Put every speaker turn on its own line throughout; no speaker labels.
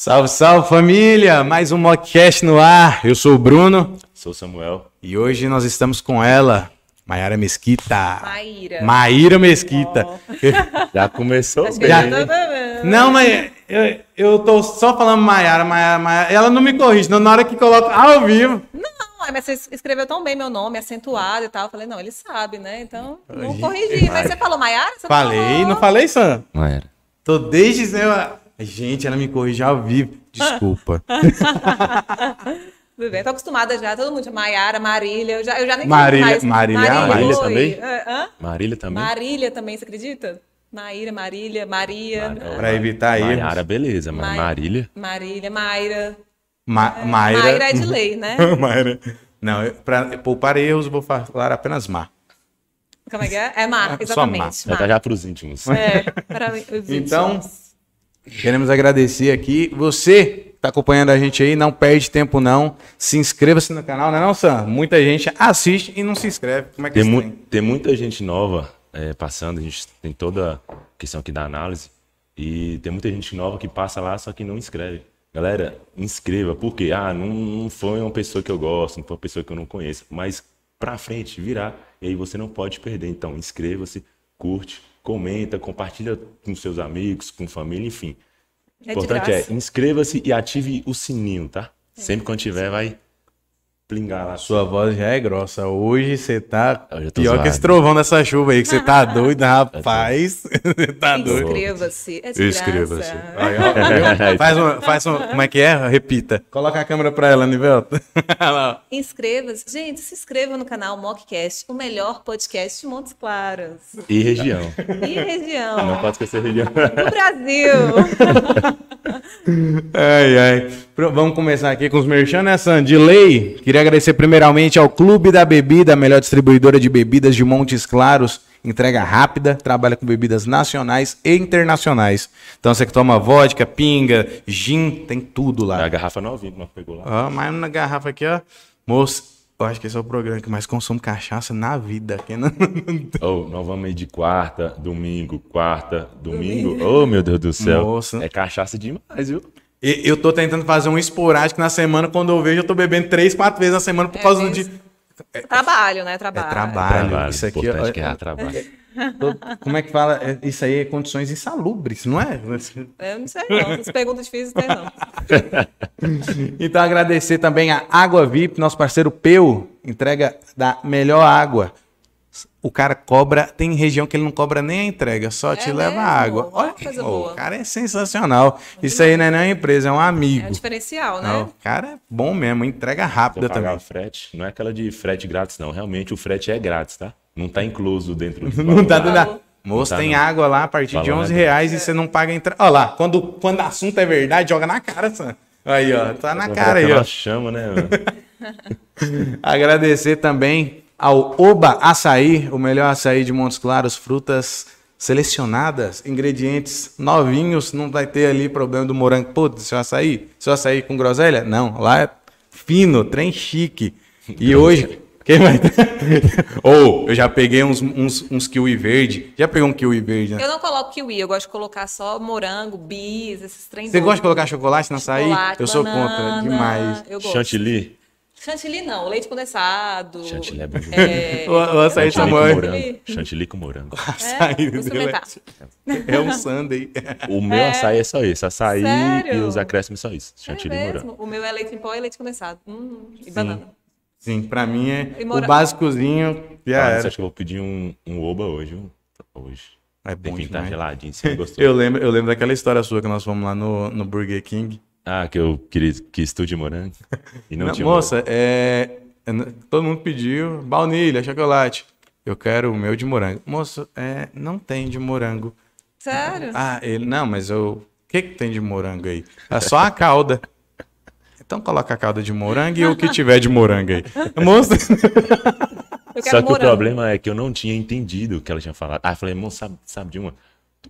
Salve, salve família! Mais um Mockcast no ar. Eu sou o Bruno
Sou Samuel.
e hoje nós estamos com ela, Maiara Mesquita.
Maíra.
Maíra Mesquita.
Já começou
Acho
bem.
Já-. Não, mas eu, eu tô só falando Maiara, Maiara, Maiara. Ela não me corrige, não, na hora que coloca ao vivo.
Não, mas você escreveu tão bem meu nome, acentuado e tal. Eu falei, não, ele sabe, né? Então, não corrigi. Mas você falou Maiara?
Falei,
falou.
não falei, Sam?
Não era.
Tô desde. Eu... Gente, ela me corrige ao vivo. Desculpa.
Tudo bem, tô acostumada já. Todo mundo chama Maiara, Marília. Eu já, eu já nem
Marília-
mais.
Marília é
Marília
oi.
também?
É, hã?
Marília também?
Marília também, você acredita? Maíra, Marília, Maria.
Mar-
Pra evitar erros.
Maiara, beleza, mas
Mai-
Marília.
Marília, Maíra.
Ma Maíra.
Maíra é de lei, né?
Maíra. Não, pra poupar erros, vou falar apenas Mar.
Como é que é? É Mar,
Só
exatamente.
Já tá
Mar.
já pros íntimos.
É, para os
Então,
íntimos.
Queremos agradecer aqui. Você que está acompanhando a gente aí, não perde tempo não. Se inscreva-se no canal, não é não, Sam? Muita gente assiste e não se inscreve. Como é que
Tem, mu-
tem?
tem muita gente nova é, passando, a gente tem toda a questão aqui da análise. E tem muita gente nova que passa lá, só que não inscreve. Galera, inscreva, porque ah, não, não foi uma pessoa que eu gosto, não foi uma pessoa que eu não conheço. Mas pra frente, virar. E aí você não pode perder. Então, inscreva-se, curte, comenta, compartilha com seus amigos, com família, enfim. O
É
importante é inscreva-se e ative o sininho, tá? Sempre quando tiver, vai plingar lá.
Sua voz já é grossa. Hoje você tá
tô
pior que
zoado.
esse trovão dessa chuva aí, que você tá doido, rapaz. Você tá doido.
Inscreva-se. É.
Inscreva-se. Faz um, faz um, como é que é? Repita. Coloca a câmera pra ela, Nivelta. Olha lá, ó.
Inscreva-se. Gente, se inscreva no canal Mockcast, o melhor podcast de Montes Claros.
E região.
E região.
Não pode esquecer região.
Do Brasil.
Ai, ai. Pro- Vamos começar aqui com os merchan, né, Sam? De lei, queria agradecer primeiramente ao Clube da Bebida, a melhor distribuidora de bebidas de Montes Claros. Entrega rápida, trabalha com bebidas nacionais e internacionais. Então você que toma vodka, pinga, gin, tem tudo lá.
A garrafa novinha que nós pegou lá.
Ó, mais uma garrafa aqui, ó. Moço, eu acho que esse é o programa que mais consome cachaça na vida. Aqui, né?
Ou nós vamos de quarta, domingo, quarta, domingo. Oh, meu Deus do céu.
Moça.
É cachaça demais, viu?
Eu tô tentando fazer um esporádico na semana, quando eu vejo, eu tô bebendo três, quatro vezes na semana por
É
causa de.
Trabalho, né?
É
Trabalho.
trabalho. Isso aqui,
importante
ó,
que é trabalho.
Tô- Como é que fala? É, Isso aí é condições insalubres, não é?
Eu não sei não. Essas perguntas difíceis tem não.
Então agradecer também a Água VIP, nosso parceiro Peu, entrega da melhor água. O cara cobra, tem região que ele não cobra nem a entrega, só te leva
mesmo?
a água.
Ó,
Olha,
coisa
ô,
boa.
o cara é sensacional. Isso aí não é nem uma empresa, é um
É
amigo.
um diferencial,
Não,
né?
o cara é bom mesmo, entrega rápida
pagar
também.
o frete. Não é aquela de frete grátis, não. Realmente o frete é grátis, tá? Não tá incluso dentro do
Não tá dando. Moço,
tá,
tem
não.
água lá a partir de
Valor
11
é
reais e você não paga entrada. Olha lá, quando, quando o assunto é verdade, joga na cara, Sam. Aí, ó, tá na cara aí, ó.
chama, né? mano?
Agradecer também ao Oba Açaí, o melhor açaí de Montes Claros, frutas selecionadas, ingredientes novinhos, não vai ter ali problema do morango. Pô, seu açaí, seu açaí com groselha? Não, lá é fino, trem chique. E hoje, quem vai Ou, eu já peguei uns, uns, uns kiwi verde, já pegou um kiwi verde, né?
Eu não coloco kiwi, eu gosto de colocar só morango, bis, esses trem
Você
doido.
gosta de colocar chocolate no açaí?
Chocolate,
Eu sou
banana,
contra, demais.
Eu gosto.
Chantilly.
Chantilly não, leite condensado.
Chantilly é bom.
É,
O, o açaí
com morango. Chantilly com morango.
Açaí
é,
é, é um sundae.
O meu açaí é só isso. Açaí
Sério?
e os acréscimos só isso.
É
Chantilly e morango.
mesmo. O meu é leite em pó e leite condensado. Hum, e banana.
Sim, pra mim é o básicozinho já
Ah,
era.
acha que eu vou pedir um, um oba hoje? viu? Hoje.
É
Tem
bom
que estar geladinho, você gostou.
Eu lembro, eu lembro daquela história sua que nós fomos lá no, no Burger King.
Ah, que eu queria, quis tudo de morango. E não,
Não,
tinha
moça, é, é, todo mundo pediu baunilha, chocolate. Eu quero o meu de morango. Moça, é, não tem de morango.
Sério?
Ah, ele, não, mas eu... O que que tem de morango aí? É só a calda. Então coloca a calda de morango e o que tiver de morango aí. Moça...
Eu
Só que o
morango.
problema é que eu não tinha entendido o que ela tinha falado. Ah, eu falei, moça, sabe, sabe de uma?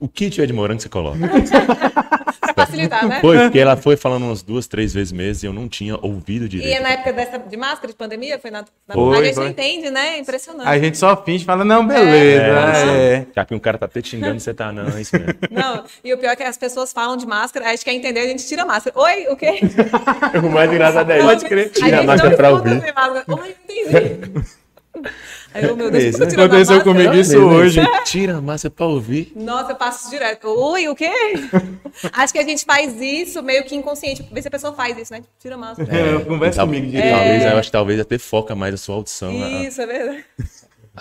O que tiver de morango você coloca.
facilitar, né?
Foi, porque ela foi falando umas duas, três vezes mesmo e eu não tinha ouvido
E
direito.
é na época dessa, de máscara, de pandemia? Foi na. na...
Foi,
a gente
foi.
não entende, né? É Impressionante.
A gente só finge e fala, não, beleza.
É,
É.
Já que um cara tá até te xingando, você tá, não, é isso mesmo.
Não, e o pior é que as pessoas falam de máscara, a gente quer entender, a gente tira a máscara. Oi, o quê?
o mais engraçado é
Pode
isso.
crer.
A
Tira a máscara pra ouvir.
máscara. Oi, entendi. Aí eu, meu Deus,
Isso,
a
aconteceu comigo isso hoje.
Tira a massa pra ouvir.
Nossa, eu passo direto. Oi, o quê? Acho que a gente faz isso meio que inconsciente. Vê se a pessoa faz isso, né? Tipo, Tira a máscara.
É, conversa
Tal-
comigo direito.
Talvez, eu acho que talvez até foca mais a sua audição. a-
Isso, é verdade.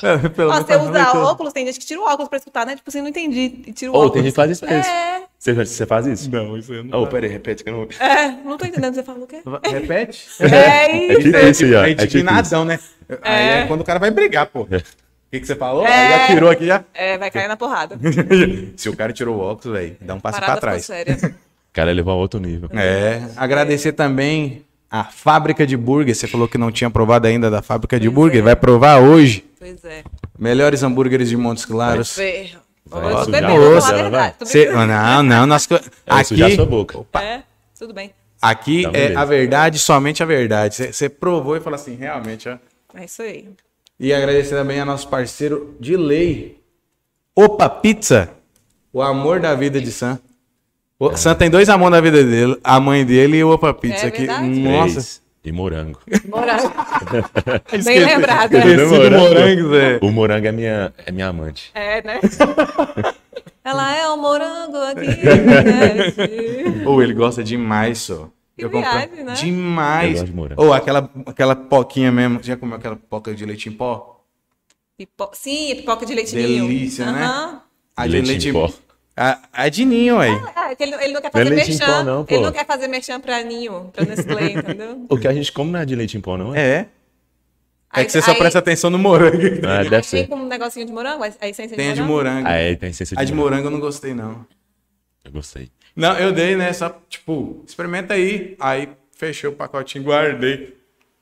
É, pelo
Ó,
menos
você
tá
usa óculos, tem gente que tira o óculos pra escutar, né? Tipo assim, não entendi. E tira o
Ou
óculos.
tem gente que faz isso mesmo.
É,
Você, você faz isso?
Não, isso eu não.
Oh, peraí, repete que eu não.
é, não tô entendendo. Você fala o quê?
Repete?
É
É
isso.
tipo isso aí, ó.
É
É tipo
indignadão, né? Aí é quando o cara vai brigar, pô.
É.
O que, que você falou?
É.
Aí já tirou aqui já.
É, vai cair na porrada.
Se o cara tirou o óculos, velho, dá um passo
Parada
pra trás.
séria.
O cara levou a outro nível.
É. Agradecer também a fábrica de burger. Você falou que não tinha provado ainda da fábrica de
Pois
burger.
é.
Vai provar hoje.
Pois é.
Melhores hambúrgueres de Montes Claros.
Ferro.
Vai
Eu tô
sujar
bebendo,
a
vou
boca
falar a
dela,
verdade. Tô
Cê-. Não, não. Nós...
sujar
Aqui,
sua boca.
É, tudo bem.
aqui
Então,
é a verdade, somente a verdade. Você- provou e falou assim, realmente, ó.
É isso aí.
E agradecer também a nosso parceiro de lei, Opa Pizza, o amor da vida de Sam. O Sam tem dois amores da vida dele, a mãe dele e o Opa Pizza.
É
que, nossa,
Três. E morango.
Morango. Bem lembrado.
esqueci
né?
do morango.
O morango é minha, é minha amante.
É, né? Ela é um morango aqui. né?
Ou ele gosta demais, só.
Que
Eu compro-
viagem, né?
Eu
Demais.
gosto de morango.
Ou aquela, aquela poquinha mesmo. Já comeu aquela poca de leite em pó?
Pipo... Sim, pipoca de leite.
Delícia, né? A
De leite em pó.
A, a de ninho, aí.
É, que ele, ele não quer
Não é
fazer
leite em
merchan.
pó, não, pô.
ele não quer fazer merchan pra ninho, pra Nestlé, entendeu?
O que a gente come não é de leite em pó, não é?
É. É
Aí-
que você só
aí-
presta atenção no morango.
Ah, deve
Tem
ser.
com um negocinho de morango? A essência
Tem a
de
de
morango?
morango.
Ah, é, tem essência de
A de
morango.
morango eu não gostei, não.
Eu gostei.
Não, eu dei, né? Só, tipo, experimenta aí. Aí fechei o pacotinho, guardei.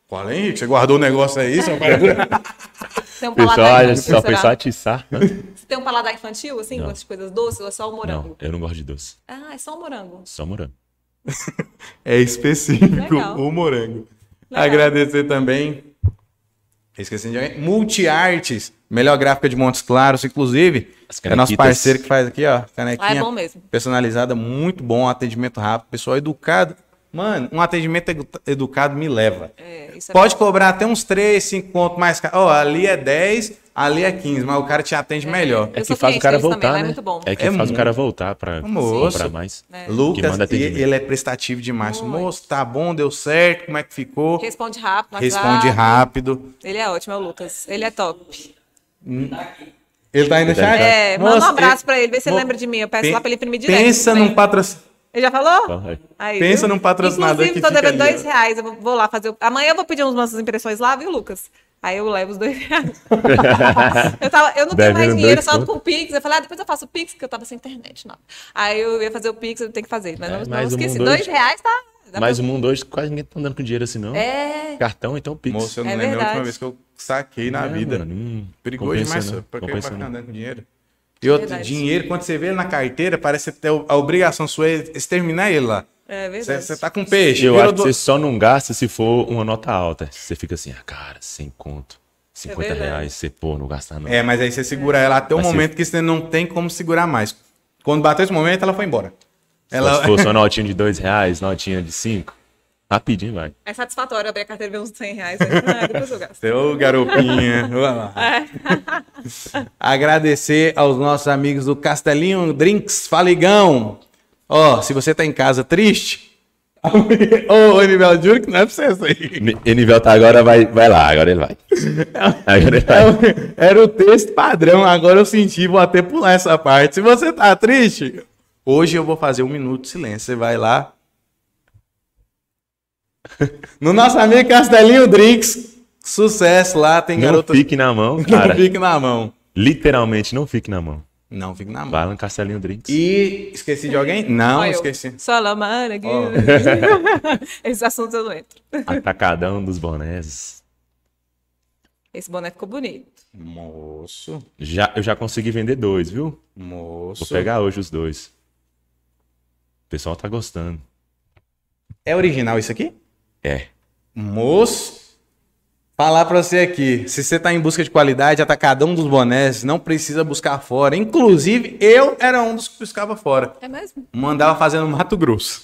Qual é, Henrique? Você guardou o negócio aí? Seu pai?
Tem um paladar
Pessoal,
infantil,
só pensou atiçar.
Você tem um paladar infantil, assim,
Não.
gosta de coisas doces ou é só o morango?
Não, eu não gosto de doce.
Ah, é só o morango.
Só morango.
é específico,
Legal.
o morango.
Legal.
Agradecer também. Esqueci de alguém. Multiartes, melhor gráfica de Montes Claros, inclusive. É nosso parceiro que faz aqui, ó. Canequinha
é bom mesmo.
personalizada, muito bom, atendimento rápido, pessoal educado. Mano, um atendimento edu- educado me leva.
É, isso é
Pode cobrar até uns 3, 5 pontos mais caro. Ó, ali é 10, ali é 15, mas o cara te atende melhor.
É que
sou
faz o cara
também,
voltar,
é
né?
muito bom.
É que
É
faz
muito.
o cara voltar pra
Moço.
comprar mais.
É.
Lucas, ele é prestativo demais.
Muito.
Moço, tá bom, deu certo, como é que ficou?
Responde rápido.
Responde rápido.
Ele é ótimo, é o Lucas. Ele é top.
Ele tá aí no
Ele
chat?
É, manda um abraço
ele-
pra ele, vê se ele lembra de mim. Eu peço lá pra ele imprimir direto.
Pensa
também.
num patrocínio.
Ele já falou?
É.
Aí,
Pensa
viu?
num patrocinador
Inclusive,
que
tô devendo dois reais. Eu vou- lá fazer. o- Amanhã eu vou pedir umas impressões lá, viu, Lucas? Aí eu levo os dois reais. eu, tava, eu não tenho mais dinheiro, só
conto.
com o Pix. Eu falei, ah, depois eu faço o Pix, porque eu tava sem internet. Não. Aí eu ia fazer o Pix, eu tenho que fazer. Mas
É,
não, não
mas o
esqueci. Dois
hoje-
reais, tá? Dá
Mas
pra-
o mundo hoje quase ninguém tá andando com dinheiro assim, não.
É.
Cartão, então Pix.
Moço, eu não
É
lembro a última
verdade.
vez que eu saquei na
É,
vida.
mano, hum,
Perigoso demais,
não,
só. Pra que vai ficar
não.
andando com dinheiro? E outro,
Verdade.
dinheiro, quando você vê ele na carteira, parece ter o- a obrigação sua é exterminar ele lá.
É
Você
verdade.
você tá com peixe.
Eu acho que
do-
você só não gasta se for uma nota alta. Você fica assim, ah, cara, sem conto. 50
É
reais, você, pô, não gasta não.
É, mas aí você segura ela até o
Mas se-
momento que você não tem como segurar mais. Quando bateu esse momento, ela foi embora. Ela...
Se fosse uma notinha de 2 reais, notinha de 5, rapidinho vai.
É satisfatório abrir a carteira e ver uns 100 reais. né? Ah, depois eu gasto.
Ô, garopinha. Vai lá. Agradecer aos nossos amigos do Castelinho Drinks Faligão. Ó, se você tá em casa triste. Ô, Anivel, juro que não é pra você isso aí.
Ni- Enivel tá agora, vai, vai lá, agora ele vai. Agora ele vai.
É Era o texto padrão, agora eu senti, vou até pular essa parte. Se você tá triste, hoje eu vou fazer um minuto de silêncio. Você vai lá. No nosso amigo Castelinho Drinks, sucesso lá, tem
Não
garota.
fique na mão,
Não
cara.
fique na mão.
Literalmente, não fique na mão.
Não fique na mão.
Vai lá no Castelinho Drinks.
E esqueci de alguém? Não,
Olha
esqueci.
Salamara aqui.
Ó.
Esses assuntos eu não entro.
Atacadão dos bonés.
Esse boné ficou bonito.
Moço,
Já, eu já consegui vender dois, viu?
moço.
Vou pegar hoje os dois. O pessoal tá gostando.
É original isso aqui?
É.
Moço, falar pra você aqui, se você tá em busca de qualidade, atacadão dos bonés, não precisa buscar fora. Inclusive, eu era um dos que buscava fora.
É mesmo?
Mandava fazer no Mato Grosso.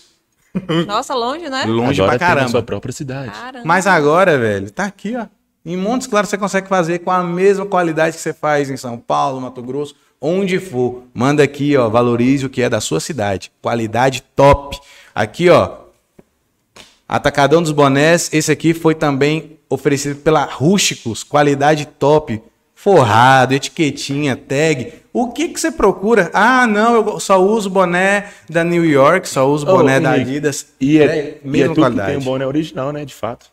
Nossa, longe, né?
Longe
Agora
pra
na sua
caramba.
própria cidade.
Caramba.
Mas agora, velho, tá aqui, ó. Em Montes Claros você consegue fazer com a mesma qualidade que você faz em São Paulo, Mato Grosso, onde for. Manda aqui, ó, valorize o que é da sua cidade. Qualidade top. Aqui, ó, Atacadão dos Bonés, esse aqui foi também oferecido pela Rústicos, qualidade top. Forrado, etiquetinha, tag. O que que você procura? Ah, não, eu só uso boné da New York, só uso
Ô,
boné da
Henrique,
Adidas.
E é,
Velho,
e é tudo que
qualidade.
tem um boné original, né? De fato.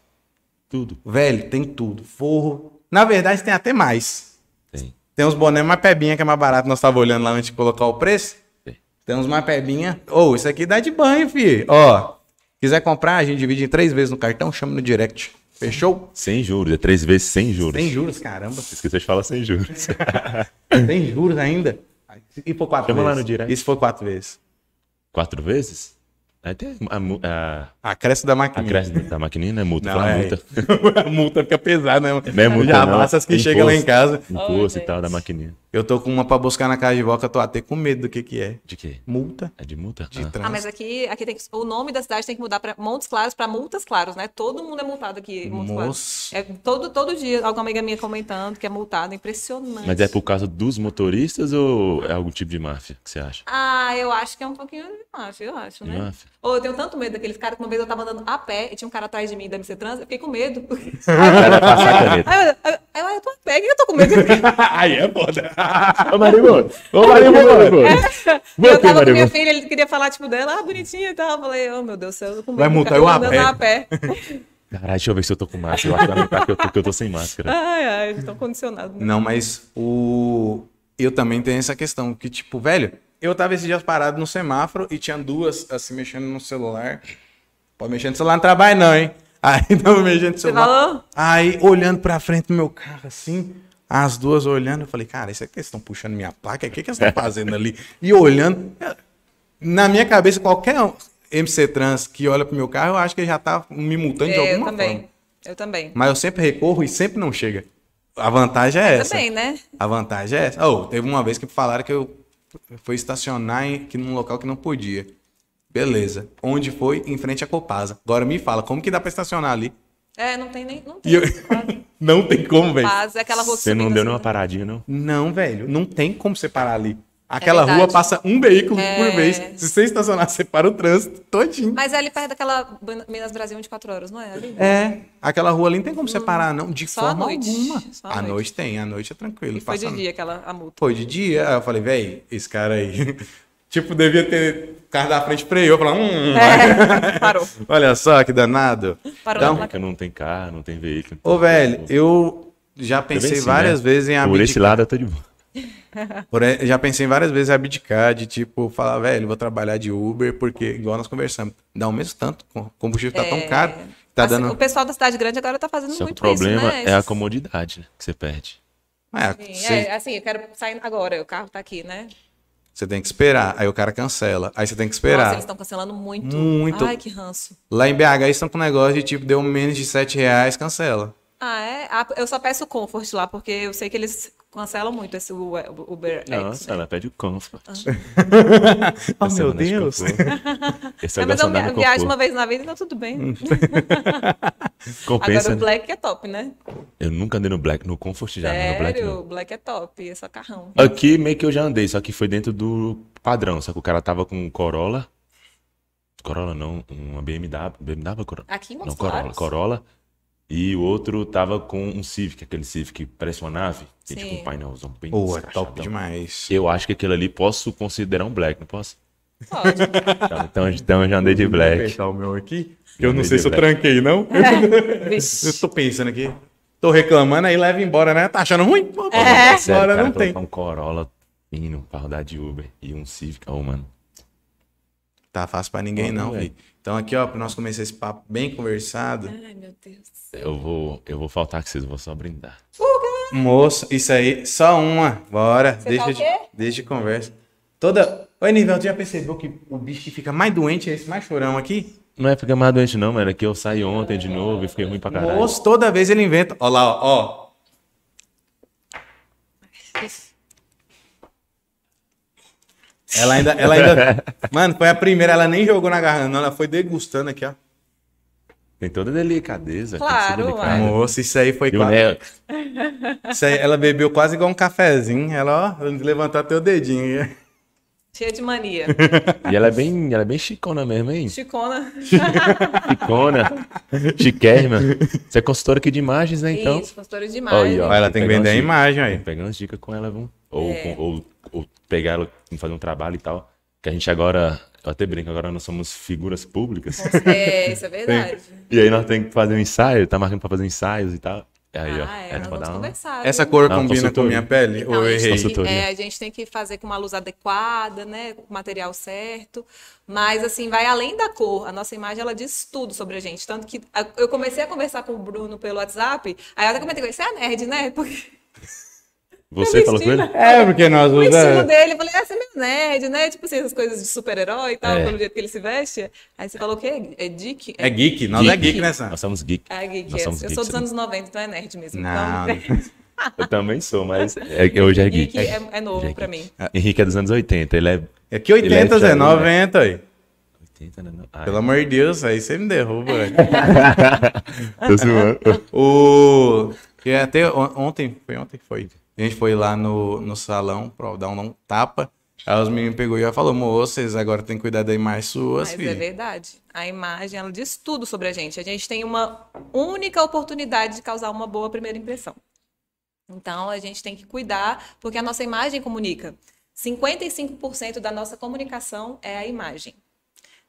Tudo.
Velho, tem tudo. Forro. Na verdade, tem até mais.
Tem.
Tem uns bonés mais pebinha que é mais barato. Nós tava olhando lá antes de colocar o preço.
Tem.
Tem uns mais pebinha. Ô, isso aqui dá de banho, fi. Ó, quiser comprar, a gente divide em três vezes no cartão, chama no direct. Fechou?
Sem juros. É três vezes sem juros.
Tem juros, caramba.
Esqueci de falar sem juros.
Tem juros ainda? E for quatro
Chama lá
vezes?
no direct.
E se for quatro vezes?
Quatro vezes? Aí tem a, mu- a,
Acresce da
a
maquininha.
crédito da maquininha, né? Multa.
Não, é.
multa.
a multa fica pesada, né?
Não é multa,
Já
não.
as que
Imposto.
chegam lá em casa.
Imposto
Ai,
e tal da maquininha.
Eu tô com uma pra buscar na casa de volta, eu tô até com medo do que que é.
De quê?
Multa
É de multa?
de
Ah.
trânsito.
Ah, mas aqui, aqui tem que, o nome da cidade tem que mudar para Montes Claros para Multas Claros, né? Todo mundo é multado aqui. em Montes Claros.
Moço.
É, todo, todo dia, alguma amiga minha comentando que é multado, impressionante.
Mas é por causa dos motoristas ou é algum tipo de máfia que você acha?
Ah, eu acho que é um pouquinho de máfia, eu acho,
De
né?
máfia?
Ou eu tenho tanto medo daqueles caras que uma vez eu tava andando a pé e tinha um cara atrás de mim da MC Trans, eu fiquei com medo. Aí eu, aí eu, aí eu tô a pé, o que eu tô com medo?
Aí é foda.
Ô, Maribondo! Ô, Maribondo! Vem
eu tava com minha filha, ele queria falar, tipo, dela, ah, bonitinha e tal. Eu falei, oh meu Deus do céu, eu tô com medo.
Vai multar
cara
eu a
andando
pé.
a pé.
Caralho, deixa eu ver se eu tô com máscara. Eu acho que eu tô, que eu tô sem máscara.
Ai, ai, eles estão condicionados. né?
Não, mas o. Eu também tenho essa questão, que, tipo, velho, eu tava esses dias parado no semáforo e tinha duas, assim, mexendo no celular. Pode mexer no celular no trabalho, não, hein? Aí tava mexendo no
Você
celular.
falou?
Aí, olhando pra frente do meu carro, assim, as duas olhando, eu falei, cara, isso aqui eles estão puxando minha placa, o que, que eles estão fazendo ali? E olhando, na minha cabeça, qualquer MC trans que olha pro meu carro, eu acho que ele já tá me multando de
É, eu
alguma
também.
forma.
Eu também.
Mas eu sempre recorro e sempre não chega. A vantagem é essa.
Também, né?
A vantagem é essa. Oh, teve uma vez que falaram que eu fui estacionar em, aqui num local que não podia. Beleza. Onde foi? Em frente à Copasa. Agora me fala, como que dá pra estacionar ali?
É, não tem nem. Não tem.
eu- não tem como, velho.
É aquela rua
Você não deu
assim.
nenhuma paradinha, não?
Não, velho. Não tem como você parar ali. Aquela
verdade.
rua passa um veículo
É.
por vez. Se você estacionar, você para o trânsito todinho.
Mas é ali perto daquela Minas Brasil 24 horas, não é? Ali?
É, aquela rua ali não tem como você parar, não, de
Só
forma
noite.
alguma.
Só à noite.
noite tem, à noite é tranquilo.
E foi de
passa-
dia aquela a multa.
Foi de dia. Aí eu falei, véi, esse cara aí. Tipo, devia ter o carro da frente freio. Eu falei, hum,
É, parou.
olha só que danado.
Parou
Então.
Porque não tem carro, não tem veículo.
Ô, velho, eu já pensei
venci,
várias
né?
vezes em
Por esse
abdicar.
lado eu tô de boa.
Por já pensei várias vezes em abdicar, de tipo, falar, velho, vou trabalhar de Uber, porque, igual nós conversamos, dá o mesmo tanto, o combustível tá tão
É,
caro, tá
assim,
dando.
O pessoal da cidade grande agora tá fazendo
Só que o
muito
problema
isso, né?
é a comodidade né, que você perde.
É,
Sim,
você,
é, assim, eu quero sair agora, o carro tá aqui, né?
Você tem que esperar, aí o cara cancela, aí você tem que
Nossa,
esperar.
eles estão cancelando muito.
Muito.
Ai, que ranço.
Lá em BH eles estão com um negócio de tipo, deu menos de 7 reais, cancela.
Ah, é? Ah, eu só peço Comfort lá, porque eu sei que eles cancelam muito esse Uber X.
Nossa,
né?
ela pede o comfort.
Oh,
Essa
meu Deus.
Esse é
É, mas eu viajo
conforto.
uma vez na vida e tá tudo bem.
Compensa,
Agora o
né?
Black é top, né?
Eu nunca andei no Black, no Comfort já, mas no Black
Sério,
não.
o Black é top, é só carrão.
Aqui meio que eu já andei, só que foi dentro do padrão. Só que o cara tava com um Corolla. Corolla não, uma BMW. BMW Corolla?
Aqui em
Não, Corolla. Corolla. E o outro tava com um Civic, aquele Civic que parece uma nave. Tem tipo
Sim.
um painelzão bem
Pô, é top demais.
Eu acho que aquele ali posso considerar um Black, não posso?
Pode.
Então, então, então eu já andei de
Vou
Black.
fechar o meu aqui.
Eu
Eu não sei se eu
black.
tranquei, não.
Vixe.
Eu tô pensando aqui. Tô reclamando, aí leva embora, né? Tá achando ruim? Pô,
É.
Sério,
Agora
cara,
não tem.
um Corolla fino pra rodar de Uber e um Civic. Oh, mano.
Tá fácil pra ninguém,
Não,
não,
velho.
vi. Então aqui, ó, pra nós começar esse papo bem conversado.
Ai, meu Deus.
Eu vou, eu vou faltar que vocês vou só brindar.
Moço, isso aí, só uma. Bora,
Você
deixa
tá o
de,
quê?
deixa de conversa. Toda. Oi, Nivel, tu já percebeu que o bicho que fica mais doente é esse mais chorão aqui?
Não é ficar mais doente, não, mano. É que eu saí ontem de novo e fiquei ruim pra caralho.
Moço, toda vez ele inventa. Ó lá, ó. ó. Ela ainda, ela ainda. Mano, foi a primeira, ela nem jogou na garrafa, não. Ela foi degustando aqui, ó.
Tem toda delicadeza. tem que ser
Claro, uai.
Moço, isso aí foi
E o
quase.
Neo,
Isso aí, ela bebeu quase igual um cafezinho. Ela, ó, levantou até o dedinho.
Cheia de mania.
E ela é bem, ela é bem chicona mesmo, hein?
Chicona.
Chicona, chiquérrima. Você é consultora aqui de imagens, né, então?
Isso, consultora de
Aí,
imagem.
ó.
Ó, ela tem que vender a imagem aí.
pegar umas dicas com ela, viu? Ou,
É.
com- ou, ou pegar ela fazer um trabalho e tal. Que a gente agora, eu até brinco, agora nós somos figuras públicas.
É, isso é verdade.
E aí nós temos que fazer um ensaio, tá marcando pra fazer ensaios e tal. Aí, ó.
ah, é,
é,
nós
pra
vamos
dar uma...
conversar.
Essa
viu?
cor
Não,
combina com minha pele?
Não,
Ou eu
a, gente
errei?
tem é, a gente tem que fazer com uma luz adequada, né? Com o material certo. Mas, assim, vai além da cor. A nossa imagem, ela diz tudo sobre a gente. Tanto que eu comecei a conversar com o Bruno pelo WhatsApp. Aí eu até comentei com ele, você é nerd, né? Porque
Você falou com ele?
É, porque nós
o estilo
usamos.
dele, eu falei, ah, você é meio nerd, né? Tipo assim, essas coisas de super-herói e tal,
É.
pelo jeito que ele se veste. Aí você falou o quê? É geek?
É geek, nós é geek, né, Sam?
Nós somos geek.
É geek,
Nós
é.
somos
Eu
geeks,
sou dos
né?
anos 90, então é nerd mesmo.
Não.
Então,
Eu também sou, mas é, hoje é geek.
geek é, é novo
é
pra
geek.
mim.
Henrique é dos anos 80, ele é...
É que 80,
Ele é
Zé,
velho,
90 aí.
80, né? Ah,
Pelo amor de Deus, aí você me derruba, velho.
Tô zoando.
O. Que até on- ontem, foi ontem que foi. A gente foi lá no, no salão pra dar um, um tapa. Aí os meninos pegou e já falou, moço, vocês agora tem que cuidar da imagem suas,
Mas
filho.
é verdade. A imagem, ela diz tudo sobre a gente. A gente tem uma única oportunidade de causar uma boa primeira impressão. Então, a gente tem que cuidar, porque a nossa imagem comunica. 55% da nossa comunicação é a imagem.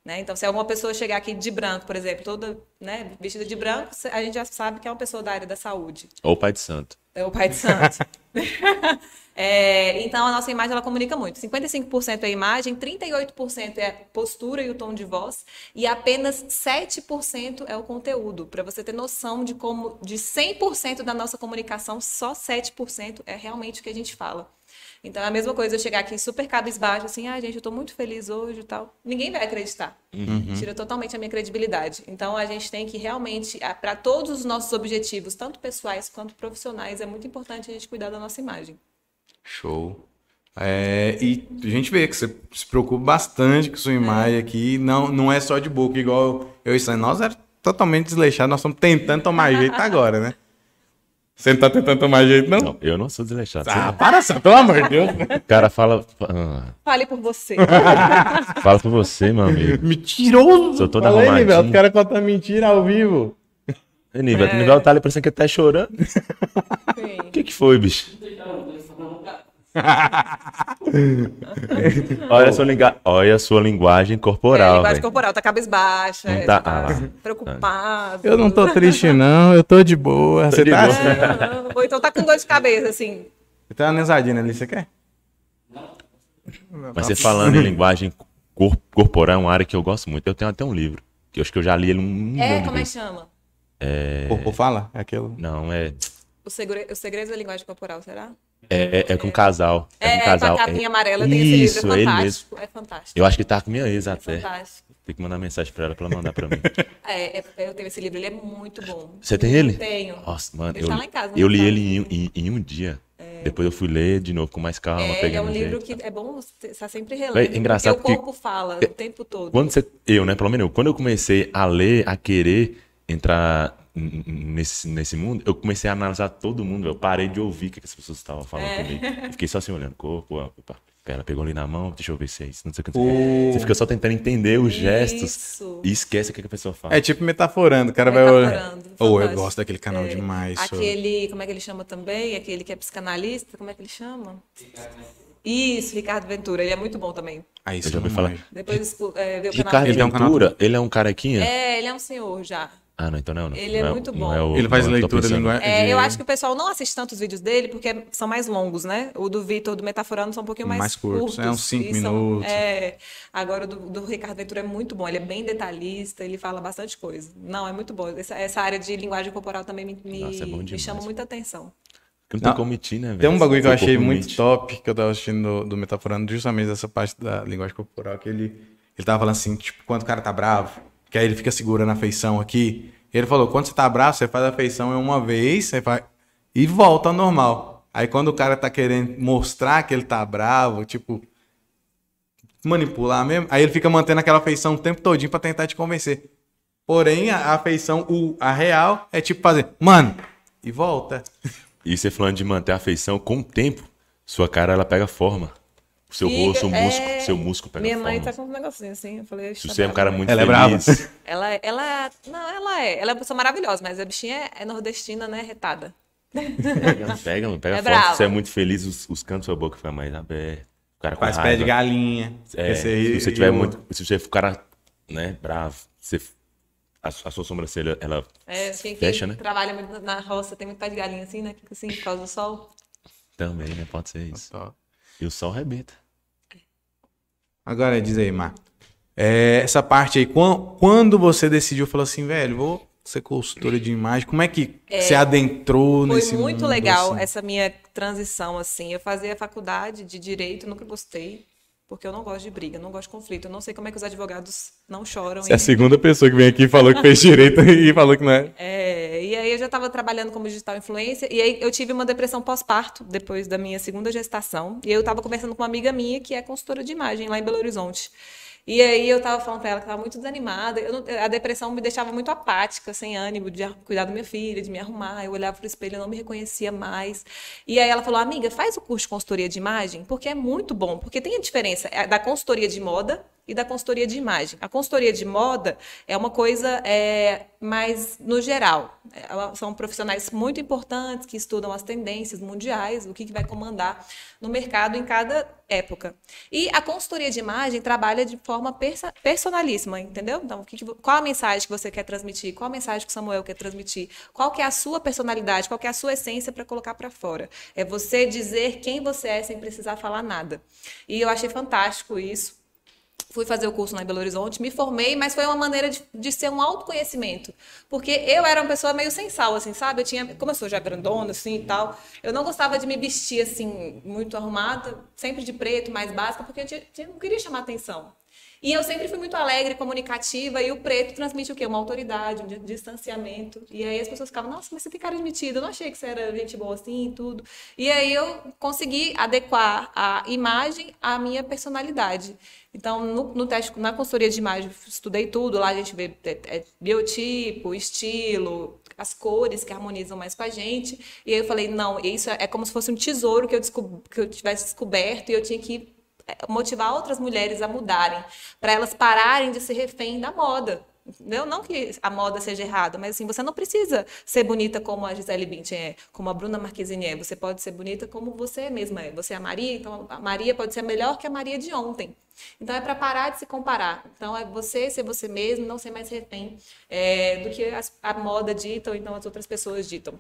Né? Então, se alguma pessoa chegar aqui de branco, por exemplo, toda né, vestida de branco, a gente já sabe que é uma pessoa da área da saúde.
Ou pai de santo.
É o pai de santo. É, então, a nossa imagem, ela comunica muito. 55% é imagem, 38% é postura e o tom de voz, e apenas 7% é o conteúdo. Para você ter noção de como, de 100% da nossa comunicação, só 7% é realmente o que a gente fala. Então, é a mesma coisa eu chegar aqui super cabisbaixo, assim, ah, gente, eu tô muito feliz hoje e tal. Ninguém vai acreditar. Tira totalmente a minha credibilidade. Então, a gente tem que realmente, para todos os nossos objetivos, tanto pessoais quanto profissionais, é muito importante a gente cuidar da nossa imagem.
Show. É, e a gente vê que você se preocupa bastante com sua imagem aqui. Não, não é só de boca, igual eu e Sam. Nós era totalmente desleixados, nós estamos tentando tomar jeito agora, né? Você não tá tentando tomar jeito, não?
Não, eu não sou desleixado.
Ah, para, Sam, pelo amor de Deus.
O cara fala... ah,
Fale por você.
fala por você, meu amigo.
Mentiroso!
Sou todo
Fala aí,
arrumadinho.
Nivel, o cara conta mentira ao vivo.
Nível, o nível tá ali parecendo que tá chorando.
Sim.
O que que foi, bicho? Olha a sua, linga... Olha a sua linguagem
É,
corporal,
linguagem
velho.
corporal, tá cabisbaixa,
Não
é,
tá-
tá,
ah,
preocupado.
Eu não tô triste, não. Eu tô de boa. Você
de
tá
boa.
É, ou então tá com dor de cabeça, assim.
Tem uma nesadinha ali, você quer?
Mas você falando em linguagem cor- corporal é uma área que eu gosto muito. Eu tenho até um livro, que eu acho que eu já li ele um
É, como é que chama?
Corpo fala? É aquilo.
Não, é...
O segre... Os segredos da linguagem corporal, será?
É, é, é com casal. É,
É,
com
é,
casal.
com a capinha
É-
amarela, tem
Isso,
esse livro, é
ele
fantástico.
mesmo.
É fantástico.
Eu acho que tá com minha ex
É
até.
fantástico.
Tem que mandar mensagem pra ela pra ela mandar pra mim.
É, é, eu tenho esse livro, ele é muito bom.
Você tem ele?
Tenho.
Nossa, mano,
Ele
eu,
tá lá em casa,
eu
não
li
tá?
ele em, em- em um dia. Depois eu fui ler de novo com mais calma,
É, ele é um
um
livro
jeito.
que é bom você estar sempre
É
relendo.
engraçado
porque o
que-
corpo fala o tempo todo.
Quando você, eu, né, pelo menos eu, quando eu comecei a ler, a querer entrar nesse, nesse mundo, eu comecei a analisar todo mundo. Eu parei de ouvir o que as pessoas estavam falando
É.
comigo. Eu Fiquei só assim olhando, corpo, opa, ela pegou ali na mão, deixa eu ver se é isso, não sei o que. não sei o que. Você fica só tentando entender os gestos
Isso.
e esquece o que, a pessoa fala.
É tipo metaforando, o cara vai olhar.
Metaforando,
Oh, eu gosto daquele canal demais. sou-
Aquele, como é que ele chama também? Aquele que é psicanalista, como é que ele chama? Isso, Ricardo Ventura, ele é muito bom também.
Aí
Eu
você
já ouvi
não
falar.
Depois é, vê o canal
Ricardo
um
Ventura, ele é um carequinha?
É, ele é um senhor já.
Ah, não, então não. não.
Ele é
Não
muito
não
bom.
é o-
Ele faz
não é
leitura
pensando.
linguagem.
É, eu acho que o pessoal não assiste tanto os vídeos dele porque são mais longos, né? O do Vitor, do Metaforando, são um pouquinho mais,
Mais curtos, é uns cinco
e são-
minutos.
é, agora o do, do Ricardo Ventura é muito bom, ele é bem detalhista, ele fala bastante coisa. Não, é muito bom. Essa, essa área de linguagem corporal também me, me,
Nossa, é
me chama muita atenção.
Porque não, tem
Não.
como mentir, né?
Tem um bagulho que eu achei muito top, que eu tava assistindo do, do Metaforando, justamente dessa parte da linguagem corporal, que ele, ele tava falando assim, tipo, quando o cara tá bravo, que aí ele fica segurando a feição aqui. Ele falou, quando você tá bravo, você faz a feição uma vez, você faz... e volta ao normal. Aí quando o cara tá querendo mostrar que ele tá bravo, tipo, manipular mesmo, aí ele fica mantendo aquela feição o tempo todinho pra tentar te convencer. Porém, a, a feição, o, a real, é tipo fazer, mano, e volta.
E você falando de manter a afeição, com o tempo, sua cara ela pega forma. O seu
Fica-
rosto, o músculo,
é,
seu músculo pega
Minha
forma.
mãe tá com um negocinho assim. Eu falei,
Se
"Tá
você é um
brava,
cara
mãe."
muito
Ela é brava?
feliz,
Ela, ela. Não, ela é. Ela é uma pessoa maravilhosa, mas a bichinha é, é nordestina, né? Retada.
pega, pega, pega
É brava.
Se você é muito feliz, os, os cantos da sua boca ficam mais abertos. O cara com
Faz pé
raiva.
de galinha.
É, se você tiver
eu-
muito. Se você for um cara, né, bravo, você, a, a sua sobrancelha, ela.
É, quem
Fecha, né?
trabalha muito na- na roça tem muito pé de galinha assim, né? Assim, por causa do sol.
Também, né? Pode ser isso.
Só.
E o sol arrebenta.
Agora diz aí, Marco. É, essa parte aí, quan- quando você decidiu, falou assim, velho, vou ser consultora de imagem, como é que você adentrou
Foi
nesse
muito
mundo,
legal
assim?
essa minha transição, assim. Eu fazia faculdade de direito, nunca gostei, porque eu não gosto de briga, não gosto de conflito. Eu não sei como é que os advogados não choram.
Você é a segunda pessoa que vem aqui e falou que fez direito e falou que não é.
É, e aí eu já estava trabalhando como digital influencer, e aí eu tive uma depressão pós-parto, depois da minha segunda gestação, e eu estava conversando com uma amiga minha que é consultora de imagem lá em Belo Horizonte. E aí eu estava falando para ela que estava muito desanimada, não- a depressão me deixava muito apática, sem ânimo de ar- cuidar da minha filha, de me arrumar, eu olhava para o espelho, eu não me reconhecia mais. E aí ela falou, amiga, faz o curso de consultoria de imagem, porque é muito bom, porque tem a diferença é, da consultoria de moda e da consultoria de imagem. A consultoria de moda é uma coisa é, mais no geral. São profissionais muito importantes que estudam as tendências mundiais, o que, que vai comandar no mercado em cada época. E a consultoria de imagem trabalha de forma personalíssima, entendeu? Então, que qual a mensagem que você quer transmitir? Qual a mensagem que o Samuel quer transmitir? Qual que é a sua personalidade? Qual que é a sua essência para colocar para fora? É você dizer quem você é sem precisar falar nada. E eu achei fantástico isso. Fui fazer o curso lá em Belo Horizonte, me formei, mas foi uma maneira de, de ser um autoconhecimento. Porque eu era uma pessoa meio sem sal, assim, sabe? Eu tinha, como eu sou já grandona, assim e tal, eu não gostava de me vestir, assim, muito arrumada, sempre de preto, mais básica, porque eu, tinha- tinha- não queria chamar atenção. E eu sempre fui muito alegre, comunicativa, e o preto transmite o quê? Uma autoridade, um di- distanciamento. E aí as pessoas ficavam, nossa, mas você tem cara de metida, eu não achei que você era gente boa assim e tudo. E aí eu consegui adequar a imagem à minha personalidade. Então, no, no teste, na consultoria de imagem, estudei tudo, lá a gente vê é, é, biotipo, estilo, as cores que harmonizam mais com a gente. E aí eu falei, não, isso é como se fosse um tesouro que eu, que eu tivesse descoberto e eu tinha que é, motivar outras mulheres a mudarem, para elas pararem de ser refém da moda. Entendeu? Não que a moda seja errada, mas assim, você não precisa ser bonita como a Gisele Bündchen é, como a Bruna Marquezine é. Você pode ser bonita como você mesma é. Você é a Maria, então a Maria pode ser melhor que a Maria de ontem. Então é para parar de se comparar. Então é você ser você mesmo, não ser mais refém é, do que as- a moda dita ou então as outras pessoas ditam.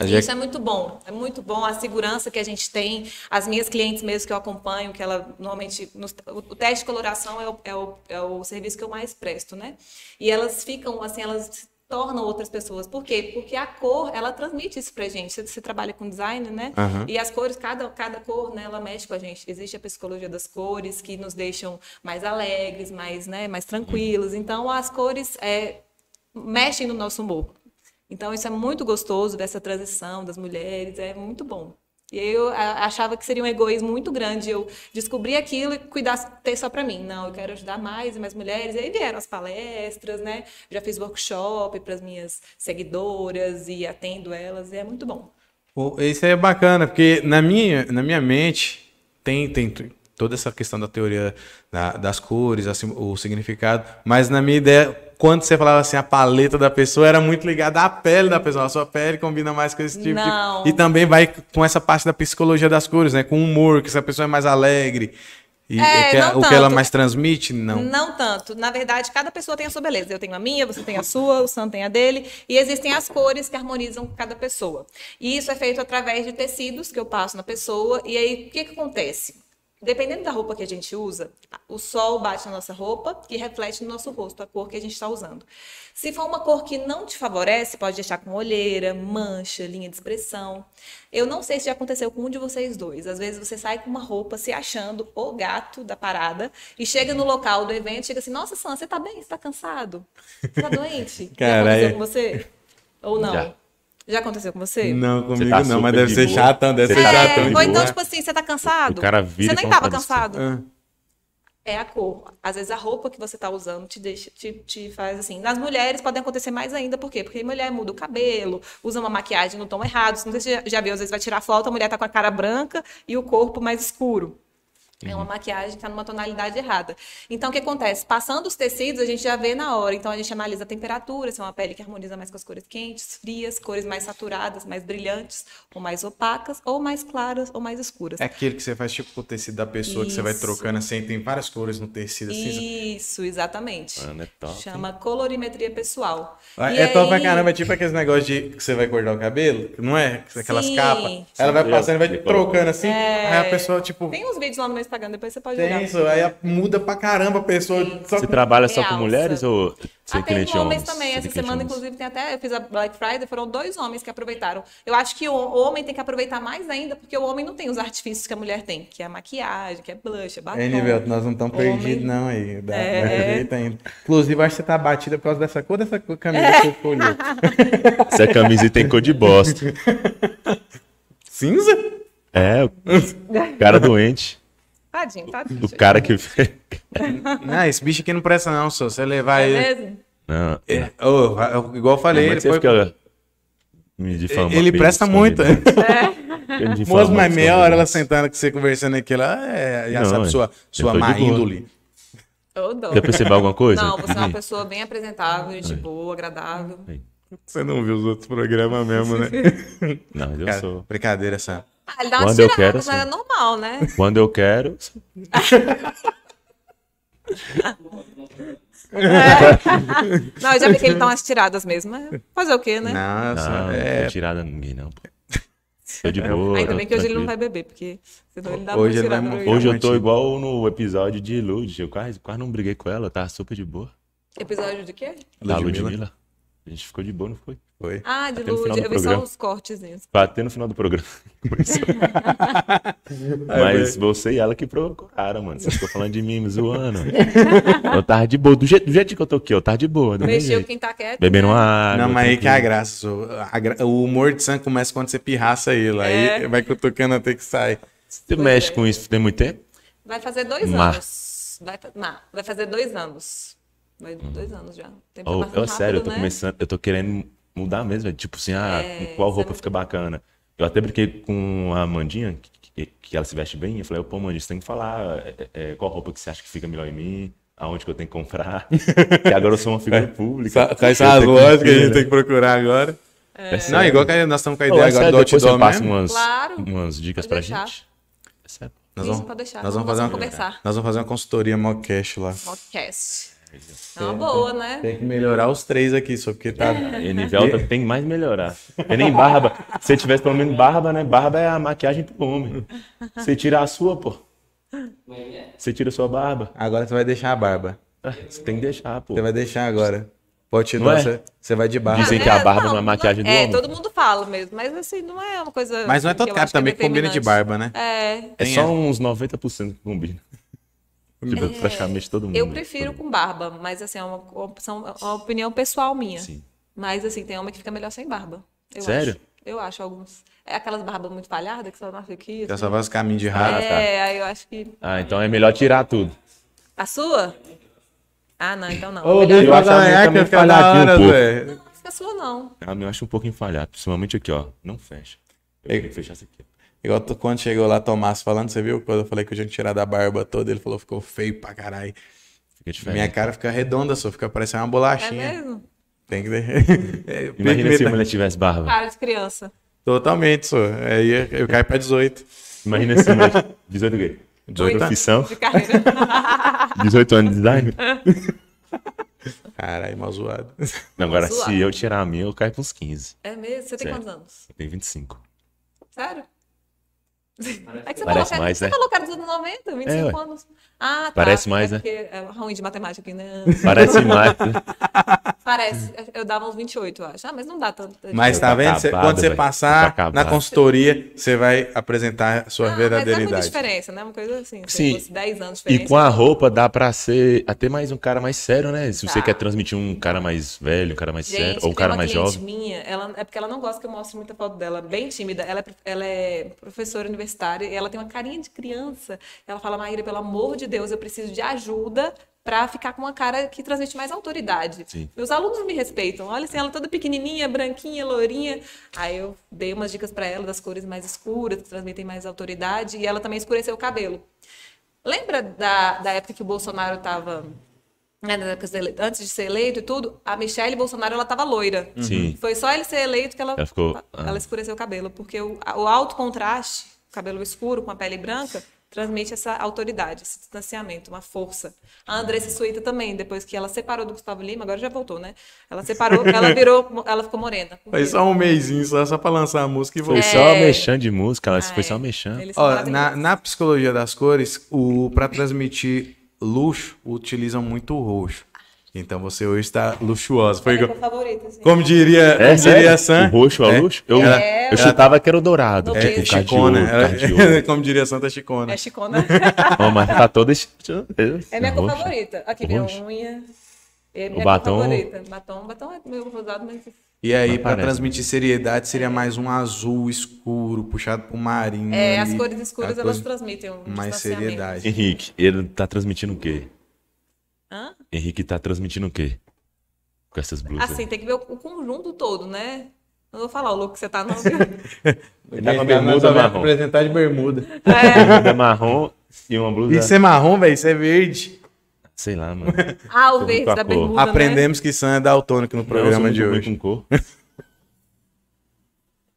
Gente-
Isso é muito bom, é muito bom a segurança que a gente tem. As minhas clientes mesmo que eu acompanho, que ela normalmente. nos- o, teste de coloração é o, é, o, é o serviço que eu mais presto, né? E elas ficam assim, elas se tornam outras pessoas. Por quê? Porque a cor, ela transmite isso pra gente. Você, você trabalha com design, né?
Aham.
E as cores, cada, cada cor, né, ela mexe com a gente. Existe a psicologia das cores que nos deixam mais alegres, mais, né, mais tranquilos. Então, as cores é, mexem no nosso humor. Então, isso é muito gostoso dessa transição das mulheres, é muito bom. E eu a- achava que seria um egoísmo muito grande eu descobrir aquilo e cuidar, ter só para mim. Não, eu quero ajudar mais e mais mulheres. E aí vieram as palestras, né? Já fiz workshop para as minhas seguidoras e atendo elas, e é muito bom.
Isso é bacana, porque na minha, na minha mente tem, tem toda essa questão da teoria da- das cores, assim, o significado, mas na minha ideia, quando você falava assim, a paleta da pessoa era muito ligada à pele da pessoa, a sua pele combina mais com esse tipo
Não.
de... E também vai com essa parte da psicologia das cores, né? Com o humor, que essa pessoa é mais alegre. E
É,
que-
não
o que ela mais transmite, não.
Não tanto. Na verdade, cada pessoa tem a sua beleza. Eu tenho a minha, você tem a sua, o Sam tem a dele. E existem as cores que harmonizam cada pessoa. E isso é feito através de tecidos que eu passo na pessoa. E aí, o que, que acontece? Dependendo da roupa que a gente usa, o sol bate na nossa roupa e reflete no nosso rosto a cor que a gente está usando. Se for uma cor que não te favorece, pode deixar com olheira, mancha, linha de expressão. Eu não sei se já aconteceu com um de vocês dois. Às vezes você sai com uma roupa se achando o gato da parada e chega no local do evento e chega assim: Nossa, Sam, você tá bem? Você tá cansado? Você tá doente? Já
Caralho.
aconteceu com você? Ou não?
Já.
Já aconteceu com você?
Não, comigo
tá
não, mas deve
de
ser
boa.
chatão, deve
Você
ser
tá
É,
chatão.
de
ou então,
boa.
tipo assim, você tá cansado?
O cara vira
Você nem tava cansado?
Ah,
É a cor. Às vezes a roupa que você tá usando te deixa, te, te faz assim. Nas mulheres podem acontecer mais ainda, por quê? Porque mulher muda o cabelo, usa uma maquiagem no tom errado. Não sei se você já, já viu, às vezes vai tirar foto, a mulher tá com a cara branca e o corpo mais escuro. É uma maquiagem que está numa tonalidade errada. Então, o que acontece? Passando os tecidos, a gente já vê na hora. Então, a gente analisa a temperatura, se é uma pele que harmoniza mais com as cores quentes, frias, cores mais saturadas, mais brilhantes, ou mais opacas, ou mais claras, ou mais escuras.
É aquele que você faz tipo com o tecido da pessoa, que você vai
Isso.
trocando assim, tem várias cores no tecido assim.
Isso, exatamente.
Mano, é top. hein?
Chama colorimetria pessoal.
Ah,
E
É top pra
aí-
caramba, é tipo aqueles negócios de que você vai cortar o cabelo, não é? Aquelas
Sim,
capas. Ela vai passando e vai trocando assim,
É.
aí a pessoa, tipo,
Tem uns vídeos lá no meu Instagram, depois você pode
tem
olhar.
isso, aí muda pra caramba a pessoa. Só
Você
com-
trabalha só com mulheres ou você
Ah, tem
cliente
homens
homens?
também. Essa semana,
homens?
inclusive, tem até. Eu fiz a Black Friday, foram dois homens que aproveitaram. Eu acho que o homem tem que aproveitar mais ainda, porque o homem não tem os artifícios que a mulher tem, que é a maquiagem, que é blush, é batom.
É, Nivelto, nós não estamos
Homem.
perdidos não aí. Dá,
É.
jeito ainda. Inclusive, acho que você tá batida por causa dessa cor dessa cor- camisa
É.
que você escolheu.
Essa camisa tem cor de bosta.
Cinza?
É, cara doente.
Tadinho, tadinho.
O cara que.
Não, esse bicho aqui não presta não, só. Você levar
É
ele...
mesmo?
Não.
É, igual eu falei,
Mas
ele, foi...
fica me difama,
ele
bem
presta muito.
difama,
Moço, mas meia hora ela sentando com você conversando aqui, ela é, já
Não,
sabe
é.
sua, sua má índole.
Quer perceber alguma coisa?
Não, você é uma pessoa bem apresentável, de boa, agradável.
Você não viu os outros programas mesmo, né?
Não, eu
Cara,
sou.
brincadeira essa.
Ah, ele dá uma
Quando eu
tirada,
quero,
mas é normal, né?
Quando eu quero.
Não, eu já vi que ele dá umas tiradas mesmo. Fazer o quê, né?
Nossa,
Não, não
é.
tirada ninguém, não. Tô de boa.
Ainda bem que hoje ele não vai beber, porque senão ele dá
Hoje
uma
vai
tirada. meio.
Hoje eu tô igual no episódio de Lud. Eu quase, quase não briguei com ela, tava super de boa.
Episódio de quê?
Da
Ludmilla.
Ludmilla. A gente ficou de boa, não foi?
Foi.
Ah, de
Até
Lud. Eu vi só os cortezinhos.
Até no final do programa. Mas você e ela que procuraram, mano. Você ficou falando de mim, me zoando. Eu tava de boa. Do jeito, do jeito que eu tô aqui, eu tava de boa.
Mexeu quem tá quieto.
Bebendo
né?
uma água.
Não, mas aí que é a graça. A gra- O humor de Sam começa quando você pirraça ele. Aí
É.
vai cutucando até que sai.
Você mexe com isso tem muito tempo?
Vai fazer dois
Mar-
anos. Vai, não, vai fazer dois anos. Vai dois anos já. O tempo
Oh, eu, sério, eu tô
né?
começando, eu tô querendo mudar mesmo, velho. tipo assim, ah,
É,
qual
isso é
roupa fica bacana. Eu até brinquei com a Amandinha, que, que ela se veste bem, eu falei, pô, Amandinha, você tem que falar é, é, qual roupa que você acha que fica melhor em mim, aonde que eu tenho que comprar, que agora eu sou uma figura pública.
Quais são as lojas que a gente
né?
tem que procurar agora?
É
Não, igual que nós estamos com a
Ô,
ideia
é
agora
sério,
do outdoor
você passa
mesmo.
umas,
Claro,
umas dicas pra
deixar.
gente. É sério.
Nós
Isso,
vamos,
pode deixar.
nós vamos fazer
Vamos
uma,
conversar.
nós vamos fazer uma consultoria mockcast lá.
Podcast. É uma boa, né?
Tem que melhorar os três aqui, só porque tá.
E Nivelta tem que mais melhorar. É nem barba. Se tivesse pelo menos barba, né? Barba é a maquiagem pro homem. Você tira a sua, pô. Você tira a sua barba.
Agora você vai deixar a barba.
Você tem que deixar, pô.
Você vai deixar agora. Pode te
Não
dar,
é?
você, você vai de barba.
Dizem que a barba não é maquiagem do
é,
homem.
todo mundo fala mesmo, mas assim, não é uma coisa.
Mas não é todo cara
que é
também que combina de barba, né?
É.
É
Tem,
só
é.
uns 90% que combina. Tipo, praticamente todo mundo.
Eu prefiro com barba, mas assim, é uma opção, é uma opinião pessoal minha.
Sim.
Mas assim, tem homem que fica melhor sem barba. Eu
Sério?
Acho. Eu acho alguns. É aquelas barbas muito falhadas que só nasce aqui. Assim.
só vai os caminhos de rato.
tá.
É, aí eu acho que.
Ah, então é melhor tirar tudo.
A sua? Ah, não, então não.
Ô,
Melhor
deixa
eu acho a minha
ganhar que fica da
falhadinha um
hora,
pouco.
Zé.
Não fica a sua, não.
A minha eu acho um pouquinho falhado. Principalmente aqui, ó. Não fecha. Eu que fechar isso aqui.
Igual tu- quando chegou lá, Tomás falando, você viu? Quando eu falei que eu tinha que tirar da barba toda, ele falou, ficou feio pra caralho.
Fica diferente.
Minha cara fica redonda, só fica parecendo uma
É
bolachinha.
mesmo?
Tem que. É,
Imagina se a mulher tivesse barba.
Cara de criança.
Totalmente, só. Aí eu caio pra 18.
Imagina se a mulher... 18 o quê?
18
Profissão.
De carreira.
18 anos de design.
Caralho, mal zoado.
Não, Agora,
Zoado.
se eu tirar a minha, eu caio uns 15.
É mesmo? Você tem
Certo.
quantos anos?
Eu tenho 25.
Sério? É que você
Parece
falou,
mais,
você
né?
falou que era dos anos 90, 25
É,
anos. Ah, tá.
Parece mais,
é
né?
Porque é ruim de matemática aqui, né?
Parece mais. né?
Parece. Eu dava uns 28, eu acho. Ah, mas não dá tanto.
Mas tá
Tá
vendo?
Acabado,
quando você
velho.
passar
Tá
na consultoria, você vai apresentar a sua
Ah, mas não é muita diferença, né? Uma coisa assim. Se
Sim.
fosse 10 anos de
E
diferença.
com a roupa dá pra ser até mais um cara mais sério, né? Se você
Tá.
quer transmitir um cara mais velho, um cara mais sério,
Gente,
ou um cara mais jovem.
minha, ela, é porque ela não gosta que eu mostre muita foto dela, bem tímida. Ela é, ela é professora universitária e ela tem uma carinha de criança. Ela fala, Maíra, pelo amor de Deus, eu preciso de ajuda pra ficar com uma cara que transmite mais autoridade.
Sim.
Meus alunos me respeitam. Olha assim, ela toda pequenininha, branquinha, lourinha. Aí eu dei umas dicas pra ela das cores mais escuras, que transmitem mais autoridade, e ela também escureceu o cabelo. Lembra da, da época que o Bolsonaro estava antes de ser eleito e tudo, a Michelle Bolsonaro ela tava loira.
Sim.
Foi só ele ser eleito que ela,
Ela ficou- ah.
ela escureceu o cabelo, porque o, o alto contraste, cabelo escuro com a pele branca, transmite essa autoridade, esse distanciamento, uma força. A Andressa Suíta também, depois que ela separou do Gustavo Lima, agora já voltou, né? Ela separou, ela virou, ela ficou morena.
Foi só um mêsinho, só, só pra lançar a música e
Foi
voltar.
só mexendo de música, ela
Ah,
foi só
é.
mexendo.
Ó, na, na psicologia das cores, o para transmitir luxo, utilizam muito o roxo. Então você hoje está luxuosa. Foi
É minha
igual-
cor favorita, assim.
como diria, como
É,
diria a? Sam.
O roxo é
é,
o luxo? Eu,
ela-
eu chutava que era o dourado.
É,
tipo,
é
Chicona.
ouro,
ela-
ouro.
como diria a Santa Chicona.
É chicona.
Ó, mas tá toda...
É minha cor favorita. Aqui, minha unha. É minha
O
cor
batom?
favorita. Batom, batom é meio rosado, mas...
E aí, para transmitir seriedade, seria mais um azul escuro, puxado pro marinho.
É, as
ali.
cores escuras,
A
elas
coisa-
transmitem um
mais seriedade.
Henrique, ele tá transmitindo o quê?
Hã?
Henrique tá transmitindo o quê? Com essas blusas.
Assim, tem que ver o, o conjunto todo, né? Não vou falar o look que você tá, não.
Ele tá com a bermuda marrom.
apresentar de bermuda.
Bermuda marrom e uma blusa...
Isso é marrom, velho, isso é verde.
Sei lá, mano.
Ah, o
Tô
verde da
cor.
bermuda, né?
Aprendemos que Sam é daltônico no programa
Não, eu
de
sou muito
hoje.
com cor.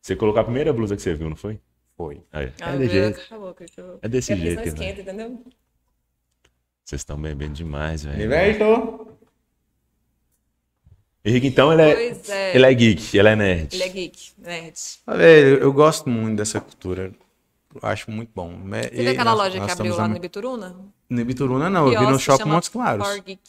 Você colocou a primeira blusa que você viu, não foi?
Foi.
Aí,
Ah,
é desse jeito.
acabou, Cristian.
É desse jeito, né?
esquenta, entendeu?
Vocês estão bebendo demais, velho.
Libertou.
Henrique, então, ele é,
Pois é.
ele é geek, ele é nerd.
Ele é geek, nerd.
Ah, velho, eu gosto muito dessa cultura. Eu acho muito bom.
Você viu aquela loja que abriu lá no
no
Ibituruna?
Ibituruna, não. Eu vi no Shopping Montes Claros.
For Geek.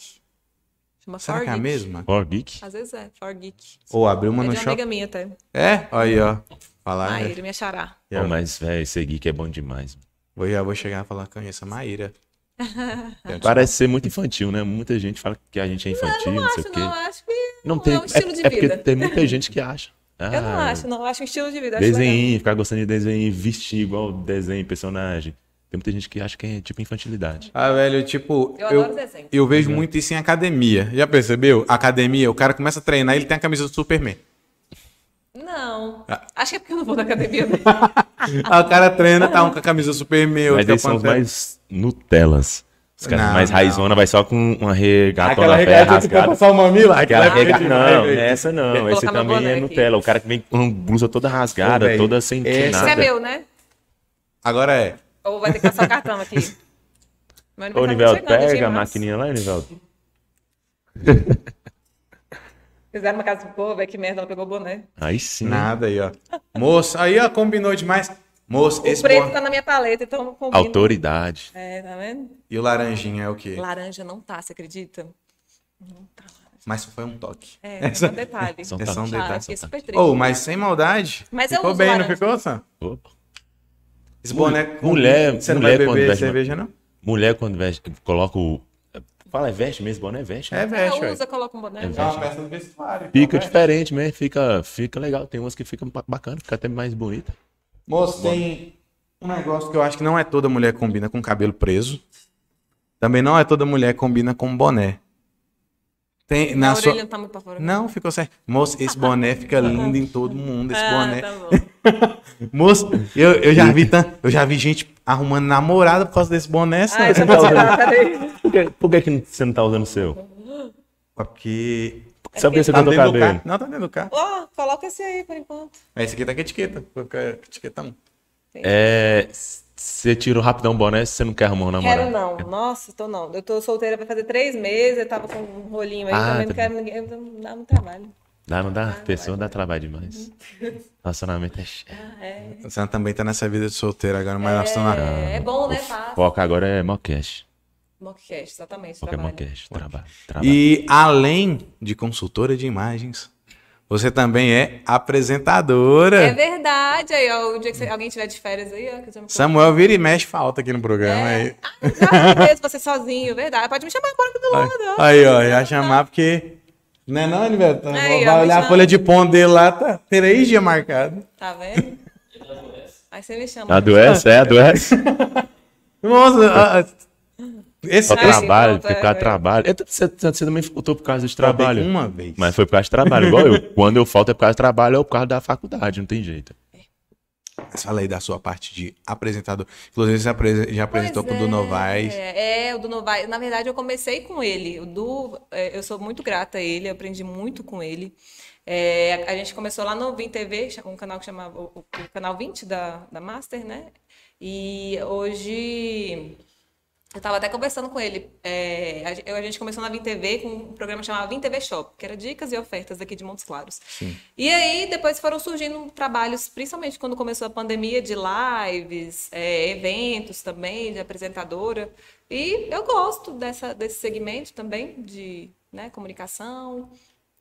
Chama
Será
For
que é a
Geek.
mesma?
For geek?
Às vezes é, For Geek.
Ou abriu uma
é
no
uma amiga
Shopping?
minha até.
É? Aí, ó. Falar.
Ah,
né?
ele me achará.
Pô, mas, velho, ser geek é bom demais.
Vou, já vou chegar e falar, conheço a Maíra.
Parece ser muito infantil, né? Muita gente fala que a gente é infantil, não, sei
Acho
o quê.
não, acho que
Não
não
tem.
é um estilo
é,
de
é porque
vida.
tem muita gente que acha.
Eu não
Ah,
acho, não. Eu acho um estilo de vida.
Desenho, ficar gostando de desenho, vestir igual desenho, personagem. Tem muita gente que acha que é tipo infantilidade.
Ah, velho, tipo,
Eu
eu,
adoro desenho.
eu vejo muito isso em academia. Já percebeu? Academia, o cara começa a treinar ele tem a camisa do Superman.
Não.
Ah.
Acho que é porque eu não vou na academia.
Aí o cara treina, tá um com a camisa Superman, outro
Mas eles são mais Nutellas. Os caras mais
não.
raizona vai só com uma regatona
Aquela
na pé rasgada.
passar o mamilo,
Aquela
aquela
rega...
rega
Não, essa não. Esse
meu
também é
aqui.
Nutella. O cara que vem com uma blusa toda rasgada,
Ô, velho,
toda sem
essa-
Isso
nada.
é meu, né?
Agora é.
Ou vai ter que passar o cartão aqui. Meu
Ô,
tá dia
pega a maquininha lá, Niveldo.
Fizeram uma casa do povo, é que merda, ela pegou o boné.
Aí sim.
Nada aí, ó. Moço, aí, ó, combinou demais. Moço,
O
esse
preto
bo-
tá na minha paleta, então não combina.
Autoridade.
É, tá vendo?
E o laranjinha é o quê?
Laranja não tá, você acredita? Não tá.
Mas foi um toque.
É, é só um detalhe.
Um
É só um
Tá,
detalhe.
fiquei super triste.
Ô, mas sem maldade.
Mas
ficou bem, não
laranja.
ficou, Sam?
Opa.
Esse boné.
Mulher-
Você não
mulher
vai
quando
beber
veste
cerveja, não?
Mulher, quando veste, coloca o. Fala, é veste mesmo, boné é veste. né?
É,
É,
veste, ué.
usa, coloca um boné.
É
né?
É uma peça do vestuário.
Fica
então,
diferente mesmo, fica, fica legal. Tem umas que ficam ba- bacana, fica até mais bonita.
Moço, tem um negócio que eu acho que não é toda mulher que combina com cabelo preso. Também não é toda mulher que combina com boné. Tem,
Na
na
orelha
sua...
não tá muito pra fora.
Não, ficou certo. Moço, esse boné fica lindo em todo mundo. Esse
ah,
boné.
tá bom.
Moço, eu, eu, já vi eu já vi gente arrumando namorada por causa desse boné.
Ah,
sabe?
vou tirar, peraí.
Por que, por que, que você não tá usando o seu?
Porque.
Sabe por que você
Tá dentro do
cabelo?
carro. Não, tá dentro do carro.
Ó, coloca esse aí por enquanto.
Esse aqui tá com etiqueta. Fica etiquetão.
É. Você tirou rapidão o boné se você não quer arrumar um namorado.
Quero não. Nossa, tô não. Eu tô solteira vai fazer três meses, eu tava com um rolinho aí,
Ah,
também não
tá
quero ninguém, não dá muito trabalho.
Dá, não dá? Pessoa dá trabalho demais. Relacionamento é chato.
Você também tá nessa vida de solteiro agora, mas relacionamento.
É, é bom, né? Fácil.
Foca agora é Mockcast.
Mockcast, exatamente.
Foca é. Mockcast. Trabalho. Trabalho.
E além de consultora de imagens, você também é apresentadora.
É verdade. Aí, ó, o dia que você- alguém tiver de férias aí, ó, que eu já me
Samuel vira e mexe falta aqui no programa.
É.
Aí.
Ah, já fez você sozinho, verdade. Pode me chamar agora aqui do lado,
aí, ó, ia chamar porque. Não é não, Aniverto?
Aí,
Vai
ó,
olhar a folha de ponto dele lá, tá três dias marcado.
Tá vendo? Aí você me chama.
Adoece? É, adoece.
Nossa, ah, ah, esse
Só trabalho,
pronto,
porque por causa
é,
do trabalho. Tô- Você, você também faltou por causa de trabalho.
uma vez.
Mas foi por causa de trabalho, igual eu. Quando eu falto é por causa do trabalho ou por causa da faculdade, não tem jeito.
Mas fala aí da sua parte de apresentador. Inclusive, você já apresentou
Pois
pro do Novaes.
É, é, o do Novaes. Na verdade, eu comecei com ele. O Du, é, eu sou muito grata a ele, eu aprendi muito com ele. É, a gente começou lá no Vim TV, um canal que chamava o, o canal 20 da, da Master, né? E hoje eu estava até conversando com ele. É, a, gen- a gente começou na Vim TV com um programa chamado Vim TV Shop, que era dicas e ofertas aqui de Montes Claros. E aí depois foram surgindo trabalhos, principalmente quando começou a pandemia, de lives, é, eventos também, de apresentadora. E eu gosto dessa, desse segmento também de né, comunicação.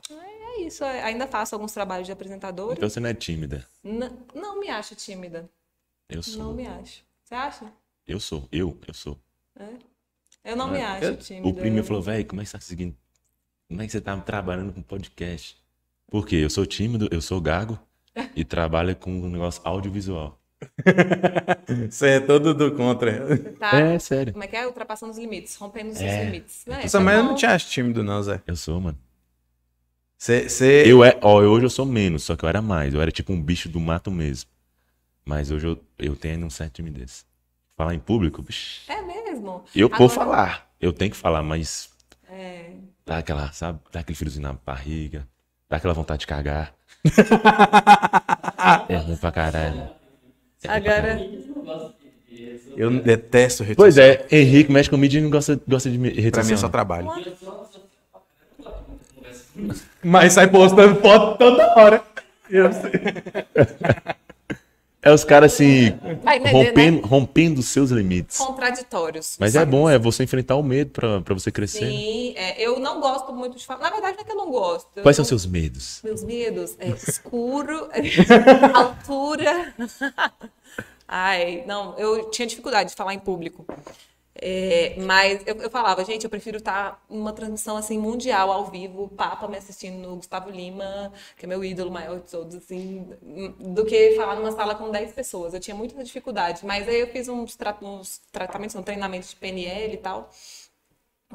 É isso, é, ainda faço alguns trabalhos de apresentadora.
Então você não é tímida.
N- não me acho tímida.
Eu
Não
sou.
me acho. Você acha?
Eu sou. Eu, eu sou.
Eu não me acho
Eu-
tímida.
o primo falou, velho, como é que você tá conseguindo? Como é que você tá trabalhando com podcast? Por quê? Eu sou tímido, eu sou gago e trabalho com um negócio audiovisual.
Você é todo do contra.
Tá?
É, sério.
Como é que é? Ultrapassando os limites, rompendo os
É.
limites. Não,
Nossa,
isso é
mas eu não te acho tímido, não, Zé.
Eu sou, mano.
Você. você-
Eu é, ó, hoje eu sou menos, só que eu era mais. Eu era tipo um bicho do mato mesmo. Mas hoje eu, eu tenho um certo timidez. Falar em público, bicho.
É mesmo.
Eu vou
Agora-
falar. Eu tenho que falar, mas
É.
dá aquela, sabe? Dá aquele friozinho na barriga. Dá aquela vontade de cagar. é ruim pra caralho.
Agora,
Eu detesto rede
Pois é, Henrique mexe com mídia e não gosta, gosta de rede
Pra mim é só trabalho. Mas sai postando foto toda hora. Eu sei.
É os caras assim,
Vai entender,
rompendo, rompendo os seus limites.
contraditórios.
Mas é bom, é você enfrentar o medo pra, pra você crescer. né?
Sim, é, eu não gosto muito de falar. Na verdade, não é que eu não gosto. Eu
Quais são
não-
seus medos?
Meus medos? É escuro, altura. Ai, não, eu tinha dificuldade de falar em público. É, mas eu, eu falava, gente, eu prefiro estar numa transmissão assim mundial, ao vivo, o Papa me assistindo, o Gustavo Lima, que é meu ídolo maior de todos, assim, do que falar numa sala com 10 pessoas. Eu tinha muita dificuldade, mas aí eu fiz uns, tra uns tratamentos, um treinamento de PNL e tal.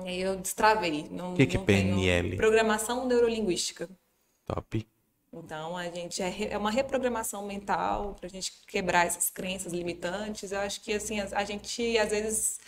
E aí eu destravei. Não,
Que que é PNL?
Programação neurolinguística.
Top.
Então, a gente é, é uma reprogramação mental para a gente quebrar essas crenças limitantes. Eu acho que assim a, a gente às vezes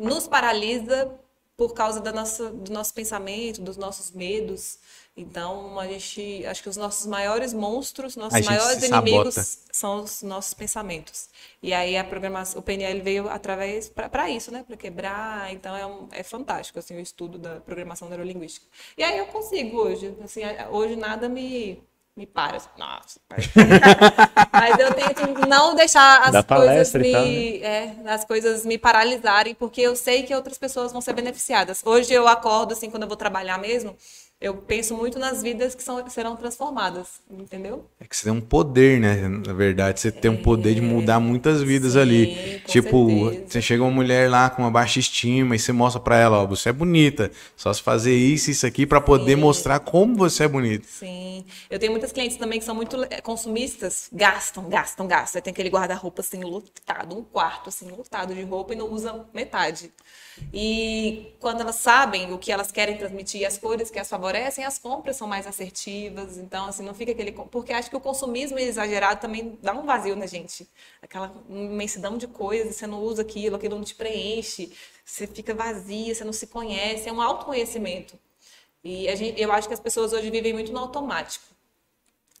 nos paralisa por causa da nossa, do nosso pensamento, dos nossos medos. Então, a gente, acho que os nossos maiores monstros, nossos maiores inimigos
sabota.
são os nossos pensamentos. E aí a programação, o PNL veio através para isso, né, para quebrar. Então é, um- é fantástico assim o estudo da programação neurolinguística. E aí eu consigo hoje, assim, hoje nada me me para. assim, Nossa. Mas eu tento não deixar as
Dá
coisas
palestra e tal,
me é, as coisas me paralisarem, porque eu sei que outras pessoas vão ser beneficiadas. Hoje eu acordo assim quando eu vou trabalhar mesmo, eu penso muito nas vidas que são, serão transformadas, entendeu?
É que você tem um poder, né? Na verdade, você tem um poder de mudar muitas vidas
Sim,
ali. Tipo,
certeza.
você chega uma mulher lá com uma baixa estima e você mostra pra ela, ó, você é bonita. Só se fazer isso e isso aqui pra poder mostrar como você é bonita.
Sim. Eu tenho muitas clientes também que são muito eh, consumistas, gastam, gastam, gastam. Aí tem aquele guarda-roupa assim lotado, um quarto assim lotado de roupa e não usa metade. E quando elas sabem o que elas querem transmitir, as cores que as favorecem, as compras são mais assertivas. Então, assim, não fica aquele. Porque acho que o consumismo exagerado também dá um vazio na gente. Aquela imensidão de coisas, você não usa aquilo, aquilo não te preenche, você fica vazia, você não se conhece. É um autoconhecimento. E gente, eu acho que as pessoas hoje vivem muito no automático.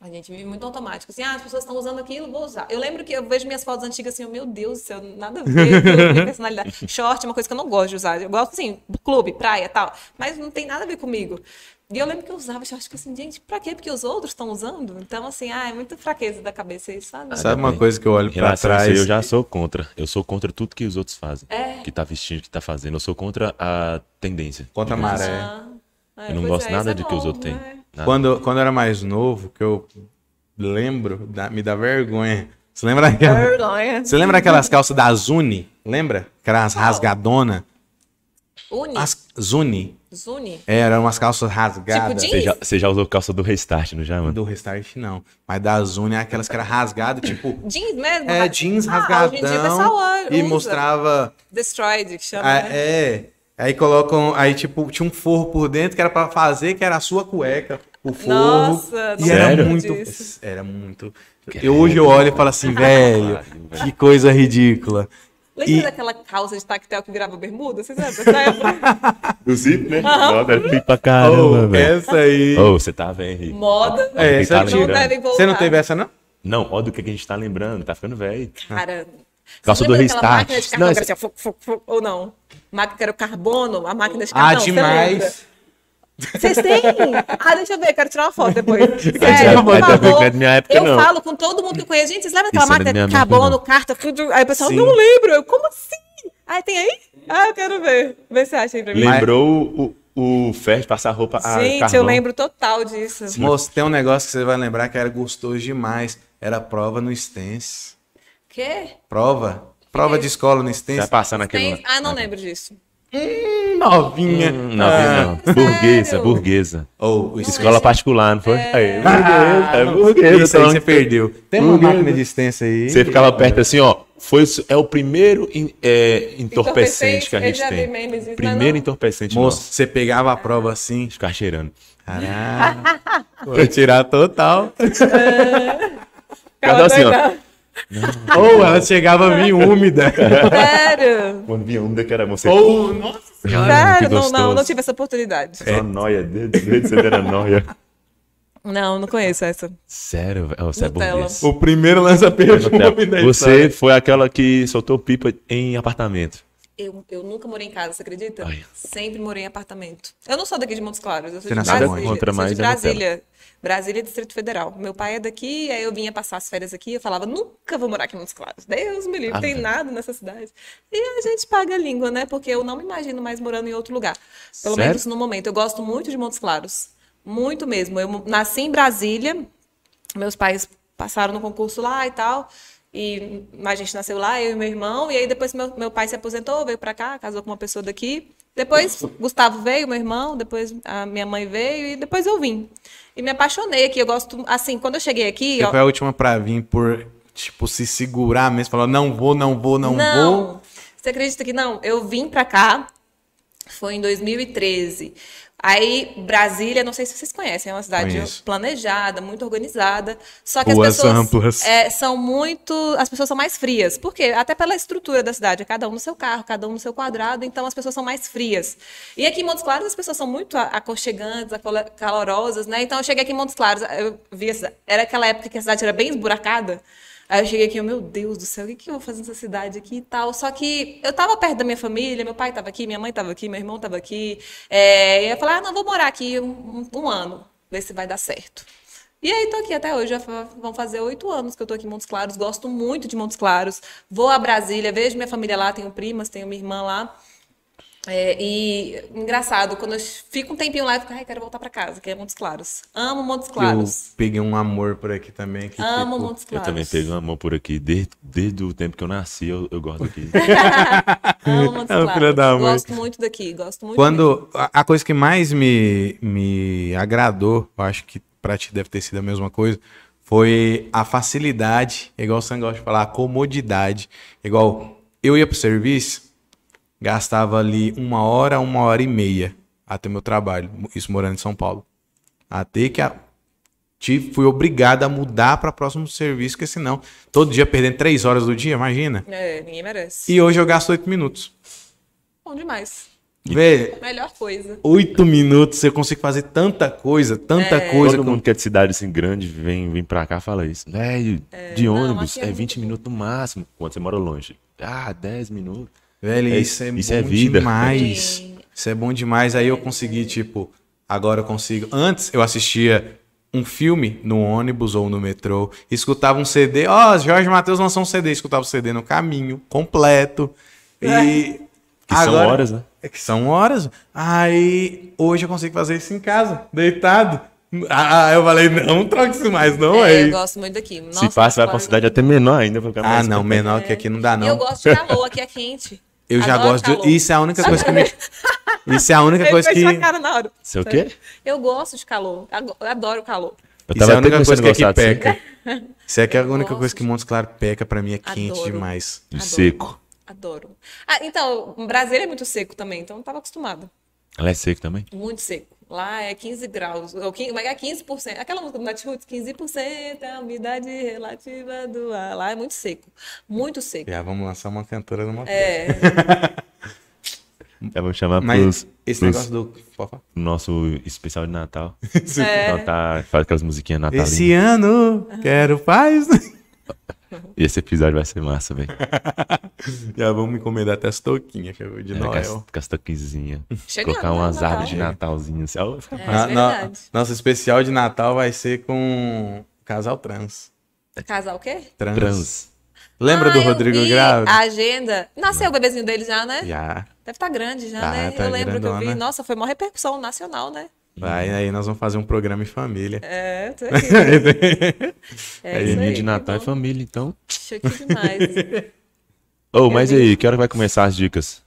A gente vive muito automático. Assim, ah, as pessoas estão usando aquilo, vou usar. Eu lembro que eu vejo minhas fotos antigas assim, meu Deus do céu, nada a ver com minha personalidade. Short é uma coisa que eu não gosto de usar. Eu gosto, assim, do clube, praia tal. Mas não tem nada a ver comigo. E eu lembro que eu usava, eu acho que assim, gente, pra quê? Porque os outros estão usando? Então, assim, ah, é muita fraqueza da cabeça isso, sabe?
Sabe uma coisa que eu olho pra
a isso
trás?
eu já sou contra. Eu sou contra tudo que os outros fazem.
É.
Que tá vestindo, que tá fazendo. Eu sou contra a tendência.
Contra a maré.
Ah, é,
Eu não
pois
gosto
é,
nada
é
do que os
bom,
outros têm. Nada.
Quando, quando eu era mais novo, que eu lembro, dá- me dá vergonha. Você lembra aquela,
Vergonha.
Você lembra aquelas calças da Zuni? Lembra? Que eram as
Qual?
rasgadona.
Uni,
As Zuni.
Zuni.
É, eram umas calças rasgadas.
Tipo
Você já, você já usou calça do Restart, não já, mano?
Do Restart, não. Mas da Zuni é aquelas que era rasgada, tipo...
Jeans mesmo?
É, jeans
Ah, hoje em dia o pessoal
rasgadão. E
usa.
mostrava...
Destroyed, que chama,
Ah,
né?
é. Aí colocam. Aí, tipo, tinha um forro por dentro que era pra fazer, que era a sua cueca. O forro.
Nossa,
e
não
era
lembro
muito.
disso.
Era muito. Eu, hoje eu olho e falo assim, velho, que coisa ridícula.
Lembra
E-
daquela calça de tactel que virava bermuda? Vocês lembram dessa época?
Do zip, né? Nossa, era pra caramba,
Oh,
velho.
essa aí.
Ô, você tá vendo, Henrique?
Moda.
é, essa
tá?
Não devem voltar.
Você não teve essa, não?
Não, olha do que a gente tá lembrando. Tá ficando velho.
Cara.
Calça do Restart. Não,
era assim, ó, fuc, fuc, fuc, ou não? Máquina que era o carbono, a máquina de
Ah,
cartão. lembra?
demais.
Vocês têm? Ah, deixa eu ver, quero tirar uma foto depois. Sério, por favor.
é minha época,
eu
não.
falo com todo mundo que eu conheço. Gente, vocês lembram daquela máquina de carbono, carta, tudo? Aí o pessoal,
Sim.
não lembro. Eu, como assim? Ah, tem aí? Ah, eu quero ver. Vê se acha aí pra mim.
Lembrou o, o Fest passar roupa a
Gente,
carvão.
eu lembro total disso.
Moço, tem um negócio que você vai lembrar que era gostoso demais. Era prova no Stens.
Quê?
Prova. Prova de escola no Stens.
vai passar naquele...
Ah, não lembro disso.
Novinha.
Hum, não, não. Burguesa, burguesa.
Oh, o
Escola particular, não foi? Aí, burguesa, é
Isso
burguesa.
aí
então.
você perdeu. Tem uma máquina de extensão aí.
Você ficava perto assim, ó. Foi, é o primeiro in- é, entorpecente que a gente tem.
memes
Primeiro
não.
entorpecente
Moço,
nosso.
você pegava a prova assim.
Ficar cheirando.
Caralho. Vou tirar total.
Cada assim, ó.
Ou ela chegava a vir úmida.
Sério?
Quando vinha um que era você.
Ou, nossa.
que
Sério? Não, não, não tive essa oportunidade.
Só noia, desde você era noia.
Não, não conheço essa.
Sério, velho? Você é
Nutella.
burguês.
O primeiro lança-perfume da
Você foi aquela que soltou pipa em apartamento.
Eu, eu nunca morei em casa, você acredita?
Ai.
Sempre morei em apartamento. Eu não sou daqui de Montes Claros, eu sou de
nasceu
Brasília.
Contra
eu sou
mais
de
é.
Brasília. Brasília, Distrito Federal. Meu pai é daqui, aí eu vinha passar as férias aqui, eu falava, nunca vou morar aqui em Montes Claros. Deus me livre,
Ah,
tem nada nessa cidade. E a gente paga a língua, né? Porque eu não me imagino mais morando em outro lugar. Pelo
Sério?
menos no momento. Eu gosto muito de Montes Claros. Muito mesmo. Eu nasci em Brasília, meus pais passaram no concurso lá e tal. E a gente nasceu lá, eu e meu irmão. E aí depois meu, meu pai se aposentou, veio pra cá, casou com uma pessoa daqui. Depois Gustavo veio, meu irmão. Depois a minha mãe veio e depois eu vim. E me apaixonei aqui. Eu gosto, assim, quando eu cheguei aqui.
Você
ó,
foi a última pra vir por, tipo, se segurar mesmo. Falar, não vou, não vou, não, vou.
Você acredita que não? Eu vim pra cá, foi em 2013. Aí, Brasília, não sei se vocês conhecem, é uma cidade
Conheço.
planejada, muito organizada. Só que
Ruas
as pessoas
amplas.
é, são muito. As pessoas são mais frias. Por quê? Até pela estrutura da cidade. É cada um no seu carro, cada um no seu quadrado, então as pessoas são mais frias. E aqui em Montes Claros as pessoas são muito aconchegantes, calorosas, né? Então eu cheguei aqui em Montes Claros, eu vi era aquela época que a cidade era bem esburacada. Aí eu cheguei aqui, eu, meu Deus do céu, o que, que eu vou fazer nessa cidade aqui e tal? Só que eu tava perto da minha família, meu pai tava aqui, minha mãe tava aqui, meu irmão tava aqui. É, e eu falei, ah, não, vou morar aqui um, um ano, ver se vai dar certo. E aí tô aqui até hoje, já vão fazer oito anos que eu tô aqui em Montes Claros, gosto muito de Montes Claros. Vou a Brasília, vejo minha família lá, tenho primas, tenho minha irmã lá. É, e engraçado, quando eu fico um tempinho lá, eu fico, ai, quero voltar pra casa, que é Montes Claros. Amo Montes
Eu
Claros.
peguei um amor por aqui também. Que,
Amo
tipo,
Montes
Eu
Claros.
também peguei uma mão por aqui. Desde, desde o tempo que eu nasci, eu, eu gosto aqui.
Amo Montes
É um
Claros.
mãe.
Gosto muito daqui, gosto muito. mesmo.
Quando a, a coisa que mais me, me agradou, eu acho que pra ti deve ter sido a mesma coisa, foi a facilidade, igual o Sam gosta de falar, a comodidade. Igual eu ia pro serviço, gastava ali uma hora, uma hora e meia até meu trabalho, isso morando em São Paulo. Até que a, tive, fui obrigado a mudar para próximo serviço, porque senão, todo dia perdendo três horas do dia, imagina.
É, ninguém merece.
E hoje eu gasto oito minutos.
Bom demais.
Vê,
Melhor coisa.
oito minutos eu consigo fazer tanta coisa, tanta
É.
coisa.
Todo
com-
mundo que é de cidade assim grande vem, vem pra cá e fala isso. Velho, de
não,
ônibus
aqui é
é 20
muito-
minutos no máximo. Quando você mora longe. Ah, 10 minutos.
Velho,
É,
isso é
isso
bom
é vida.
demais.
Sim.
Isso é bom demais. Aí eu consegui, tipo, Agora eu consigo. Antes eu assistia um filme no ônibus ou no metrô, escutava um CD. Ó, Jorge Matheus lançou um CD, escutava o CD no caminho, completo. E.
Que são horas, né?
É que são horas. Aí hoje eu consigo fazer isso em casa, deitado. Ah, eu falei, não troque isso mais, não,
É,
é.
eu gosto muito daqui. Nossa,
Se passa, vai pra uma cidade até menor ainda. Pra ficar
Ah,
mais
não, menor que aqui não dá,
E eu
não.
gosto de calor, aqui é quente.
Eu já gosto
calor.
de. Isso é a única coisa que me. Isso é a única
Ele
coisa que.
cara na hora.
Sei o quê?
Eu gosto de calor. Eu adoro calor.
Eu
Isso é a única coisa que aqui
assim.
peca. Isso é que é a única coisa que Montes Claro peca pra mim é quente
Adoro.
demais.
De
Adoro.
seco.
Adoro. Ah, então, o Brasília é muito seco também, então eu não tava acostumada.
Ela é seco também?
Muito seco. Lá é 15 graus. Ou 15, mas é 15%. Aquela música do Natiruts, 15% é a umidade relativa do ar. Lá é muito seco. Muito seco.
Já vamos lançar uma cantora numa
É,
Já vou chamar
Mas
pros,
esse
pros
negócio do. Falar?
nosso especial de Natal.
É.
Cantar, faz aquelas musiquinhas natalinas.
Esse ano, quero paz.
E esse episódio vai ser massa, velho.
Já vamos encomendar até as touquinhas que eu de
É,
Noel.
com as toquinhas.
Chegando,
Colocar
né,
umas
Natal.
árvores de Natalzinho. Assim,
É.
massa.
Na- nosso especial de Natal vai ser com casal trans.
casal o quê?
Trans.
Trans.
Lembra
Ah,
do Rodrigo Grávida?
A agenda. Nasceu o bebezinho dele já, né?
Já.
Deve estar grande já,
Tá,
né?
tá
eu lembro que eu vi.
grandona.
Nossa, foi uma repercussão nacional, né?
Vai, aí nós vamos fazer um programa em família.
É, tô aqui. É
É,
isso aí,
de Natal é família, então.
Chique demais.
Ô, mas e aí, que hora vai começar as dicas?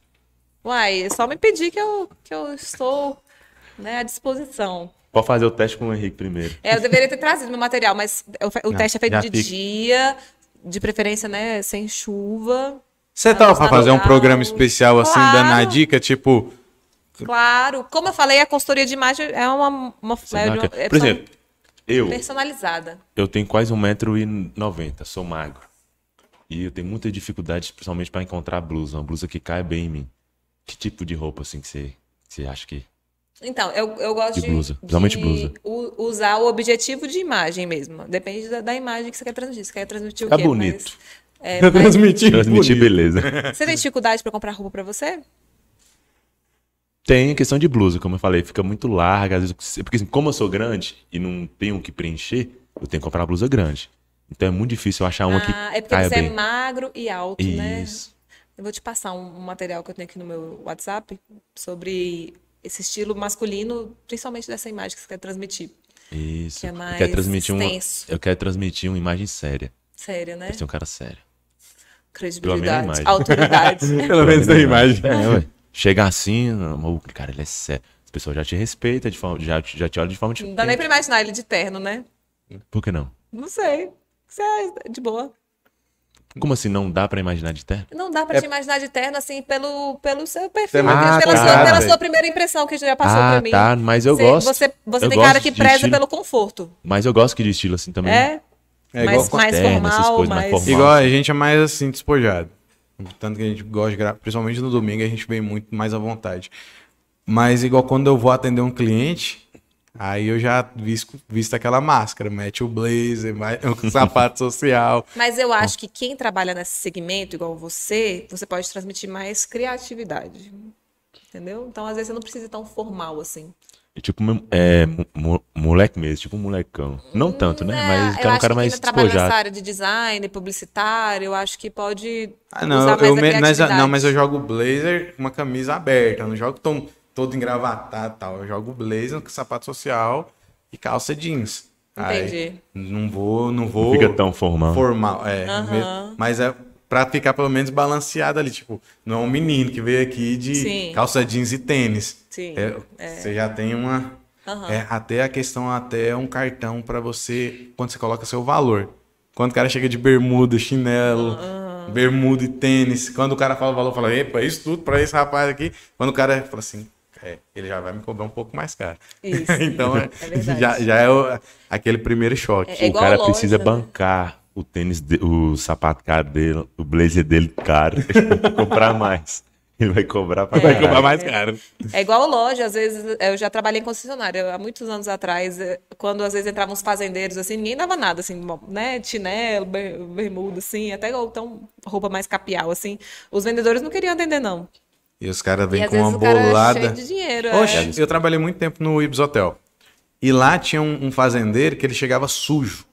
Uai, é só me pedir que eu, que eu estou né, à disposição.
Pode fazer o teste com o Henrique primeiro.
É, eu deveria ter trazido meu material, mas o, o
Não,
teste é feito de
fica.
dia, de preferência, né, sem chuva.
Você tava pra fazer um programa especial assim,
Claro.
dando a dica, tipo.
Claro, como eu falei, a consultoria de imagem é uma, uma, é uma- é
Por exemplo, eu,
personalizada.
eu tenho quase 1,90m, sou magro. E eu tenho muita dificuldade, principalmente para encontrar blusa, uma blusa que cai bem em mim. Que tipo de roupa, assim, que você, que você acha que...
Então, eu, eu gosto
De
de,
blusa, principalmente
de
blusa.
usar o objetivo de imagem mesmo. Depende da, da imagem que você quer transmitir. Você quer transmitir o
Fica
quê?
bonito.
Mas, é, mas-
Transmitir.
Transmitir
bonito.
beleza.
você tem dificuldade para comprar roupa para você?
Tem questão de blusa, como eu falei, fica muito larga. Às vezes, porque assim, como eu sou grande e não tenho o que preencher, eu tenho que comprar uma blusa grande. Então é muito difícil eu achar uma que
Ah, é porque
caia
você
bem.
é magro e alto, né?
Isso.
Eu vou te passar um, um material que eu tenho aqui no meu WhatsApp sobre esse estilo masculino, principalmente dessa imagem que você quer transmitir.
Isso.
Que é
eu
mais
quero transmitir uma,
extenso.
eu quero transmitir uma imagem séria.
Sério, né?
Pra ser um cara sério.
Credibilidade, autoridade.
Pelo menos a imagem.
É, ué. Chega assim, não, o cara, ele é sério. As pessoas já te respeitam, de forma, já, te- já te olham de forma
Não
diferente.
dá nem pra imaginar ele de terno, né?
Por que não?
Não sei. Você é de boa.
Como assim não dá pra imaginar de terno?
Não dá pra te imaginar de terno assim pelo, pelo seu perfil,
Tem
pela,
Ah,
sua,
tá,
pela sua primeira impressão que já passou
ah,
pra mim.
tá, mas eu
você,
gosto.
Você, você
Eu
tem cara que preza
estilo-
pelo conforto.
Mas eu gosto que de estilo assim também.
É?
É
mais
igual,
mais
terno,
formal,
coisas mais
mais.
formal.
igual a gente é mais assim, despojado. Tanto que a gente gosta de gravar, principalmente no domingo, a gente vem muito mais à vontade. Mas igual quando eu vou atender um cliente, aí eu já visto, visto aquela máscara, mete o blazer, o sapato social.
Mas eu acho que quem trabalha nesse segmento, igual você, você pode transmitir mais criatividade. Entendeu? Então, às vezes, você não precisa ir tão formal assim.
E, tipo, é, mo- moleque mesmo, tipo um molecão. Não tanto, né?
É,
Mas
eu
quero um cara
que
mais
trabalha nessa
despojado.
área de design, publicitário, eu acho que pode
Ah, não,
usar mais
eu,
a
me- mas,
criatividade.
não, mas eu jogo blazer com uma camisa aberta, eu não jogo tão, todo engravatado e tal. Eu jogo blazer com sapato social e calça jeans. Aí,
Entendi.
não vou, não vou.
Não fica tão formal.
formal, é.
Aham.
mesmo. Mas é pra ficar pelo menos balanceado ali, tipo, não é um menino que veio aqui de
Sim.
calça jeans e tênis.
Sim,
É,
é.
Você já tem uma
Aham.
é, até a questão até um cartão pra você quando você coloca seu valor. Quando o cara chega de bermuda, chinelo, bermuda e tênis, quando o cara fala o valor, fala, epa, isso tudo pra esse rapaz aqui. Quando o cara fala assim, é, ele já vai me cobrar um pouco mais caro.
Isso.
então é,
É
já, já é o- aquele primeiro choque.
É
o
igual
cara
loja,
precisa
né?
bancar o tênis, de- o sapato caro dele, o blazer dele caro. Ele que comprar mais. Ele vai cobrar pra
Vai
caralho.
cobrar mais caro.
É igual loja, às vezes, eu já trabalhei em concessionária, há muitos anos atrás, eh, quando às vezes entravam uns fazendeiros, assim, ninguém dava nada, assim, né, chinelo, ber- bermuda, assim, até ou então roupa mais capial, assim, os vendedores não queriam atender, não.
E os caras vêm com uma
o cara é
bolada.
cheio de dinheiro. é.
Oxe, eu trabalhei muito tempo no Ibis Hotel. E lá tinha um, um fazendeiro que ele chegava sujo.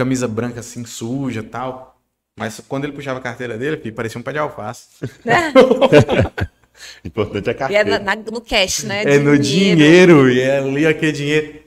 Camisa branca assim, suja e tal. Mas quando ele puxava a carteira dele, filho, parecia um pé de alface.
Importante é a
E é
carteira.
na- na- no cash, né?
É no dinheiro. E é ali aquele dinheiro.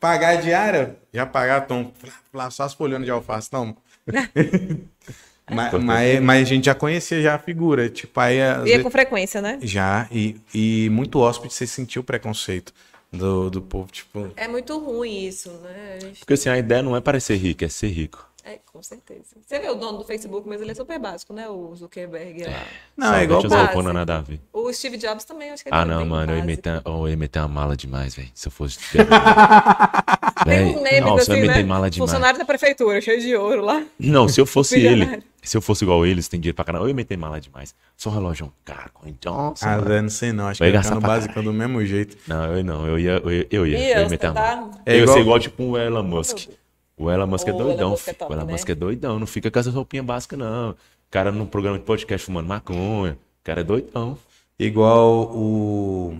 Pagar a diária, já pagar, tom, lá só as folhando de alface, não. mas, mas, mas a gente já conhecia já a figura. Tipo, aí
Ia
vezes-
com frequência, né?
já, e, e muito hóspede você sentiu o preconceito do, do povo, tipo.
É muito ruim isso, né?
Porque assim, a ideia não é parecer rico, é ser rico.
É, com certeza. Você vê o dono do Facebook, mas ele é super básico, né? O Zuckerberg lá.
Não,
Só
é igual
eu o nada a ver.
O Steve Jobs também, acho que ele
Ah,
é
não, mano, eu ia, meter, oh, eu ia meter uma mala demais, velho. Se eu fosse.
Tem uns memes
Nossa, eu
assim,
ia meter
né?
mala demais.
Funcionário da prefeitura, cheio de ouro lá.
Não, se eu fosse ele, se eu fosse igual eles, tem dinheiro pra caramba, eu ia meter mala demais. Só um relógio caro, então.
Ah, Zé, não sei não. Acho que ia
gastar
ficar no básico do mesmo jeito.
Não, eu não, eu ia, eu ia, eu ia,
Ih,
eu ia
você
meter a mala.
É
eu ia
igual-
ser igual tipo o Elon Musk. O Elon Musk é
O Elon
doidão,
Musk é top,
o Elon
né?
Musk é doidão, não fica com essas roupinhas básicas, não. O cara no programa de podcast fumando maconha. O cara é doidão.
Igual o.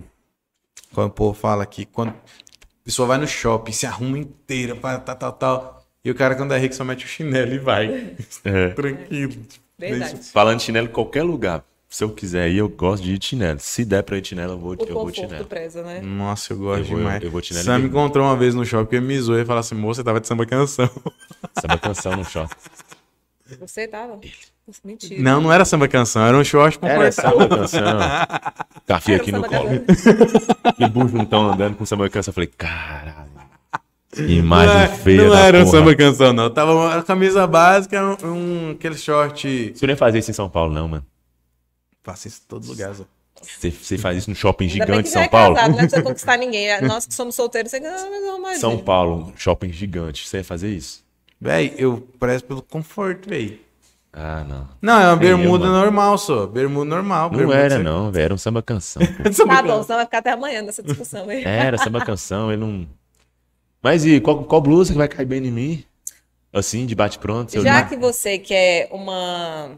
Quando o povo fala aqui, quando a pessoa vai no shopping, se arruma inteira, para tal, tal, tal. E o cara, quando é rico, só mete o chinelo e vai.
É.
Tranquilo.
Verdade.
Falando de chinelo em qualquer lugar. Se eu quiser ir, eu gosto de ir de chinelo. Se der pra ir de chinelo, eu vou,
O
eu vou de chinelo.
preza, né?
Nossa, eu gosto
Eu vou-
demais.
eu vou de chinelo
Sam
e
me encontrou uma vez no shopping, ele me zoou e falou assim: moça, você tava de samba canção.
Samba canção no shopping.
Você tava? Nossa, Mentira.
Não, não era samba canção, era um short
Era
confortável.
samba canção. Café
Era
aqui no colo. E bujuntão andando com samba canção. Eu falei, caralho. Que imagem
não é-
feia
não
da
era um samba canção, não. Tava uma camisa básica, um, um- aquele short.
Você não ia fazer isso em São Paulo, não, mano.
Faço isso em todo lugar, Zé.
Você, você faz isso no shopping gigante
já
São
é
Paulo?
casado, não precisa conquistar ninguém. Nós que somos solteiros, você ganha não, mais
São Paulo, um shopping gigante. Você ia fazer isso?
Véi, eu prezo pelo conforto, véi.
Ah, não.
Não, é uma
eu,
bermuda
mano.
normal só. Bermuda normal.
Não
bermuda
era, não, velho. Era um samba canção.
Tá bom, senão vai ficar até amanhã nessa discussão aí.
Era samba canção, ele não. Mas e qual, qual blusa que vai cair bem em mim? Assim, de bate-pronto? eu-
Já que você quer uma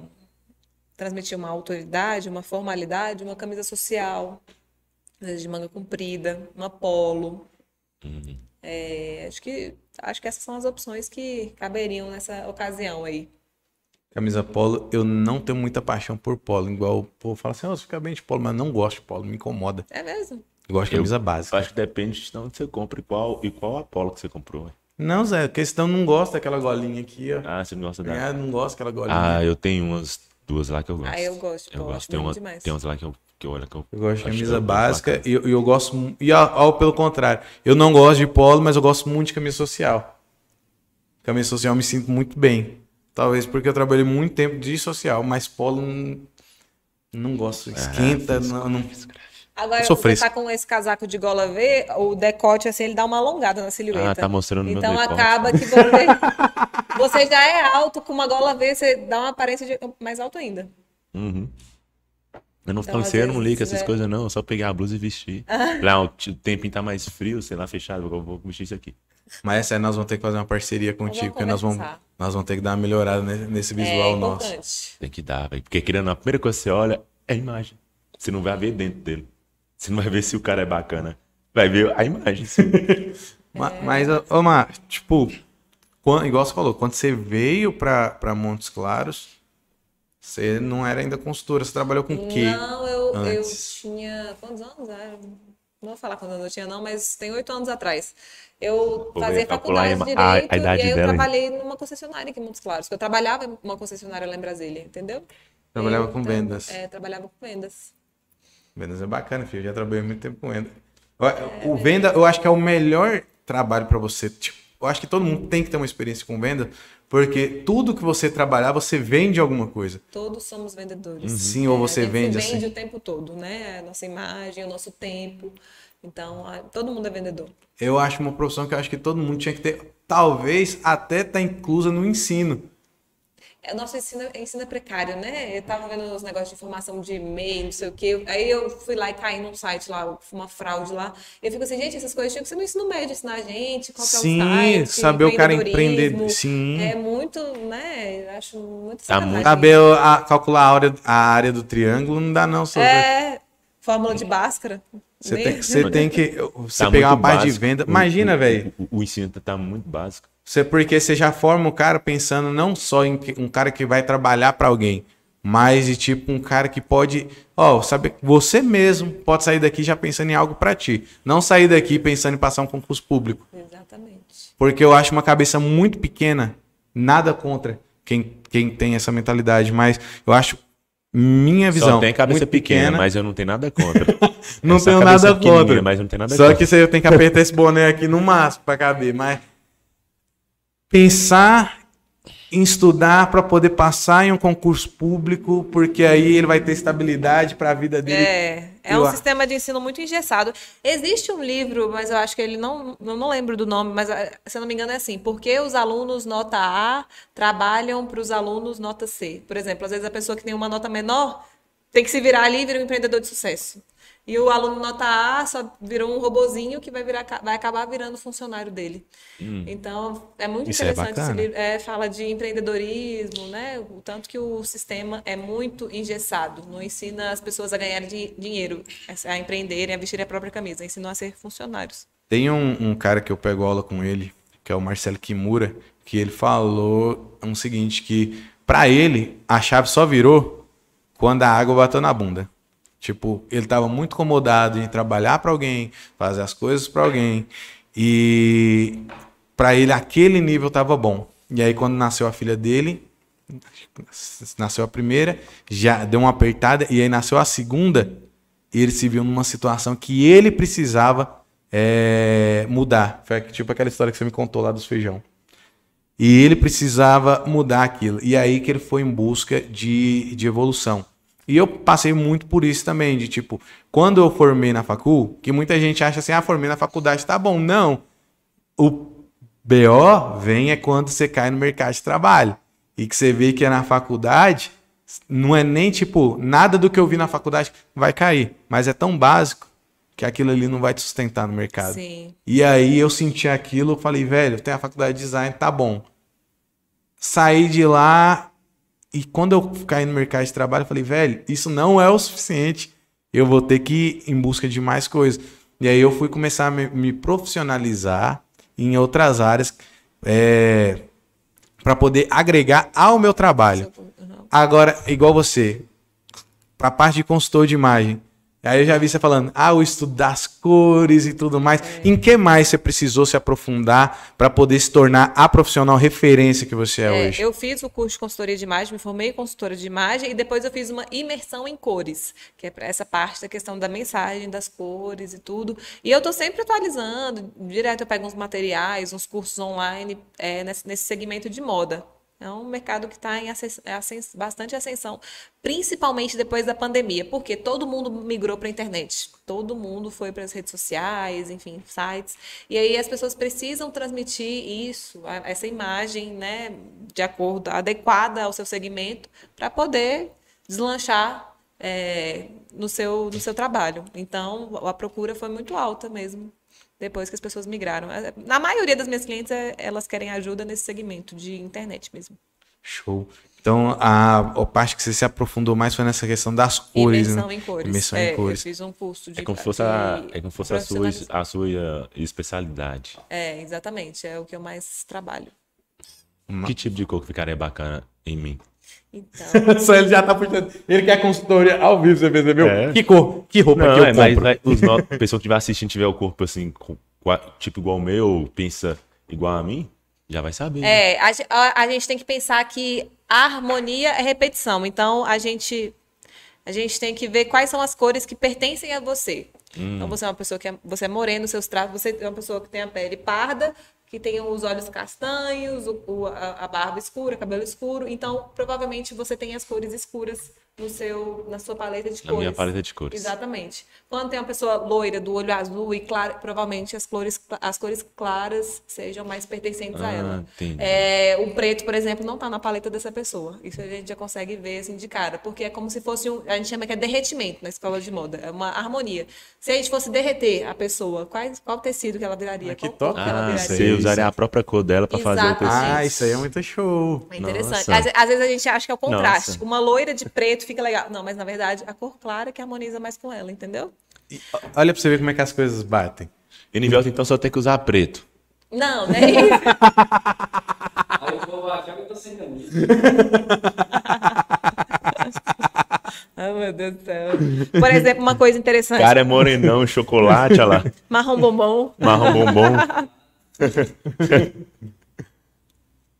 transmitir uma autoridade, uma formalidade, uma camisa social, às vezes de manga comprida, uma polo.
Uhum.
É, acho que acho que essas são as opções que caberiam nessa ocasião aí.
Camisa polo, eu não tenho muita paixão por polo. Igual o povo fala assim, oh, fica bem de polo, mas não gosto de polo, me incomoda.
É mesmo?
Eu gosto de camisa
Eu
básica.
acho que depende de onde você compra e qual, e qual Apolo que você comprou.
Não, Zé, a questão não gosta daquela golinha aqui, ó.
Ah, você não gosta da.
Ah, não gosto daquela golinha.
Ah, eu tenho umas duas lá que eu gosto.
Ah, eu gosto,
Eu
pô,
gosto. Tem, uma,
demais.
tem umas lá que eu, que eu olho que eu.
Eu gosto de camisa
eu- eu
básica e eu, eu gosto. E ao, ao pelo contrário, eu não gosto de polo, mas eu gosto muito de camisa social. Camisa social eu me sinto muito bem. Talvez porque eu trabalhei muito tempo de social, mas polo não, não gosto. Esquenta, não, não-
Agora, você tá com esse casaco de gola V, o decote, assim, ele dá uma alongada na silhueta.
Ah, tá mostrando meu
Então
decote.
acaba que você, você já é alto, com uma gola V, você dá uma aparência de mais alto ainda.
Uhum. Eu não
Então,
assim, eu não ligo essas
é-
coisas, não. Eu só pegar a blusa e vestir. Lá, o tempinho tá mais frio, sei lá, fechado. Eu vou vestir isso aqui.
Mas essa aí nós vamos ter que fazer uma parceria contigo, porque nós vamos, nós vamos ter que dar uma melhorada ne- nesse
é
visual nosso.
importante.
Tem que dar, velho. Porque querendo, a primeira coisa que você olha é a imagem. Você não vai ver dentro dele. Você não vai ver se o cara é bacana. Vai ver a imagem. sim.
Ma- Mas, ô, Mar, tipo, quan- igual você falou, quando você veio pra, pra Montes Claros, você não era ainda consultora, você trabalhou com o quê?
Não, eu, eu
antes?
tinha. Quantos anos? era? Não vou falar quantos anos eu tinha, não, mas tem oito anos atrás. Eu
Vou
fazia faculdade de
a- a
Direito
idade
e aí eu
dela, hein?
trabalhei numa concessionária aqui em Montes Claros. Eu trabalhava em uma concessionária lá em Brasília, entendeu?
Trabalhava com vendas.
É, trabalhava com vendas.
Vendas é bacana, filho. Eu já trabalhei muito tempo com venda. O venda, eu acho que é o melhor trabalho pra você. Tipo, eu acho que todo mundo tem que ter uma experiência com venda, porque tudo que você trabalhar, você vende alguma coisa.
Todos somos vendedores.
Sim, ou você vende
se vende
assim.
o tempo todo, né? A nossa imagem, o nosso tempo. Então, todo mundo é vendedor.
Eu acho uma profissão que eu acho que todo mundo tinha que ter, talvez até tá inclusa no ensino.
É, nosso ensino, ensino é precário, né? Eu tava vendo os negócios de informação de e-mail, não sei o quê. Aí eu fui lá e caí num site lá, uma fraude lá. Eu fico assim, gente, essas coisas tinham que ser no ensino médio ensinar a gente, qual que é o
Sim,
site,
saber o cara empreender. Sim.
É muito, né? Eu Acho muito
Tá muito-
Saber a- calcular a área, a área do triângulo não dá, não, só.
É, fórmula de Bhaskara.
Você tem, você tem que. Você
Tá
pegar uma parte de
básico.
venda.
O-
Imagina,
o-
velho.
O, o ensino tá muito básico.
Você, porque você já forma o cara pensando não só em um cara que vai trabalhar para alguém, mas de tipo um cara que pode. Ó, sabe, você mesmo pode sair daqui já pensando em algo para ti. Não sair daqui pensando em passar um concurso público.
Exatamente.
Porque eu acho uma cabeça muito pequena, nada contra quem, quem tem essa mentalidade, mas eu acho minha visão.
Só tem cabeça
muito
pequena, mas eu não tenho nada contra.
não tenho nada contra.
Mas não tenho nada
Só
contra.
que você tem que apertar esse boné aqui no máximo para caber, mas pensar em estudar para poder passar em um concurso público, porque aí ele vai ter estabilidade para a vida dele.
É, é um sistema de ensino muito engessado. Existe um livro, mas eu acho que ele não, eu não lembro do nome, mas ah, se eu não me engano é assim, por que os alunos nota A trabalham para os alunos nota C? Por exemplo, às vezes a pessoa que tem uma nota menor tem que se virar ali e vira um empreendedor de sucesso. E o aluno nota A só virou um robozinho que vai, virar, vai acabar virando funcionário dele. Então, é muito
Isso é
interessante esse
bacana.
livro. É, fala de empreendedorismo, né? O tanto que o sistema é muito engessado. Não ensina as pessoas a ganharem di- dinheiro, a empreenderem, a vestirem a própria camisa. Ensinam a ser funcionários.
Tem um, um cara que eu pego aula com ele, que é o Marcelo Kimura, que ele falou o seguinte, que para ele a chave só virou quando a água bateu na bunda. Tipo, ele estava muito incomodado em trabalhar para alguém, fazer as coisas para alguém, e para ele aquele nível tava bom. E aí quando nasceu a filha dele, nasceu a primeira, já deu uma apertada e aí nasceu a segunda, ele se viu numa situação que ele precisava é, mudar. Foi tipo aquela história que você me contou lá dos feijão. E ele precisava mudar aquilo. E aí que ele foi em busca de, de evolução. E eu passei muito por isso também, de tipo, quando eu formei na facul, que muita gente acha assim, ah, formei na faculdade, tá bom. Não. O BO vem é quando você cai no mercado de trabalho. E que você vê que é na faculdade, não é nem tipo, nada do que eu vi na faculdade vai cair. Mas é tão básico que aquilo ali não vai te sustentar no mercado.
Sim.
E aí eu senti aquilo, eu falei, velho, tem a faculdade de design, tá bom. Saí de lá e quando eu caí no mercado de trabalho, eu falei, velho, isso não é o suficiente. Eu vou ter que ir em busca de mais coisas. E aí eu fui começar a me, me profissionalizar em outras áreas é, para poder agregar ao meu trabalho. Agora, igual você, para a parte de consultor de imagem, aí eu já vi você falando, ah, o estudo das cores e tudo mais. Em que mais você precisou se aprofundar para poder se tornar a profissional referência que você é,
É,
hoje?
eu fiz o curso de consultoria de imagem, me formei consultora de imagem e depois eu fiz uma imersão em cores, que é para essa parte da questão da mensagem, das cores e tudo. E eu estou sempre atualizando, direto eu pego uns materiais, uns cursos online é, nesse, nesse segmento de moda. É um mercado que está em ascens- bastante ascensão, principalmente depois da pandemia, porque todo mundo migrou para a internet, todo mundo foi para as redes sociais, enfim, sites, e aí as pessoas precisam transmitir isso, essa imagem, né, de acordo, adequada ao seu segmento, para poder deslanchar é, no, seu, no seu trabalho. Então, a procura foi muito alta mesmo depois que as pessoas migraram. É, Na maioria das minhas clientes, é- elas querem ajuda nesse segmento de internet mesmo.
Show. Então, a, a parte que você se aprofundou mais foi nessa questão das cores,
Imersão
né?
em cores.
Imersão
É,
em cores.
Eu fiz um curso de.
É como se fosse a, é como se fosse a sua, a sua especialidade.
É, exatamente. É o que eu mais trabalho.
Que tipo de cor que ficaria bacana em mim?
Então.
Só ele já tá puxando. Ele quer consultoria ao vivo, você percebeu?
É.
Que cor? Que roupa
Não,
que eu
é, mas
compro?
vai- os no... a pessoa que estiver assistindo tiver o corpo assim, com- tipo igual o meu, pensa igual a mim, já vai saber. né?
É, a, ge- a- a gente tem que pensar que a harmonia é repetição. Então, a gente, a gente tem que ver quais são as cores que pertencem a você. Então, você é uma pessoa que é, você é moreno, seus traços, você é uma pessoa que tem a pele parda, que tem os olhos castanhos, o- a, a barba escura, cabelo escuro. Então, provavelmente você tem as cores escuras no seu, na sua paleta de
Na
cores.
minha paleta de cores.
Exatamente. Quando tem uma pessoa loira, do olho azul e claro, provavelmente as cores, as cores claras sejam mais pertencentes a
Ah,
ela.
entendi.
É, o preto, por exemplo, não está na paleta dessa pessoa. Isso a gente já consegue ver assim de cara, porque é como se fosse um, a gente chama que é derretimento na escola de moda, é uma harmonia. Se a gente fosse derreter a pessoa, quais, qual tecido que ela viraria?
Ah, que
qual
top.
que ela
Ah,
viraria?
você usaria a própria cor dela pra fazer o tecido.
Ah, isso aí é muito show.
É interessante. Às, às vezes a gente acha que é o contraste.
Nossa.
Uma loira de preto fica legal. Não, mas na verdade a cor clara que harmoniza mais com ela, entendeu?
E, olha pra você ver como é que as coisas batem.
E Nivelta, então, só tem que usar preto.
Não, né? Isso.
Aí povo vai achar que eu tô sem camisa.
Ai, meu Deus do céu. Por exemplo, uma coisa
O
interessante.
cara é morenão, chocolate, olha lá.
Marrom bombom.
Marrom bombom.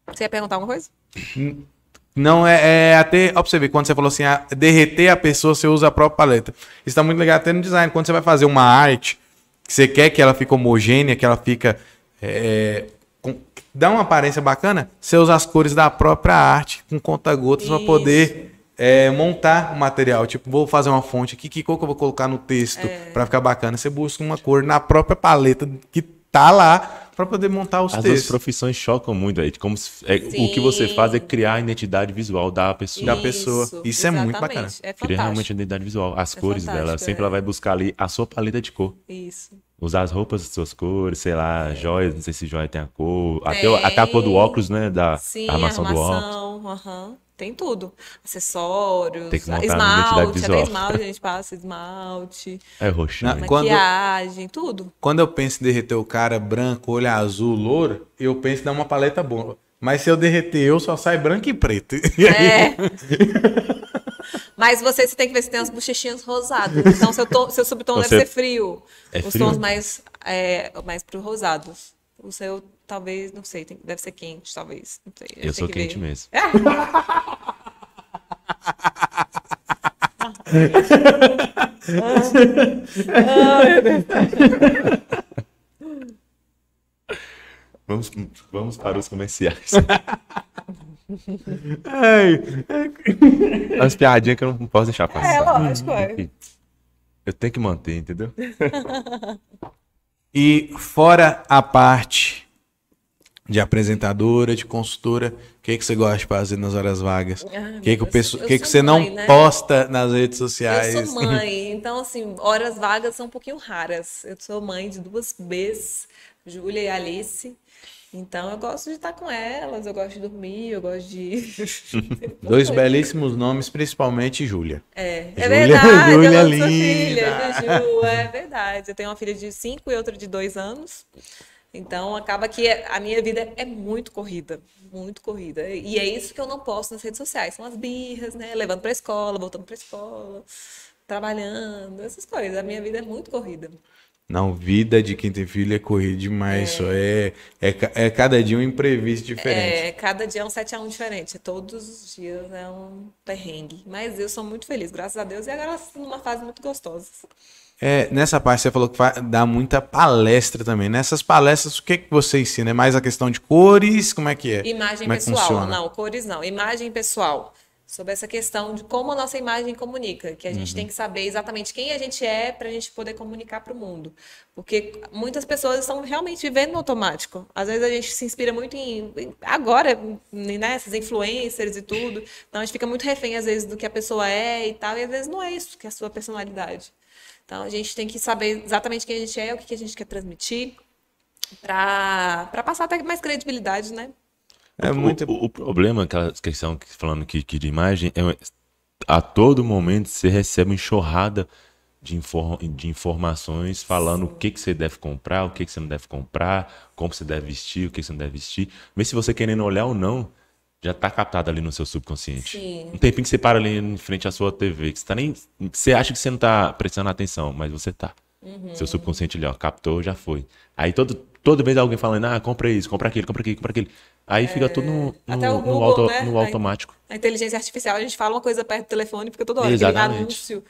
Você ia perguntar alguma coisa?
Não, é, é até. Ó, pra você ver, quando você falou assim, ah, derreter a pessoa, você usa a própria paleta. Isso tá muito legal até no design. Quando você vai fazer uma arte, que você quer que ela fique homogênea, que ela fica. é, com- dá uma aparência bacana, você usa as cores da própria arte com conta-gotas para poder é, montar o material. Tipo, vou fazer uma fonte aqui, que cor que eu vou colocar no texto
É.
para ficar bacana? Você busca uma cor na própria paleta que tá lá para poder montar os
As
textos.
profissões chocam muito aí. Como se- é, o que você faz é criar a identidade visual da pessoa.
Da pessoa. Isso é muito bacana.
É
Criar realmente a identidade visual. As
É
cores dela. Sempre
é.
ela vai buscar ali a sua paleta de cor.
Isso.
Usar as roupas das suas cores, sei lá, joias, não sei se joia tem a cor. Até, até a cor do óculos, né? Da
Sim,
armação, do óculos.
armação, aham. Tem tudo. Acessórios,
Tem que montar
esmalte, até esmalte a gente passa, esmalte,
É roxinho.
Na- Quando-
maquiagem, tudo.
Quando eu penso em derreter o cara branco, olho azul, louro, eu penso em dar uma paleta boa. Mas se eu derreter eu, só sai branco e preto. E aí,
É. Mas você, você tem que ver se tem as bochechinhas rosadas. Então, seu, tom, seu subtom
Você-
deve ser frio.
É
Os
frio?
tons mais, é, mais pro rosados. O seu, talvez, não sei, tem- deve ser quente, talvez. Não sei,
Eu sou
que
quente
ver.
mesmo. Vamos, vamos para os comerciais.
ai,
As piadinhas que eu não posso deixar passar.
É, lógico, é.
Eu tenho que manter, entendeu?
E fora a parte de apresentadora, de consultora, o que, que você gosta de fazer nas horas vagas? O
Ai,
que, que, o que, que você não
mãe, né?
posta nas redes sociais?
Eu sou mãe, então assim, horas vagas são um pouquinho raras. Eu sou mãe de duas Bs, Júlia e Alice. Então eu gosto de estar com elas, eu gosto de dormir, eu gosto de.
Dois belíssimos nomes, principalmente Júlia.
É, é
Júlia-
verdade,
Júlia
eu
linda.
filha, Juju, é verdade. Eu tenho uma filha de 5 e outra de 2 anos. Então acaba que a minha vida é muito corrida, muito corrida. E é isso que eu não posto nas redes sociais. São as birras, né? Levando para escola, voltando para escola, trabalhando, essas coisas. A minha vida é muito corrida.
Não, vida de quem tem filho é corrida demais. Só é, é, é cada dia um imprevisto diferente.
É, cada dia é um 7 a 1 diferente. Todos os dias é um perrengue. Mas eu sou muito feliz, graças a Deus. E agora numa fase muito gostosa.
É, nessa parte você falou que dá muita palestra também. Nessas palestras, o que, que você ensina? É mais a questão de cores? Como é que é?
Imagem
Como é
pessoal,
funciona?
não, cores não. Imagem pessoal. Sobre essa questão de como a nossa imagem comunica, que a gente
Uhum.
tem que saber exatamente quem a gente é para a gente poder comunicar para o mundo. Porque muitas pessoas estão realmente vivendo no automático. Às vezes a gente se inspira muito em. Agora, né, esses influencers e tudo. Então a gente fica muito refém, às vezes, do que a pessoa é e tal, e às vezes não é isso que é a sua personalidade. Então a gente tem que saber exatamente quem a gente é, o que que a gente quer transmitir, para passar até mais credibilidade, né?
É muito.
O, o problema, aquela questão que falando que, que de imagem, é a todo momento você recebe uma enxurrada de, infor- de informações falando o que, que você deve comprar, o que, que você não deve comprar, como você deve vestir, o que você não deve vestir. Mas se você querendo olhar ou não, já tá captado ali no seu subconsciente.
Sim.
Um tempinho que você para ali em frente à sua TV, que você, tá nem, você acha que você não tá prestando atenção, mas você tá.
Uhum.
Seu subconsciente ali, ó, captou, já foi. Aí todo, toda vez alguém falando, ah, compra isso, compra aquilo, compra aquilo, compra aquilo. Aí fica tudo no, no,
o
no
Google,
auto-
né?
no automático.
A inteligência artificial, a gente fala uma coisa perto do telefone e fica toda hora aquele
Exatamente.
anúncio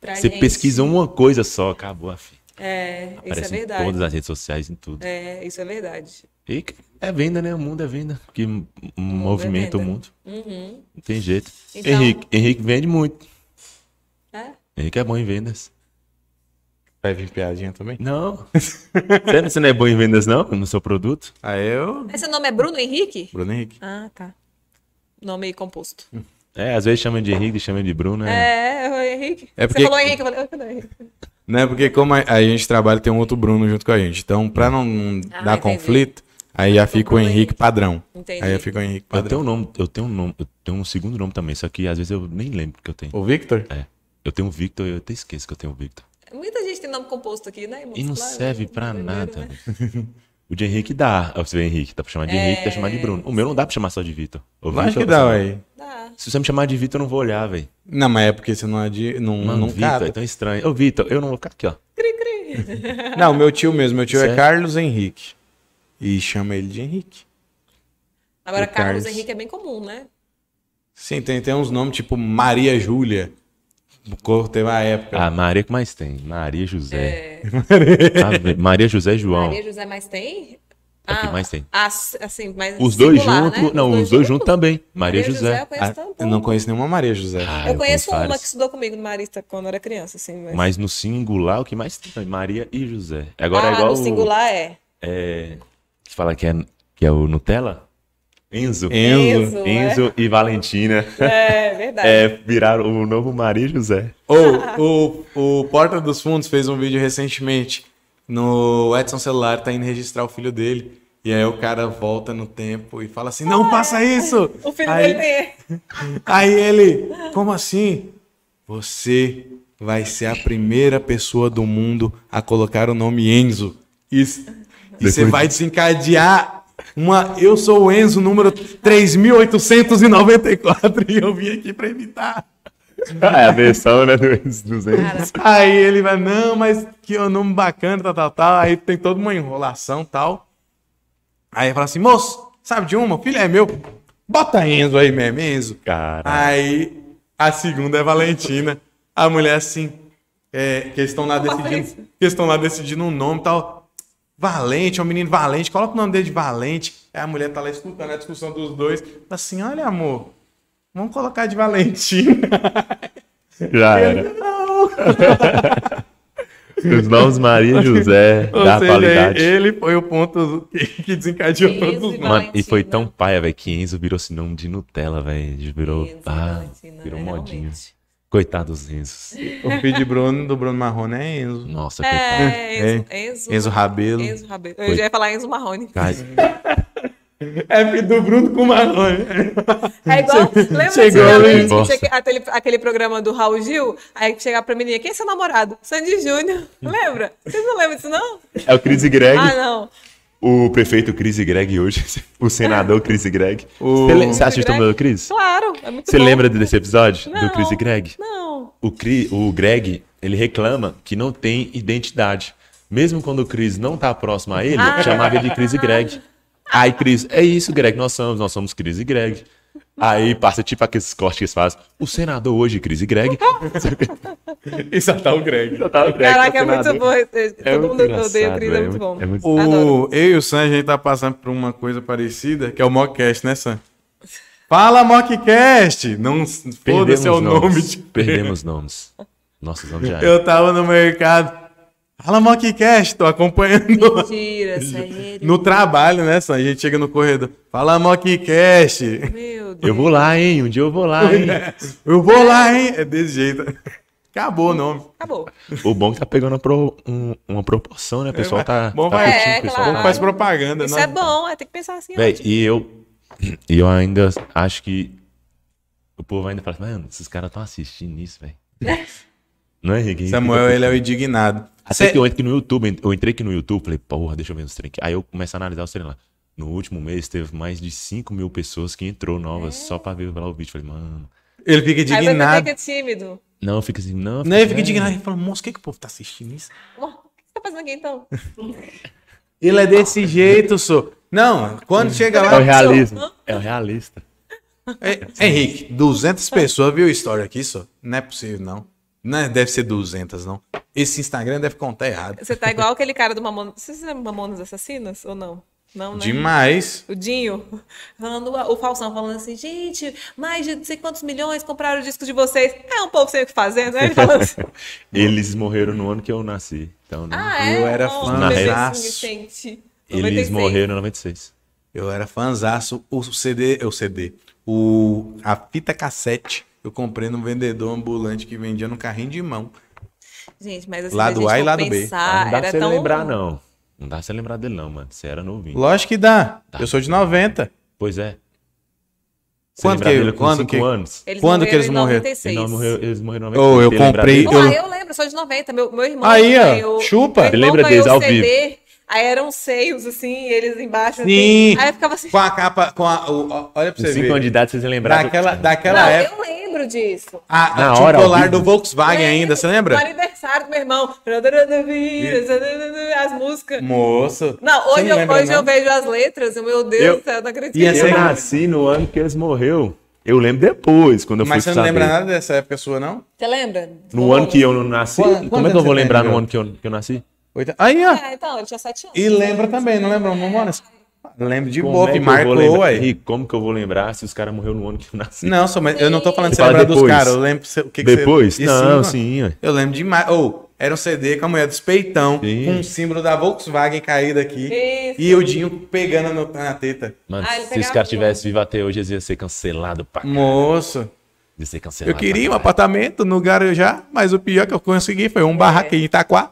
pra
Você
gente.
pesquisa uma coisa só, acabou a fim.
É, isso é
Aparece em
verdade.
todas as redes sociais, em tudo.
É, isso é verdade.
E é venda, né? O mundo é venda. Que m- movimenta o
venda.
mundo.
Uhum.
Não tem jeito.
Então-
Henrique, Henrique vende muito.
É.
Henrique é bom em vendas.
Vai vir piadinha também?
Não. Sério, você não é bom em vendas, não? No seu produto?
Aí eu.
Esse nome é Bruno Henrique?
Bruno Henrique.
Ah, tá. Nome composto.
É, às vezes chama de Henrique, chama de Bruno. É.
É, o Henrique.
É porque-
Você falou Henrique, eu falei, "Ah, cadê o Henrique?
Né? Porque como a, a gente trabalha, tem um outro Bruno junto com a gente. Então, pra não
Ah,
dar
entendi.
conflito, aí já fica o Henrique
Henrique.
padrão.
Entendi.
Aí já fica o Henrique
Eu tenho
padrão.
um nome, eu tenho um nome, eu tenho um segundo nome também, só que às vezes eu nem lembro que eu tenho.
O Victor?
É. Eu tenho o Victor, eu até esqueço que eu tenho o Victor.
Muita gente tem nome composto aqui, né?
E não
Muscular,
serve pra
Primeiro,
nada.
né?
O de Henrique dá. Você vê Henrique, dá pra chamar de Henrique, dá pra chamar de Bruno. O meu não dá pra chamar só de Vitor. O
Lógico
Vitor,
que dá, ué.
Se você me chamar de Vitor, eu não vou olhar, velho.
Não, mas é porque você não, adi... não,
Mano,
não
Vitor
cabe.
é tão estranho. Ô, Vitor, eu não vou ficar aqui, ó.
Cri, cri.
Não, meu tio mesmo. Meu tio é
Sério?
Carlos Henrique. E chama ele de Henrique.
Agora, Carlos
Carlos.
Henrique é bem comum, né?
Sim, tem, tem uns nomes tipo Maria Júlia. O Teve a época.
Ah, Maria que mais tem. Maria José.
É.
Ah, Maria José João.
Maria José mais tem?
É o que mais tem.
ah, assim, mas
Os dois juntos.
né?
Não, os dois juntos também. Maria, José.
eu conheço
Ah, eu não conheço nenhuma Maria José.
Ah,
Eu conheço uma
várias.
que estudou comigo no Marista quando eu era criança, assim. Mas,
Mas no singular, o que mais tem? Maria e José. Agora
ah,
é igual.
no
o-
singular é.
É, que fala que é, que é o Nutella? Enzo.
Enzo.
Enzo,
Enzo e Valentina.
É, verdade.
É, viraram o novo Maria José.
Ou o, o Porta dos Fundos fez um vídeo recentemente no Edson Celular, tá indo registrar o filho dele. E aí o cara volta no tempo e fala assim: Não faça isso!
O filho
aí,
dele tem.
aí ele, como assim? Você vai ser a primeira pessoa do mundo a colocar o nome Enzo. E, e você vai desencadear uma. Eu sou o Enzo, número 3894, e eu vim aqui pra evitar.
é a versão, né, dos Enzo.
Aí ele vai, não, mas que é um nome bacana, tal, tal, tal. Aí tem toda uma enrolação tal. Aí ele fala assim, moço, sabe de uma? O filho é meu. Bota Enzo aí mesmo, Enzo.
Cara.
Aí a segunda é Valentina. A mulher assim, é, que eles estão lá decidindo, que eles estão lá decidindo um nome e tal. Valente, é um menino valente, coloca o nome dele de Valente. Aí a mulher tá lá escutando a discussão dos dois. Fala assim, olha amor, vamos colocar de Valentina.
Já era.
Não.
Os nomes Maria José
Ou
da
seja,
atualidade.
ele foi o ponto que, desencadeou
Enzo
todos os
e.
Mano, e foi tão paia, velho, que Enzo virou sinônimo de Nutella, velho. Virou.
Enzo e
Ah, virou
é,
modinho.
realmente.
Coitado dos Enzos.
O filho de Bruno, do Bruno Marrone é Enzo.
Nossa, coitado.
É, Enzo, Enzo,
Enzo Rabelo.
Enzo Rabelo. Eu já ia falar Enzo Marrone.
Cara,
É filho do Bruno com Marrone.
É igual, lembra
Chegou
antigamente
ali.
que aquele, aquele programa do Raul Gil? Aí chegava pra menina, quem é seu namorado? Sandy Júnior. Lembra? Vocês não lembram disso, não?
é o Chris e Greg.
Ah, não.
O prefeito Chris e Greg hoje. O senador Chris e Greg.
O-
Você, você
Chris
assistiu o meu Chris?
Claro, é muito
Você
bom.
lembra desse episódio
Não,
do Chris e Greg?
Não.
O, Cri- o Greg, ele reclama que não tem identidade. Mesmo quando o Chris não tá próximo a ele,
Ah.
chamava ele de Chris e Greg. Aí Chris, é isso, Greg, nós somos, nós somos Chris e Greg. Aí passa tipo aqueles cortes que eles fazem. O senador hoje, Chris e Greg.
E só tá o Greg.
Tá o Greg,
Caraca, é
o
muito bom.
É
Todo
muito
mundo odeia o Cris, é
velho,
muito bom.
é muito-.
O, eu e o Sam, a gente tá passando por uma coisa parecida, que é o Mockcast, né, Sam? Fala, Mockcast! Não foda-se
Perdemos
é o nome de...
Perdemos nomes. Nossos nomes já.
Eu tava no mercado. Fala, Mockcast, tô acompanhando
Mentira, sério.
no trabalho, né, Sam? A gente chega no corredor. Fala, Mockcast!
Meu Deus.
Eu vou lá, hein? Um dia eu vou lá, hein?
Eu vou lá, hein? É desse jeito. Acabou o nome.
Acabou.
O bom é que tá pegando uma, pro- um- uma proporção, né? O pessoal tá,
Bom,
tá
vai.
curtindo,
É,
o pessoal
claro.
Bom, faz propaganda,
Isso
né?
é bom, é, tem que pensar assim.
Véi, e eu, e eu ainda acho que o povo ainda fala, mano, esses caras estão assistindo isso, velho. Não é, Henrique?
Samuel, ele é o indignado.
Até
Cê-
que eu entrei aqui no YouTube, eu entrei aqui no YouTube, falei, porra, deixa eu ver os treinos. Aí eu começo a analisar os treinos lá. No último mês teve mais de 5 mil pessoas que entrou novas só pra ver lá o vídeo. Falei, mano.
Ele fica
Aí você
indignado.
fica tímido.
Não, fica assim, não.
Não, ele fica
é.
indignado. Ele fala, moço, o que, que o povo tá assistindo isso?
O que você tá fazendo aqui então?
Ele é desse jeito, sou. Não, quando chega
É o
lá.
realismo. É o realista.
É, Henrique, 200 pessoas viu o story aqui, só. Não é possível, não. Não, é- deve ser 200, não. Esse Instagram deve contar errado.
Você tá igual aquele cara do Mamonas. Vocês lembram Mamonas Assassinas ou não? Não, né?
Demais.
O Dinho, falando, o Falsão falando assim, gente, mais de não sei quantos milhões compraram o disco de vocês. É um povo sem o que fazer, né? Ele falando assim,
Eles morreram no ano que eu nasci. Então, né?
ah, é?
Eu era
Nossa,
fã.
Eles
96.
morreram em 96.
Eu era fãzaço. O CD, o CD, o, a fita cassete, eu comprei no vendedor ambulante que vendia no carrinho de mão.
Gente, mas assim,
Lado
a
A e lado B.
pensar,
Ah, não dá pra você
tão...
lembrar, não. Não dá pra você lembrar dele, não, mano. Você era novinho.
Lógico que dá.
Tá.
Eu sou de 90.
Pois é. Você
Quando que-
dele com
quando
5
que-
anos?
Eles
Quando que eles morreram?
96.
Ele não morreu, eles morreram em
Oh,
96.
eu
Você
comprei-
dele?
Pô,
Eu-
eu... lembro, sou de 90. Meu, meu irmão
Aí, ó,
ganhou-
chupa.
Meu irmão
Lembra deles ao
CD, aí eram seios, assim, eles embaixo.
Sim.
Assim, aí eu ficava assim...
Com a capa, com a. o- ó, olha pra você
5
ver.
anos de idade, vocês lembrar.
Daquela, daquela
não,
época.
eu lembro disso.
A,
Na
tinha
hora,
o
ao
colar do Volkswagen ainda, você
No
lembra?
aniversário do meu irmão. As músicas.
Moço.
Não,
Você
hoje, eu,
lembra,
hoje
não?
eu vejo as letras, e, meu Deus
Eu-
do céu, não acredito.
Ser
eu-
nasci no ano que eles morreu. Eu lembro depois, quando eu
Mas você
fui
não
saber.
lembra nada dessa época sua, não?
Você lembra?
No ano que eu não nasci?
Quando-
Como é que eu vou
você
lembrar no
Miguel?
ano que eu, que eu nasci?
Oito- Aí, ó.
Ah, então, ele tinha sete anos.
E lembra também, não lembra, Mamonas? Lembro de
Como
boa,
é
que
que eu vou
marcou,
lembrar?
ué.
Rico, como que eu vou lembrar se os caras morreram no ano que eu nasci?
Não, só, mas eu não tô falando de
Você
lembrar dos
depois.
caras, eu lembro o que, que
Depois?
você... E
Não, sim, ué.
Eu lembro demais. Ou, era um CD com a mulher dos peitão,
Sim.
com um símbolo da Volkswagen caído aqui.
Isso.
E o Dinho pegando no- na teta.
Mano,
Ah,
se os caras tivessem vivo até hoje, eles iam ser cancelados pra caralho.
Moço,
Ia ser cancelado
eu queria um apartamento no Guarujá, mas o pior que eu consegui foi um barraco em Itaquá.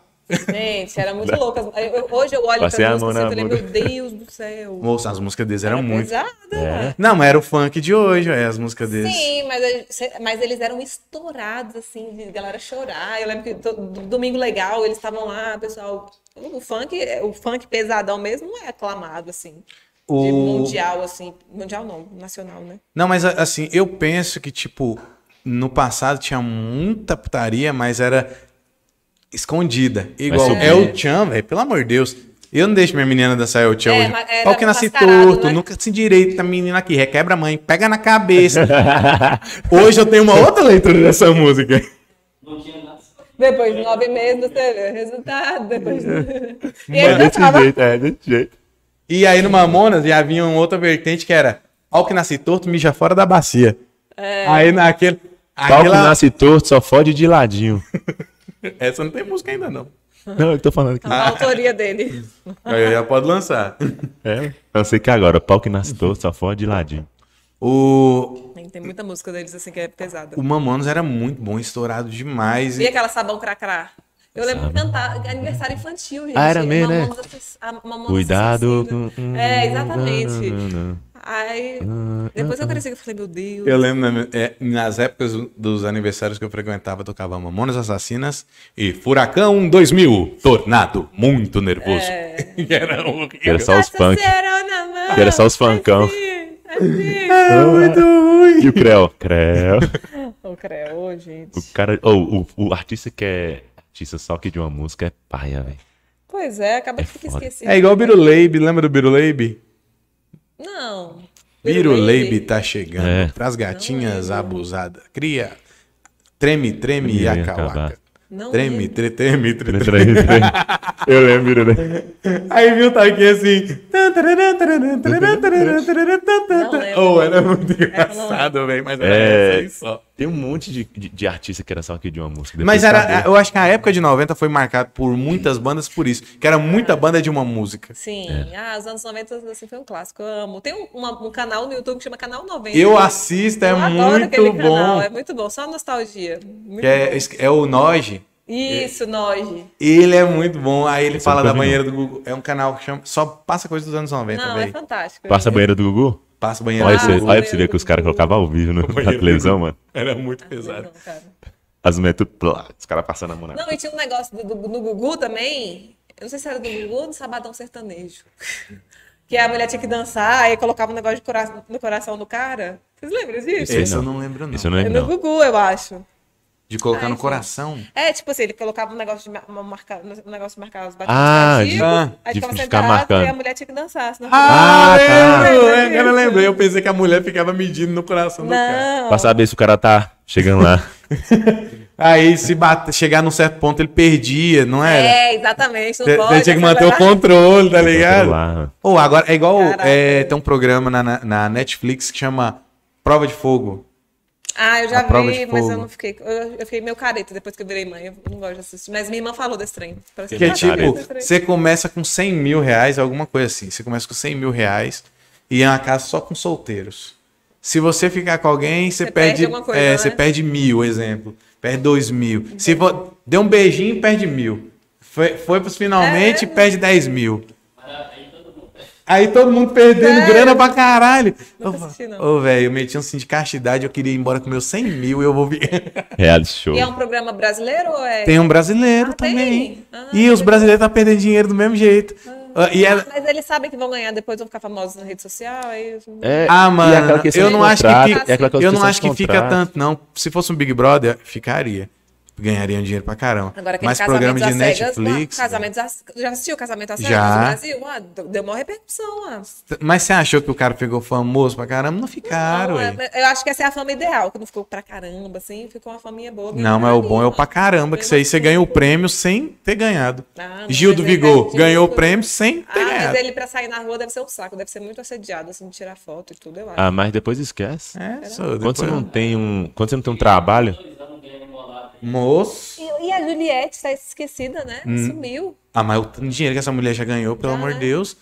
Gente, era muito louco. Eu- Hoje eu olho
Passei
pra música e
na
falei, meu Deus do céu.
Moço, as músicas deles eram
Era
muito.
né?
Não, mas era o funk de hoje, é, as músicas deles.
Sim, mas, mas eles eram estourados, assim, de galera chorar. Eu lembro que to- do- Domingo Legal, eles estavam lá, pessoal. O funk, o funk pesadão mesmo não é aclamado, assim. De
O-
mundial, assim. Mundial não, nacional, né?
Não, mas assim, eu penso que, tipo, no passado tinha muita putaria, mas era escondida. Igual
subia.
El Chan, velho, pelo amor de Deus. Eu não deixo minha menina dançar El Chan
É,
hoje.
era
Pau que nasce torto,
né?
nunca se endireita a menina aqui, requebra a mãe, pega na cabeça. hoje eu tenho uma outra leitura dessa música.
Não tinha nada.
Depois de nove meses você vê o resultado. Depois... e
É
ele
desse jeito, é desse jeito.
E aí no Mamonas já vinha uma outra vertente que era Pau que nasce torto, mija fora da bacia.
É.
Aí naquele...
Pau que
Aquela...
nasce torto só fode de ladinho.
Essa não tem música ainda, não.
Não, eu tô falando aqui.
A autoria dele.
Aí já pode lançar.
É, eu sei que agora, pau que nasce torto só fode de ladinho.
O,
Tem- muita música deles assim que é pesada.
o Mamonas era muito bom, estourado demais.
E
E,
aquela sabão cracrá? Eu lembro de cantar aniversário infantil, gente.
Ah, era mesmo, né? Cuidado com...
É, exatamente.
Não, não, não.
Aí, depois eu cresci e falei, meu Deus.
eu lembro na- é, nas épocas dos aniversários que eu frequentava, eu tocava Mamonas Assassinas e Furacão 2000, Tornado, muito nervoso. Que era um
era só os funk. Era só os funkão.
Assim, assim.
É muito ruim.
E o Creu? Creu.
Ô, creio, gente.
O cara... Oh, o, o artista que é artista só que de uma música é paia, velho.
Pois é, acaba que fica
foda.
esquecido.
É igual o Biruleibe, lembra do Biruleibe?
Não.
Biruleibe tá chegando,
É.
pras gatinhas abusadas. Cria, treme, treme e acabaca.
Não
Treme, tre, treme, tre, tre.
Três, três. Eu lembro, né?
Aí viu, tá aqui assim.
lembro.
Oh, era muito engraçado, velho, mas era
É.
aí só.
Tem um monte de, de, de artista que era só aqui de uma música. Depois
Mas era,
acabou.
eu acho que a época de 90 foi marcada por muitas bandas por isso, que era muita banda de uma música.
Sim,
É.
ah, os anos 90 assim, foi um clássico. Eu amo. Tem um, uma- um canal no YouTube que chama Canal 90.
Eu assisto, é
Eu
muito
canal,
bom.
é muito bom, só nostalgia. Muito
é, é o Noge.
Isso, Noje.
Ele é muito bom. Aí ele
Esse
fala da banheira do Google. É um canal que chama. Só passa coisa dos anos 90,
Não, é
velho.
fantástico.
Passa a banheira do Gugu?
Passa banheira
Olha, você, olha pra você ver que os caras colocavam ao vivo no, na
banheiro
televisão, mano.
Era muito
Não,
pesado.
não.
As mulheres tudo plá, os caras passando a mão na
Não, e tinha um negócio do, do- no Gugu também. Eu não sei se era do Gugu ou do Sabadão Sertanejo. Que a mulher tinha que dançar, aí colocava um negócio de cora- no coração do cara. Vocês lembram disso?
Sei
Esse eu
não.
não lembro, não.
Isso eu não
É
lembro,
no
não.
Gugu, eu acho.
De colocar
Ai,
no coração.
É, tipo assim, ele colocava um negócio de ma- ma- marcar, um negócio de marcar os batidos
Ah,
cardíacos,
de-
aí
de
ficava
ficar
sentado
marcando.
e a mulher tinha que dançar. Senão
Ah,
Ah, tá.
lembro! É, eu lembrei. Eu pensei que a mulher ficava medindo no coração do cara.
não.
Pra saber se o cara tá chegando lá.
Aí, se bate, chegar num certo ponto, ele perdia, não era?
É, exatamente. Não
Você
pode,
você tinha que manter o controle, tá ligado? Ou agora, é igual. É, tem um programa na, na- na Netflix que chama Prova de Fogo.
Ah, eu já vi, mas eu não fiquei. Eu, eu fiquei meio careta depois que eu virei mãe. Eu não gosto de assistir. Mas minha irmã falou desse trem. Parece
Que é tipo, você começa com 100 mil reais, alguma coisa assim. Você começa com 100 mil reais e é uma casa só com solteiros. Se você ficar com alguém, você,
Você
perde,
perde coisa,
é,
né?
você perde mil, exemplo. Perde dois mil. Se for, deu um beijinho, perde mil. Foi, foi pros finalmente,
É.
perde 10 mil. Aí todo mundo perdendo
Sério?
grana pra caralho.
Não.
Ô, velho, eu meti um assim de castidade, eu queria ir embora com meus 100 mil e eu vou vir.
Reality show.
E é um programa brasileiro ou é.
Tem um brasileiro
Ah, tem?
também.
Ah,
e os brasileiros estão perdendo dinheiro do mesmo jeito. Ah, e ela-
Mas eles sabem que vão ganhar, depois vão ficar famosos na rede social. Aí...
É,
Ah,
e
mano, eu não acho que fica,
é
eu não acho que fica tanto, não. Se fosse um Big Brother, ficaria. Ganhariam dinheiro pra caramba.
Agora, aquele
Mas programa de
às cegas,
Netflix.
ah, casamento às- já assistiu Casamento às Cegas
Já.
no Brasil? Ah, deu uma repercussão.
Mas você achou que o cara pegou famoso pra caramba? Não ficaram,
Não,
ué.
é- eu acho que essa é a fama ideal, que não ficou pra caramba, assim, ficou uma faminha boa.
Não, mas o bom é o pra caramba, que isso aí você ganha o prêmio sem ter ganhado.
Ah, não,
Gil do
mas ele
Vigor ganhou o prêmio sem ter
Ah, mas
ganhado.
ele pra sair na rua deve ser um saco, deve ser muito assediado, assim, de tirar foto e tudo, eu acho.
Ah, mas depois esquece.
É, só,
Quando
depois...
você não tem um, quando você não tem um trabalho,
Moço.
E, e a Juliette tá esquecida, né?
Hum.
Sumiu.
Ah, mas o dinheiro que essa mulher já ganhou, pelo
Já,
amor de
né?
Deus.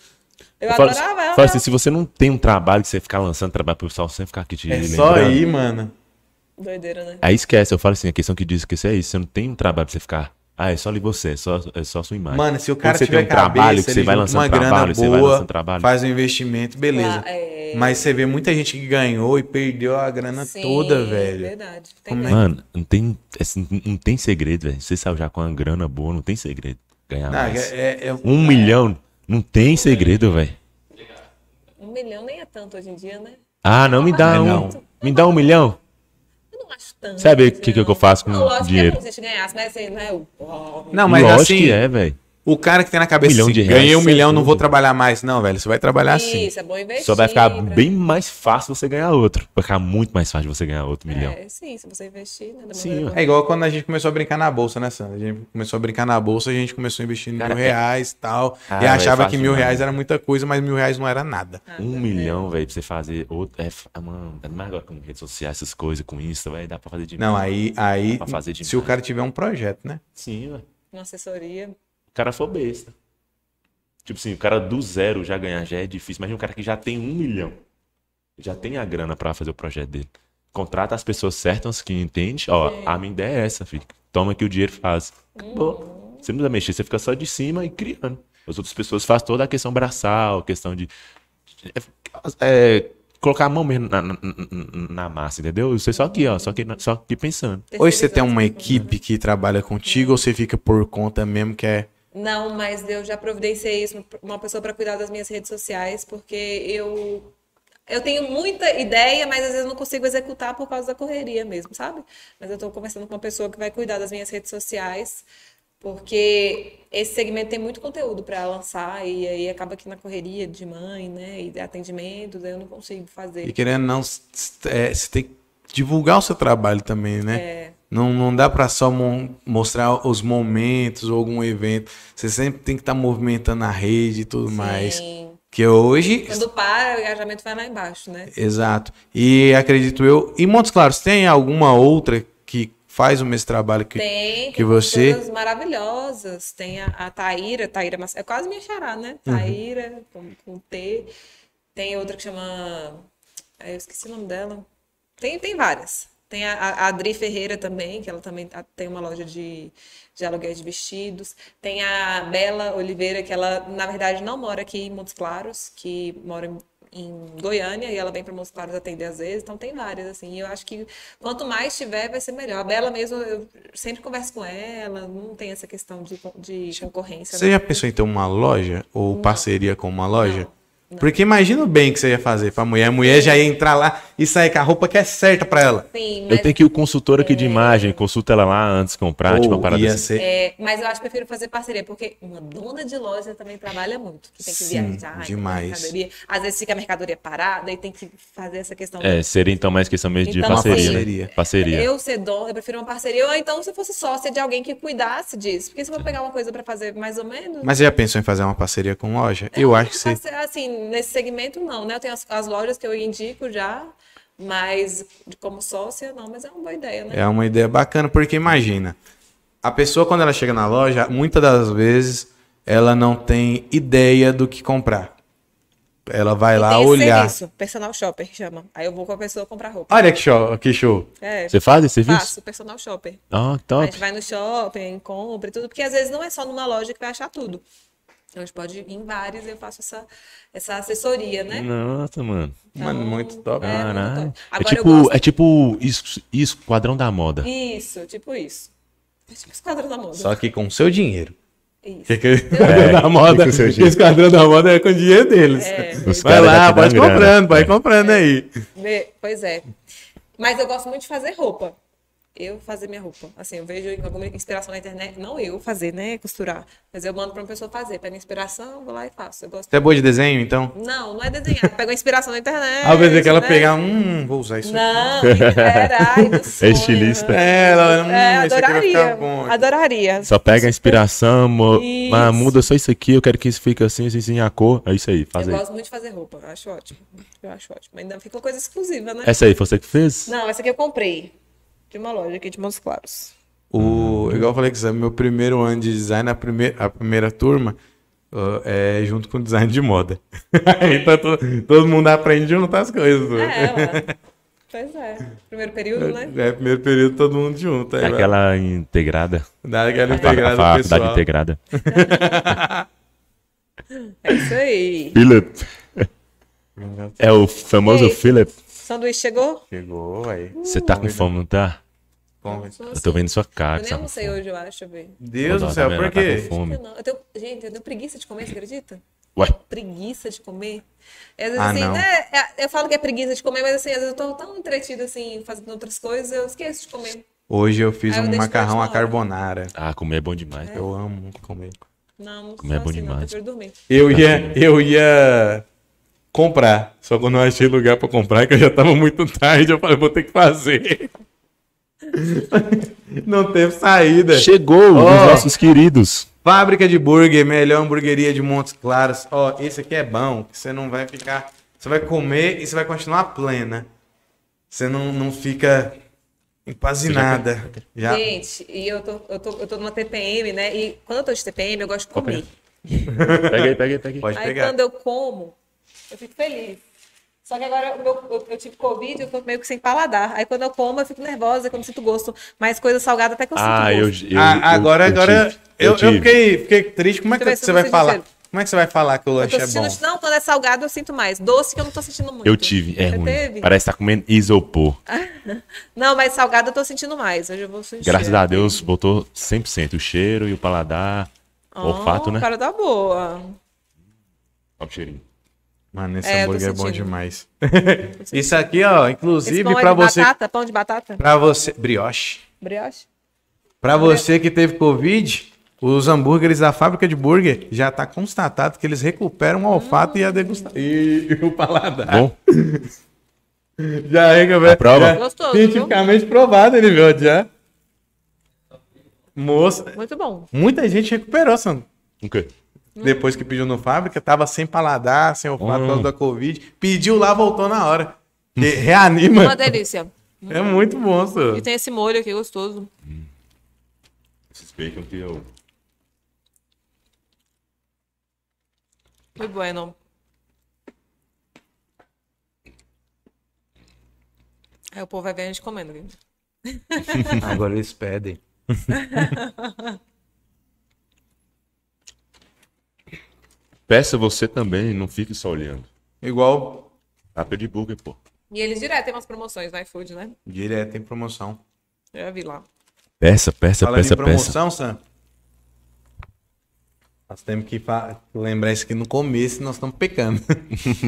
Eu,
falo,
adorava ela.
falo assim, se você não tem um trabalho que você ficar lançando trabalho pro pessoal sem ficar aqui te
É só aí, mano.
Doideira, né?
Aí esquece, eu falo assim, a questão que diz que isso é isso, você não tem um trabalho pra você ficar. Ah, é só ali você, é só, é só a sua imagem.
Mano, se o
Quando
cara
você
tiver
tem um trabalho
cabeça,
que você vai lançando
uma grana
trabalho, você vai
boa,
lançando trabalho.
faz um investimento, beleza.
Ah, é.
Mas você vê muita gente que ganhou e perdeu a grana
Sim,
toda, velho.
Verdade. Tem
Como é.
Mano, não tem, assim, não tem segredo, velho. Você saiu já com uma grana boa, não tem segredo. Ganhar
Não,
mais.
é- é-
Um milhão, não tem segredo, velho.
Um milhão nem é tanto hoje em dia, né?
Ah, não me dá
É,
um.
não.
Me dá um milhão?
Tanto.
Sabe o que que eu faço com
não, lógico
dinheiro?
que é bom se a gente ganhasse, mas assim, não é o...
Não, mas
Lógico
assim,
que é, velho.
O cara que tem na cabeça
Um milhão
assim,
de reais,
ganhei um
isso é
milhão, não vou
tudo.
trabalhar mais. Não, velho, você vai trabalhar assim.
Isso, é bom investir.
Só vai ficar
pra-
bem mais fácil você ganhar outro. Vai ficar muito mais fácil você ganhar outro milhão.
É, sim, se você investir, né? da
Sim,
É igual quando a gente começou a brincar na bolsa, né, Sandra? A gente começou a brincar na bolsa, a gente começou a investir em
Cara,
mil
é-
reais e tal.
Ah,
e
velho,
achava
fácil
que mil reais era muita coisa, mas mil reais não era nada.
Ah,
Um
tá
milhão, velho, pra você fazer outro. É, ah, mano, ainda mais agora com redes sociais, essas coisas, com Insta, vai dar pra fazer de
Não, aí, aí se o cara tiver um projeto, né?
Sim, velho.
Uma assessoria.
O cara for besta. Tipo assim, o cara do zero já ganhar já é difícil. Imagina um cara que já tem um milhão. Já tem a grana pra fazer o projeto dele. Contrata as pessoas certas que entendem. Ó, a minha ideia é essa, filho. Toma que o dinheiro faz. Acabou. Você não precisa mexer, você fica só de cima e criando. As outras pessoas fazem toda a questão braçal, questão de. é, colocar a mão mesmo na, na, na- massa, entendeu? Você só aqui, ó. Só aqui, só aqui pensando.
Hoje você tem uma equipe que trabalha contigo ou você fica por conta mesmo que é.
Não, mas eu já providenciei isso, uma pessoa para cuidar das minhas redes sociais, porque eu eu tenho muita ideia, mas às vezes não consigo executar por causa da correria mesmo, sabe? Mas eu estou conversando com uma pessoa que vai cuidar das minhas redes sociais, porque esse segmento tem muito conteúdo para lançar e aí acaba que na correria de mãe, né, e de atendimentos, eu não consigo
E
fazer.
querendo ou não, é, você tem que divulgar o seu trabalho também, né?
É.
Não, não dá pra só mostrar os momentos ou algum evento. Você sempre tem que estar movimentando a rede e tudo mais.
Sim.
Que hoje.
Quando para, o engajamento vai lá embaixo, né?
Exato. E acredito eu. E Montes Claros, tem alguma outra que faz o mesmo trabalho que.
Tem,
que
tem
você-
pessoas maravilhosas. Tem a, a Taíra, Taíra Mas- é quase minha xará, né?
Uhum.
Taíra, com, com T. Tem outra que chama. Eu esqueci o nome dela. Tem, tem várias. Tem a, a Adri Ferreira também, que ela também tá- tem uma loja de, de aluguel de vestidos. Tem a Bela Oliveira, que ela, na verdade, não mora aqui em Montes Claros, que mora em, em Goiânia, e ela vem para Montes Claros atender às vezes. Então, tem várias, assim. E eu acho que quanto mais tiver, vai ser melhor. A Bela mesmo, eu sempre converso com ela, não tem essa questão de, de concorrência.
Você
né?
já pensou em ter uma loja ou parceria com uma loja? Porque imagina o bem que você ia fazer pra mulher. A mulher já ia entrar lá e sair com a roupa que é certa pra ela.
Sim,
Eu
mas,
tenho que ir o consultor aqui de imagem, consulta ela lá antes de comprar, tipo uma parada
ia
assim.
ser...
é, mas eu acho que prefiro fazer parceria, porque uma dona de loja também trabalha muito. Que tem que
Sim,
viajar, tem
demais.
mercadoria. Às vezes fica a mercadoria parada e tem que fazer essa questão.
É, seria então mais questão mesmo de
Então,
parceria,
assim,
né?
Parceria.
Parceria.
Eu ser dona, eu prefiro uma parceria. Ou então, se eu fosse sócia de alguém que cuidasse disso. Porque se eu vou pegar uma coisa pra fazer mais ou menos.
Mas você já pensou em fazer uma parceria com loja? Eu acho que você...
Assim, nesse segmento não, né? Eu tenho as, as lojas que eu indico já, mas como sócia não, mas é uma boa ideia, né?
É uma ideia bacana, porque imagina, a pessoa quando ela chega na loja, muitas das vezes ela não tem ideia do que comprar. Ela vai
E
lá olhar.
serviço, personal shopper chama. Aí eu vou com a pessoa comprar roupa.
Olha que show, que show.
É,
Você faz esse serviço?
faço personal shopper.
Ah,
A
top.
gente vai no shopping, compra e tudo, porque às vezes não é só numa loja que vai achar tudo. Então a gente pode ir em várias e eu faço essa, essa assessoria, né?
Nossa, mano.
Mano, muito top.
É, muito top.
É
Agora eu
tipo,
gosto-
é tipo isso, isso, quadrão da moda.
Isso, tipo isso. É tipo esquadrão da moda.
Só que com o seu dinheiro.
Isso.
Que que o esquadrão da moda,
dinheiro.
esquadrão da moda é com o dinheiro deles.
É.
Vai lá, pode
grana.
comprando, vai
É.
comprando aí.
Pois é. Mas eu gosto muito de fazer roupa. Eu fazer minha roupa. Assim, eu vejo alguma inspiração na internet. Não eu fazer, né? Costurar. Mas eu mando pra uma pessoa fazer. Pego inspiração, vou lá e faço. Eu gosto.
Você é boa de desenho, então?
Não, não é desenhar. Pego a inspiração na internet.
Às vezes que ela
né?
pegar, hum, vou usar isso aqui.
Não, era, sonho.
estilista.
É, ela, hum,
É, adoraria.
bom.
Adoraria.
Só pega a inspiração, mas muda só isso aqui, eu quero que isso fique assim, assim, assim, a cor. É isso aí, faz
Eu
aí.
gosto muito de fazer roupa. Acho ótimo. Eu acho ótimo. Ainda fica coisa exclusiva, né?
Essa aí, foi você que fez?
Não, essa aqui eu comprei. De uma loja aqui de Montes Claros.
O, igual eu falei que é meu primeiro ano de design, a primeira, a primeira turma ó, é junto com design de moda. então to- todo mundo aprende junto as coisas.
É, ela. Pois é. Primeiro período, né?
É, primeiro período todo mundo junto. Aí vai-
Aquela integrada.
Dá aquela
A
integrada
faculdade integrada.
É isso aí.
Philip. É o famoso
Ei.
Philip.
Sanduíche chegou?
Chegou, aí.
Você tá com fome, não tá?
Come.
Eu tô vendo sua cara.
Eu nem
você tá
almocei
fome.
hoje, eu acho, eu ver.
Deus do
tá
céu, por
tá
quê?
com fome.
Eu não, eu tenho, gente, eu tenho preguiça de comer, você acredita?
Ué,
Preguiça de comer. Às vezes,
Ah,
assim,
não.
né? é- Eu falo que é preguiça de comer, mas assim, às vezes eu tô tão entretida assim, fazendo outras coisas, eu esqueço de comer.
Hoje eu fiz
Aí eu
um macarrão à carbonara.
ah, comer é bom demais.
Eu amo comer.
Não, não
Comer é bom
assim, não,
demais.
prefiro dormir.
Eu ia, eu ia comprar, só que eu não achei lugar pra comprar, que eu já tava muito tarde, eu falei, vou ter que fazer. Não teve saída.
Chegou
Ó.
os nossos queridos.
Fábrica de burger, melhor hamburgueria de Montes Claros. Ó, esse aqui é bom, que você não vai ficar. Você vai comer e você vai continuar plena. Você não, não fica empazinada. Já.
Gente, e eu tô, eu, tô, eu tô numa TPM, né? E quando eu tô de TPM, eu gosto de comer.
Pega aí, pega aí, pega aí.
Pode
Aí
pegar.
quando eu como, eu fico feliz. Só que agora o meu- eu, eu tive Covid, eu tô meio que sem paladar. Aí quando eu como, eu fico nervosa, quando eu sinto gosto. Mas coisa salgada até que eu
Ah,
sinto gosto.
eu,
Ah,
eu-
agora,
eu
agora.
tive.
eu, eu, fiquei, fiquei triste. Como é que você vai falar?
cheiro.
Como é que você vai falar que o
Eu
lanche é bom?
não, quando é salgado eu sinto mais. Doce que eu não tô sentindo muito.
Eu tive, é
Você
ruim.
teve?
Parece que tá comendo isopor.
Não, mas salgado eu tô sentindo mais. Hoje eu vou sentir.
Graças a Deus, botou 100%. O cheiro e o paladar, o olfato, né?
cara da boa.
Olha o cheirinho.
Mano, esse
É,
hambúrguer é bom demais. Isso aqui, ó, inclusive
pão é
você,
batata? Pão de batata?
para você, brioche.
Brioche?
Pra você que teve Covid, os hambúrgueres da fábrica de burger já tá constatado que eles recuperam o olfato e a degustação. E, o paladar.
Bom,
Já é, galera.
Aprova?
já
Gostoso,
Cientificamente provado, ele viu já. Moça,
Muito bom.
muita gente recuperou, Sandro.
o quê?
Depois que pediu no fábrica, tava sem paladar, sem olfato por causa
Hum.
da Covid. Pediu lá, voltou na hora. Que reanima.
Uma delícia.
É muito bom,
E
senhor.
tem esse molho aqui gostoso.
Esses bacon que eu...
Muito bueno. Aí o povo vai ver a gente comendo. viu?
Agora eles pedem.
Peça você também, não fique só olhando.
Igual
Tapa de burger, pô.
E eles direto tem umas promoções no iFood, né?
direto em promoção.
Eu já vi lá.
Peça, peça,
Falando
peça,
em
peça.
promoção, Sam. Nós temos que fa- lembrar isso aqui no começo, nós estamos pecando.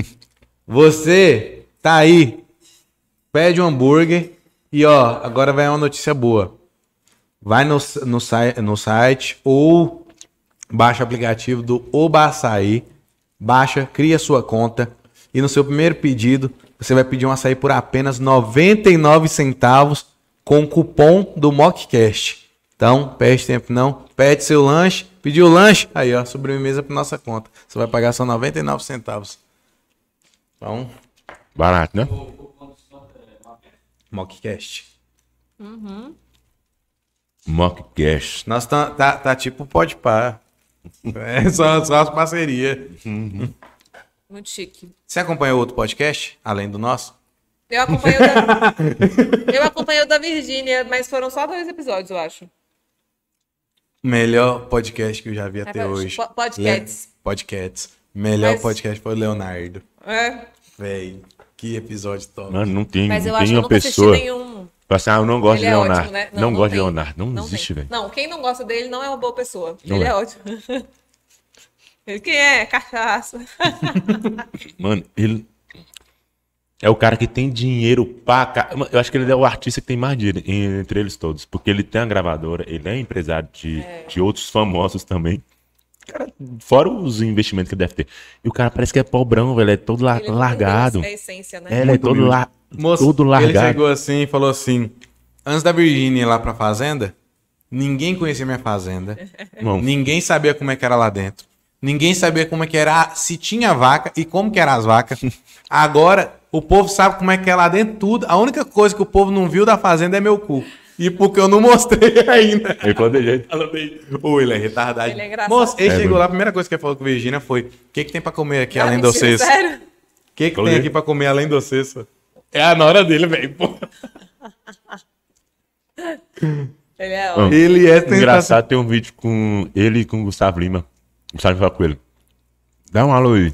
Você tá aí, pede um hambúrguer e ó, agora vai uma notícia boa. Vai no, no, no site ou baixa o aplicativo do Oba Açaí, baixa, cria sua conta e no seu primeiro pedido você vai pedir um açaí por apenas 99 centavos com o cupom do Mockcast. Então, perde tempo não, pede seu lanche, pediu o lanche, aí ó, sobremesa para nossa conta. Você vai pagar só 99 centavos. Então,
Barato, né?
Mockcast.
Mock Cash.
Nós tá, tá, tá tipo pode par. É só, só as parcerias.
Muito chique.
Você acompanhou outro podcast, além do nosso?
Eu acompanhei o da... eu acompanhei o da Virgínia, mas foram só dois episódios, eu acho.
Melhor podcast que eu já vi até
É,
hoje.
po- podcasts.
Le- Podcasts. Melhor
Mas-
podcast foi o Leonardo.
É,
Véi, que episódio top.
Mano, não tem,
mas eu
não
acho
tem
que eu nunca assisti
pessoa.
nenhum.
Fala assim, ah, eu não gosto
Ele
de
é
Leonardo.
ótimo, né?
Não, gosto de. Leonardo. Não,
tem.
existe, velho.
Não, quem não gosta dele não é uma boa pessoa.
Não
ele
é.
é, ótimo. Ele quem é? Cachaça.
Mano, ele. É o cara que tem dinheiro pra. ca- Eu acho que ele é o artista que tem mais dinheiro en- entre eles todos. Porque ele tem a gravadora, ele é empresário de, de outros famosos também. Cara, fora os investimentos que ele deve ter. E o cara parece que é pobrão, velho. É todo la-
Ele
largado.
a essência, né?
É, ele é todo,
humilde.
la...
Moço,
todo
ele
largado.
chegou assim e falou assim: Antes da Virgínia ir lá pra fazenda, ninguém conhecia minha fazenda.
Não.
Ninguém sabia como é que era lá dentro. Ninguém sabia como é que era, se tinha vaca e como que eram as vacas. Agora, o povo sabe como é que é lá dentro tudo. A única coisa que o povo não viu da fazenda é meu cu. E porque eu não mostrei ainda.
Ele falou de jeito.
Ela veio. Ô, ele é retardado.
Ele é engraçado.
Moço, ele
É,
chegou lá, a primeira coisa que ele falou com a Virgínia foi: O que, que tem pra comer aqui
Ah,
além de
mentira,
vocês? O
Sério?
que, que
Falei.
tem aqui pra comer além de vocês? só? É a nora dele, velho.
Ele é ótimo.
Ele é sensacional.
Engraçado, tem um vídeo com ele e com o Gustavo Lima. O Gustavo fala com ele. Dá um alô aí.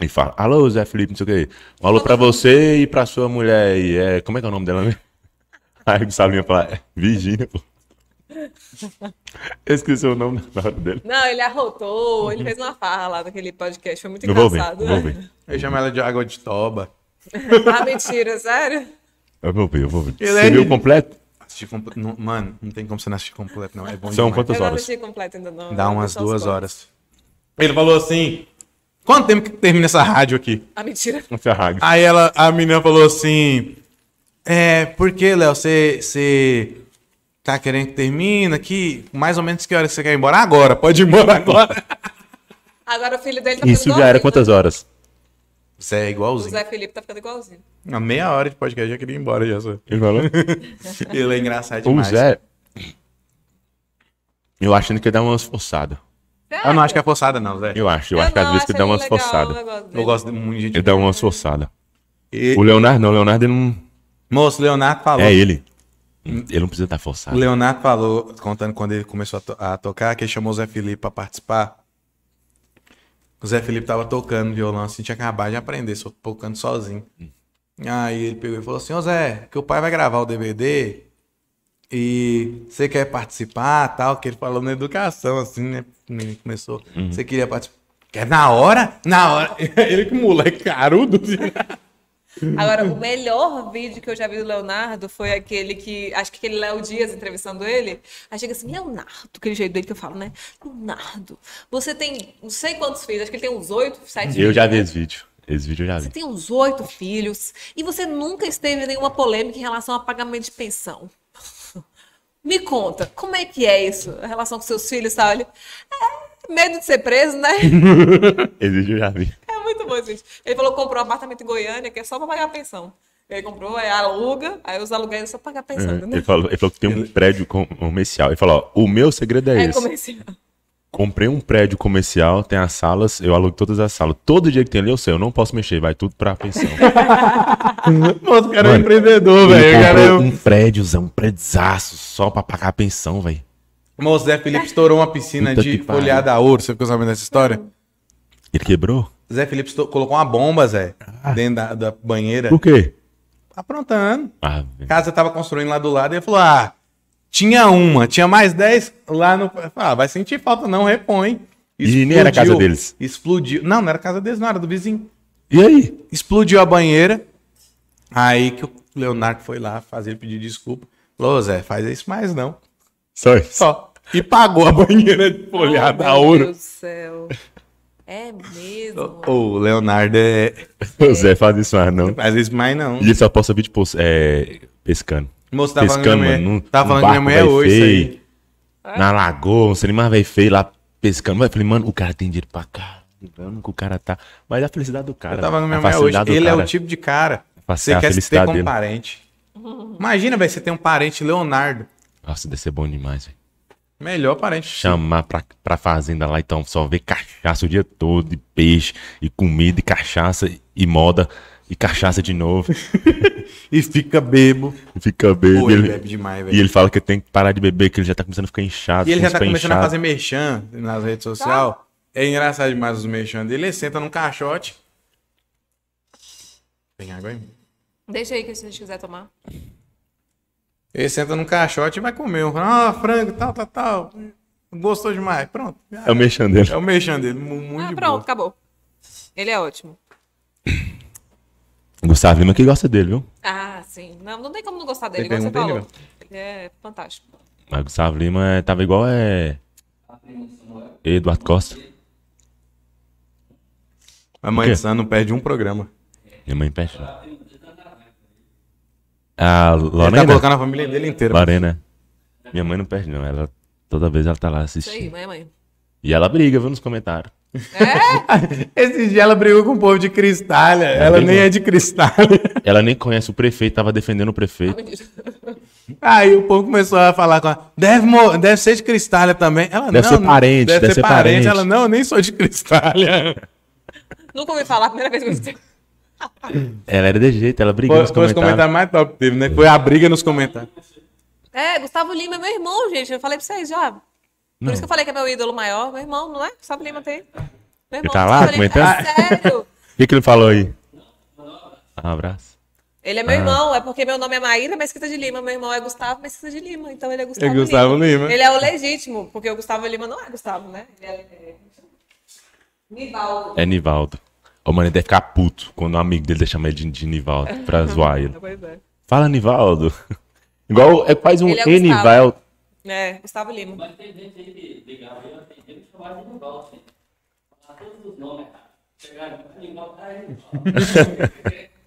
Ele fala, alô, Zé Felipe, não sei o que. Um alô pra você e pra sua mulher aí. É, como é que é o nome dela mesmo? Aí o Gustavo Lima fala, é, Virgínia, pô. Eu esqueci o nome na hora dele.
Não, ele arrotou, ele fez uma farra lá naquele podcast, foi muito
Eu vou ver,
engraçado.
eu vou ver.
Eu chamo ela de água de toba.
ah, mentira, sério?
Eu vou ver, eu vou ver.
Ele
Você
é
viu
de-
completo?
Assistir completo. Mano, não tem como você não assistir completo, não. É bom
São
demais.
quantas
eu não
horas?
assisti completo ainda não.
Dá umas duas horas. Ele falou assim: Quanto tempo que termina essa rádio aqui?
Ah, mentira.
Um Ferrari.
Aí ela, a menina falou assim: É, por que, Léo? Você, tá querendo que termine aqui? Mais ou menos que hora que você quer ir embora? Agora, pode ir embora agora.
Agora o filho dele tá
Isso já era quantas horas?
Você é
O
igualzinho.
Zé Felipe tá ficando igualzinho.
A meia hora de podcast já queria ir embora, já só.
Ele falou?
Ele é engraçado
o
demais.
Zé... Eu achando que ele dá umas forçadas.
Eu não acho que é forçada, não, Zé.
Eu acho, eu, acho que às vezes que
acho
ele dá umas forçadas.
eu gosto.
Eu de muita gente.
Ele dá umas forçadas.
E-
O Leonardo não, o Leonardo ele não.
Moço, o Leonardo falou.
É ele. Ele não precisa estar
O
forçado.
Leonardo falou, contando quando ele começou a, to- a tocar, que ele chamou o Zé Felipe pra participar. O Zé Felipe tava tocando violão, assim, tinha acabado de aprender, só tocando sozinho. Aí ele pegou e falou assim, ô Zé, que o pai vai gravar o DVD e você quer participar, tal, que ele falou na educação, assim, né? O menino começou, você queria participar. Quer na hora? Na hora. Ele que moleque carudo. assim.
Agora, o melhor vídeo que eu já vi do Leonardo foi aquele que. Acho que aquele Léo Dias entrevistando ele. Aí chega assim, Leonardo, aquele jeito dele que eu falo, né? Leonardo, você tem não sei quantos filhos, acho que ele tem uns oito, sete
Eu
filhos,
já vi
né?
esse vídeo. Esse vídeo eu já
Você
vi.
tem uns oito filhos e você nunca esteve em nenhuma polêmica em relação a pagamento de pensão. Me conta, como é que é isso? A relação com seus filhos, tá? Ele, é, medo de ser preso, né?
Esse vídeo eu já vi.
É muito bom vídeo. Ele falou que comprou um apartamento em Goiânia, que é só pra pagar a pensão. Ele comprou, aí aluga, aí os aluguéis é só pra pagar a pensão,
É,
entendeu?
Ele falou, ele falou que tem um prédio com- comercial. Ele falou: ó, o meu segredo é
É
esse.
comercial.
Comprei um prédio comercial, tem as salas, eu alugo todas as salas. Todo dia que tem ali, eu sei, eu não posso mexer, vai tudo pra pensão.
Moço, o cara é um
Mano,
empreendedor,
Ele
velho. O cara é um-
prédiozão, um prédiozaço, só pra pagar a pensão, velho.
Moço, Zé Felipe estourou uma piscina
Puta
de folhada a ouro. Você ficou sabendo dessa história?
Ele quebrou?
Zé Felipe colocou uma bomba, Zé,
Ah.
dentro da, da banheira.
Por quê?
Aprontando.
Ah,
A casa tava construindo lá do lado e ele falou: Ah, tinha uma, tinha mais dez lá no. Ah, vai sentir falta, não, repõe.
E nem era a casa
Explodiu.
deles.
Explodiu. Não, não era a casa deles, não, era do vizinho.
E aí?
Explodiu a banheira. Aí que o Leonardo foi lá fazer pedir desculpa. Falou, "Ô, Zé, faz isso mais não.
Só isso.
Só. E pagou a banheira de folhada
Oh,
a
meu
ouro.
Deus do céu. É mesmo.
O Leonardo é.
O Zé faz isso mais, não.
Faz isso mais não.
E ele só posta vídeo post, é, pescando.
Moço, tava falando que
pescando,
minha
mano. num- num
falando que minha mulher é hoje isso
feio,
aí.
Na lagoa, não sei nem mais velho feio lá pescando. Eu falei, mano, o cara tem dinheiro pra caramba que o cara tá. Mas é a felicidade do cara.
Eu tava falando com minha mulher hoje. Ele é
cara.
o tipo de cara. Você quer se ter como
dele.
parente. Imagina, velho, você tem um parente Leonardo.
Nossa, deve ser bom demais, velho.
Melhor parente.
Chamar pra, pra fazenda lá, então, só ver cachaça o dia todo, e peixe, e comida, e cachaça, e moda, e cachaça de novo.
E fica bebo.
e fica bem.
Pô,
e,
ele
ele,
bebe demais,
e
velho.
ele fala que tem que parar de beber, que ele já tá começando a ficar inchado.
E ele já tá começando a
inchado.
fazer merchan nas redes sociais. É engraçado demais os merchan dele. Ele senta num caixote. Tem água aí?
Deixa aí que se a gente quiser tomar.
Ele senta num caixote e vai comer. um, Ah, frango, tal, tal, tal. Gostou demais. Pronto.
É o mexão dele.
É o merchan dele. mu- Muito
Ah, pronto,
boa.
acabou. Ele é ótimo.
Gustavo Lima que gosta dele, viu?
Ah, sim. Não, não tem como não gostar dele, igual você falou. Ele é fantástico.
Mas Gustavo Lima é- tava igual é. Eduardo Costa.
A mãe de Sam não perde um programa.
Minha mãe pede. A
Ele tá
Lorena.
colocando a família dele inteira.
Lorena. Minha mãe não perde, não. Ela, toda vez ela tá lá
Isso aí,
assistindo.
mãe, mãe.
E ela briga, viu, nos comentários.
Esse dia ela brigou com o povo de Cristália. ela nem
brigou.
é de Cristália.
Ela nem conhece o prefeito, tava defendendo o prefeito.
Aí o povo começou a falar com ela. Deve, deve ser de Cristália também. Ela
Deve
não,
ser parente,
Deve, ser, parente.
parente.
Ela não, eu nem sou de Cristália.
Nunca ouvi falar, a primeira vez que eu.
Ela era de jeito, ela brigou
Foi,
nos
foi os
comentários.
comentários mais top que teve, né? Foi a briga nos comentários.
É, Gustavo Lima é meu irmão, gente. Eu falei pra vocês já. Por
Não.
isso que eu falei que é meu ídolo maior. Meu irmão, não é? Gustavo Lima tem. Meu irmão,
tá lá
Gustavo Lima.
comentando?
É sério.
O que, que ele falou aí? Um abraço.
Ele é
Ah.
meu irmão, é porque meu nome é Maíra Mesquita de Lima, meu irmão é Gustavo Mesquita de Lima, então ele é Gustavo,
É Gustavo Lima.
Ele é o legítimo, porque o Gustavo Lima não é Gustavo, né? Ele é... Nivaldo.
É Nivaldo. Ô, mano, ele deve ficar puto quando um amigo dele chama ele de, de Nivaldo pra zoar ele.
Pois é.
Fala, Nivaldo. Igual é quase um
Ele é Gustavo.
Enivaldo.
É, Gustavo Lima.
Mas tem gente aí que ligava e chamava de Nivaldo. Falar todos os nomes, cara. Chegaram, Nivaldo tá aí.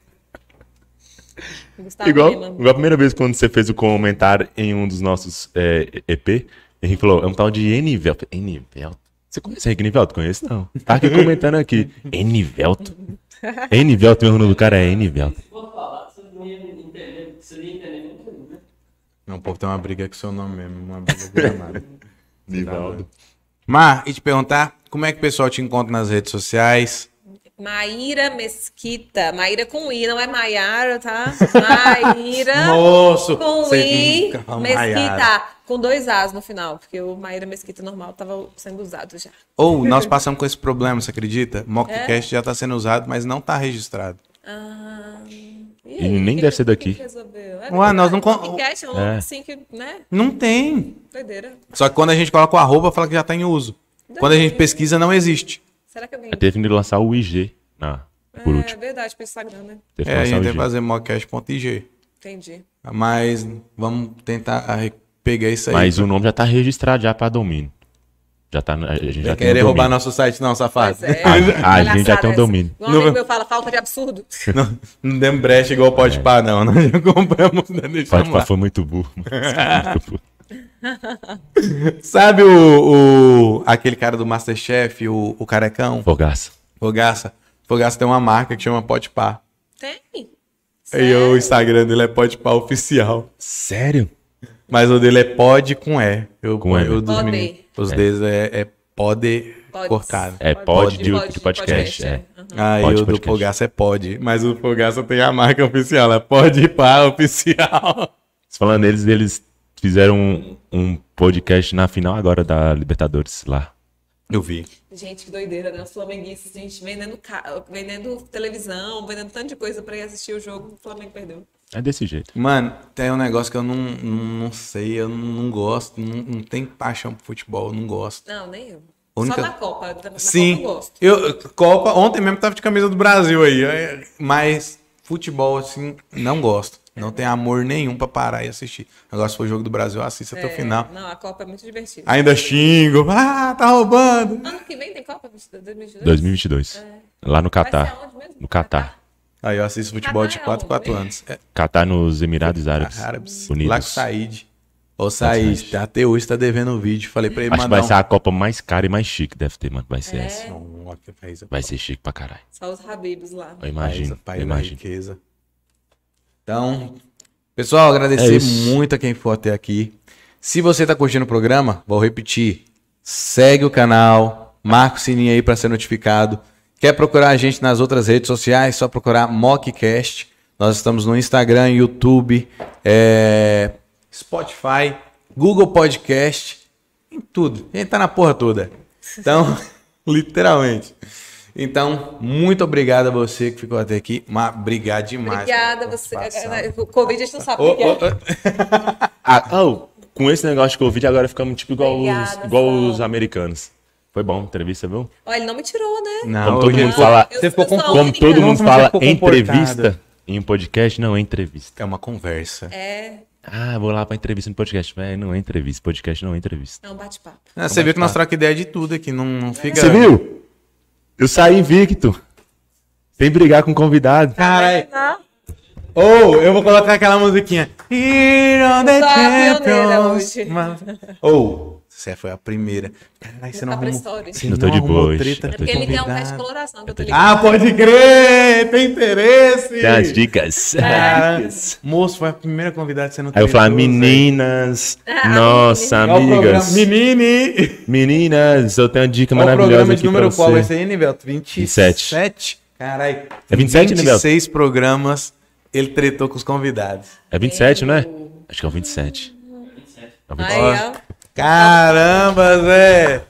Gustavo
Igual,
Lima.
igual a primeira vez quando você fez o comentário em um dos nossos é, EP, Henrique falou, é um tal de Enivelto. Enivelto? Você conhece Henrique Enivelto? Conheço não. Tá aqui comentando aqui. Enivelto? Enivelto, meu nome do cara é
não muito, né?
Não, o povo tem uma briga com seu nome mesmo. Uma briga.
Nivaldo.
Mar, e te perguntar, como é que o pessoal te encontra nas redes sociais?
Maíra Mesquita. Maíra com I, não é Maiara, tá? Maíra
Moço!
com I,
Maiara.
Mesquita. Com dois As no final, porque o Maíra Mesquita normal tava sendo usado já.
Ou nós passamos com esse problema, você acredita?
É?
Mockcast já está sendo usado, mas não está registrado.
Ah,
E nem deve ser daqui.
que resolveu? É
Ué, nós não
podcast é um
É.
assim que, né?
Não tem.
Doideira.
Só que quando a gente coloca o arroba, fala que já está em uso. Quando a gente pesquisa, não existe.
Será que alguém.
Teve que lançar o IG. Ah, por
é
último.
verdade, pro Instagram, né?
Teve
É, a gente tem que fazer mockcast.ig.
Entendi.
Mas vamos tentar pegar isso aí.
Mas o nome já tá registrado já pra domínio. Já tá, a gente já
Vai
tem
querer
um
roubar nosso site, não, safado.
É.
A- a gente já tem um domínio.
Um amigo
Não-
meu fala falta de absurdo.
Não, não demos brecha igual pode pá, não. Nós já compramos, né?
Pode
lá.
foi muito burro. Muito burro.
Sabe o, o- aquele cara do Masterchef, o, o carecão?
Fogaça.
Fogaça. Fogaça tem uma marca que chama Pode Pá.
Tem.
E o Instagram dele é Pode Pá Oficial.
Sério?
Mas o dele é Pod com E. Eu,
Com E.
eu dos
Pode.
meninos, os deles é, é Pode
Pode.
cortado.
É
Pode,
pod de,
pode,
de podcast.
podcast,
é.
é.
Aí
Pode
o do
podcast.
Fogaça é Pod. Mas o Fogaça tem a marca oficial, é Pode Pá Oficial.
Falando neles, eles fizeram um, um podcast na final agora da Libertadores lá.
Eu vi.
Gente, que doideira, né? Os flamenguistas, gente, vendendo, ca... vendendo televisão, vendendo tanto de coisa pra ir assistir o jogo, o Flamengo perdeu.
É desse jeito.
Mano, tem um negócio que eu não, não, não sei, eu não, gosto, não, não tenho paixão pro futebol, eu não gosto.
Não, nem eu.
única-
Só na Copa. Na
Sim.
Copa eu gosto.
Eu, Copa, ontem mesmo tava de camisa do Brasil aí. é, Mas futebol, assim, não gosto. Não tem amor nenhum pra parar e assistir. Agora, se for jogo do Brasil, eu assisto até o
É,
final.
Não, a Copa é muito divertida.
Ainda xingo. Ah, tá roubando.
Ano que vem tem Copa? 2022?
2022. Lá no Catar. No Catar.
Aí eu assisto futebol de
Catar é
4 em 4
onde?
anos. É,
Catar nos Emirados Árabes,
Árabes.
Unidos.
Lá com o Said. Ô, Said, até hoje tá devendo um vídeo. Falei pra ele
Acho que
mandar
vai ser a Copa mais cara e mais chique, deve ter, mano. Vai ser
É.
essa.
Não, que é
Vai ser chique pra caralho.
Só os Habibs lá.
Eu imagino.
País,
eu imagino.
riqueza. Então, pessoal,
É
agradecer
isso.
muito a quem for até aqui. Se você tá curtindo o programa, vou repetir. Segue o canal, marca o sininho aí para ser notificado. Quer procurar a gente nas outras redes sociais? Só procurar Mockcast. Nós estamos no Instagram, YouTube, é, Spotify, Google Podcast, em tudo. A gente tá na porra toda. Então, literalmente. Então, muito obrigado a você que ficou até aqui. Mas obrigado demais.
Obrigada, você. O Covid a gente não sabe o que é.
Ah, oh, com esse negócio de Covid, agora ficamos tipo igual, os,
Obrigada,
igual
Sal.
os americanos. Foi bom a entrevista, viu?
Ó, ele não me tirou, né?
Não,
Como todo mundo fala-
Eu- eu
Como todo mundo fala entrevista, em um podcast não é entrevista.
É uma conversa.
É,
Ah, vou lá pra entrevista no podcast. É, não é entrevista. Podcast não é entrevista.
é um bate-papo.
Ah, você viu que nós trocamos ideia de tudo aqui, não, não fica...
Você viu? Eu saí invicto. Sem brigar com convidado.
Caralho.
Não,
Ou eu vou colocar aquela musiquinha. Here on the champions. Ou, você foi a primeira. Caralho, você não
Tá pra
arrumou,
história.
você
Eu
não
tô de boa hoje. É
É porque ele quer um teste de coloração, que eu tô ligado.
Ah, pode crer! Tem interesse!
Tem as dicas.
Cara, moço, foi a primeira convidada que você não
Aí eu falo, meninas,
Ah,
nossa,
o programa?
amigas,
Menine!
meninas, eu tenho uma dica
Qual o
maravilhosa
programa
aqui
de número
pra
qual vai
você.
ser aí, Nivelto? 27?
27.
Caralho.
É 27, Nivelto?
26 programas ele tretou com os convidados.
É 27, não é? Acho que é o 27. É o 27.
Aí, ó.
Caramba, Zé!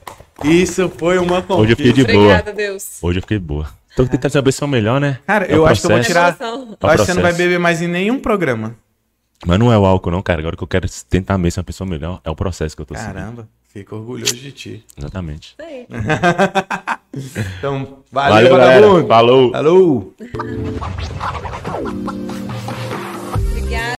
Isso foi uma conquista.
Hoje eu fiquei de boa.
Obrigada, Deus.
Hoje eu fiquei boa. Tô tentando saber se é o melhor, né?
Cara,
É
eu acho que eu vou tirar. Eu acho que você não vai beber mais em nenhum programa.
Mas não é o álcool, não, cara. Agora que eu quero tentar mesmo ser uma pessoa melhor, é o processo que eu tô seguindo.
Fico orgulhoso de ti.
Exatamente.
Então, valeu,
valeu galera. Falou.
Falou. Obrigada.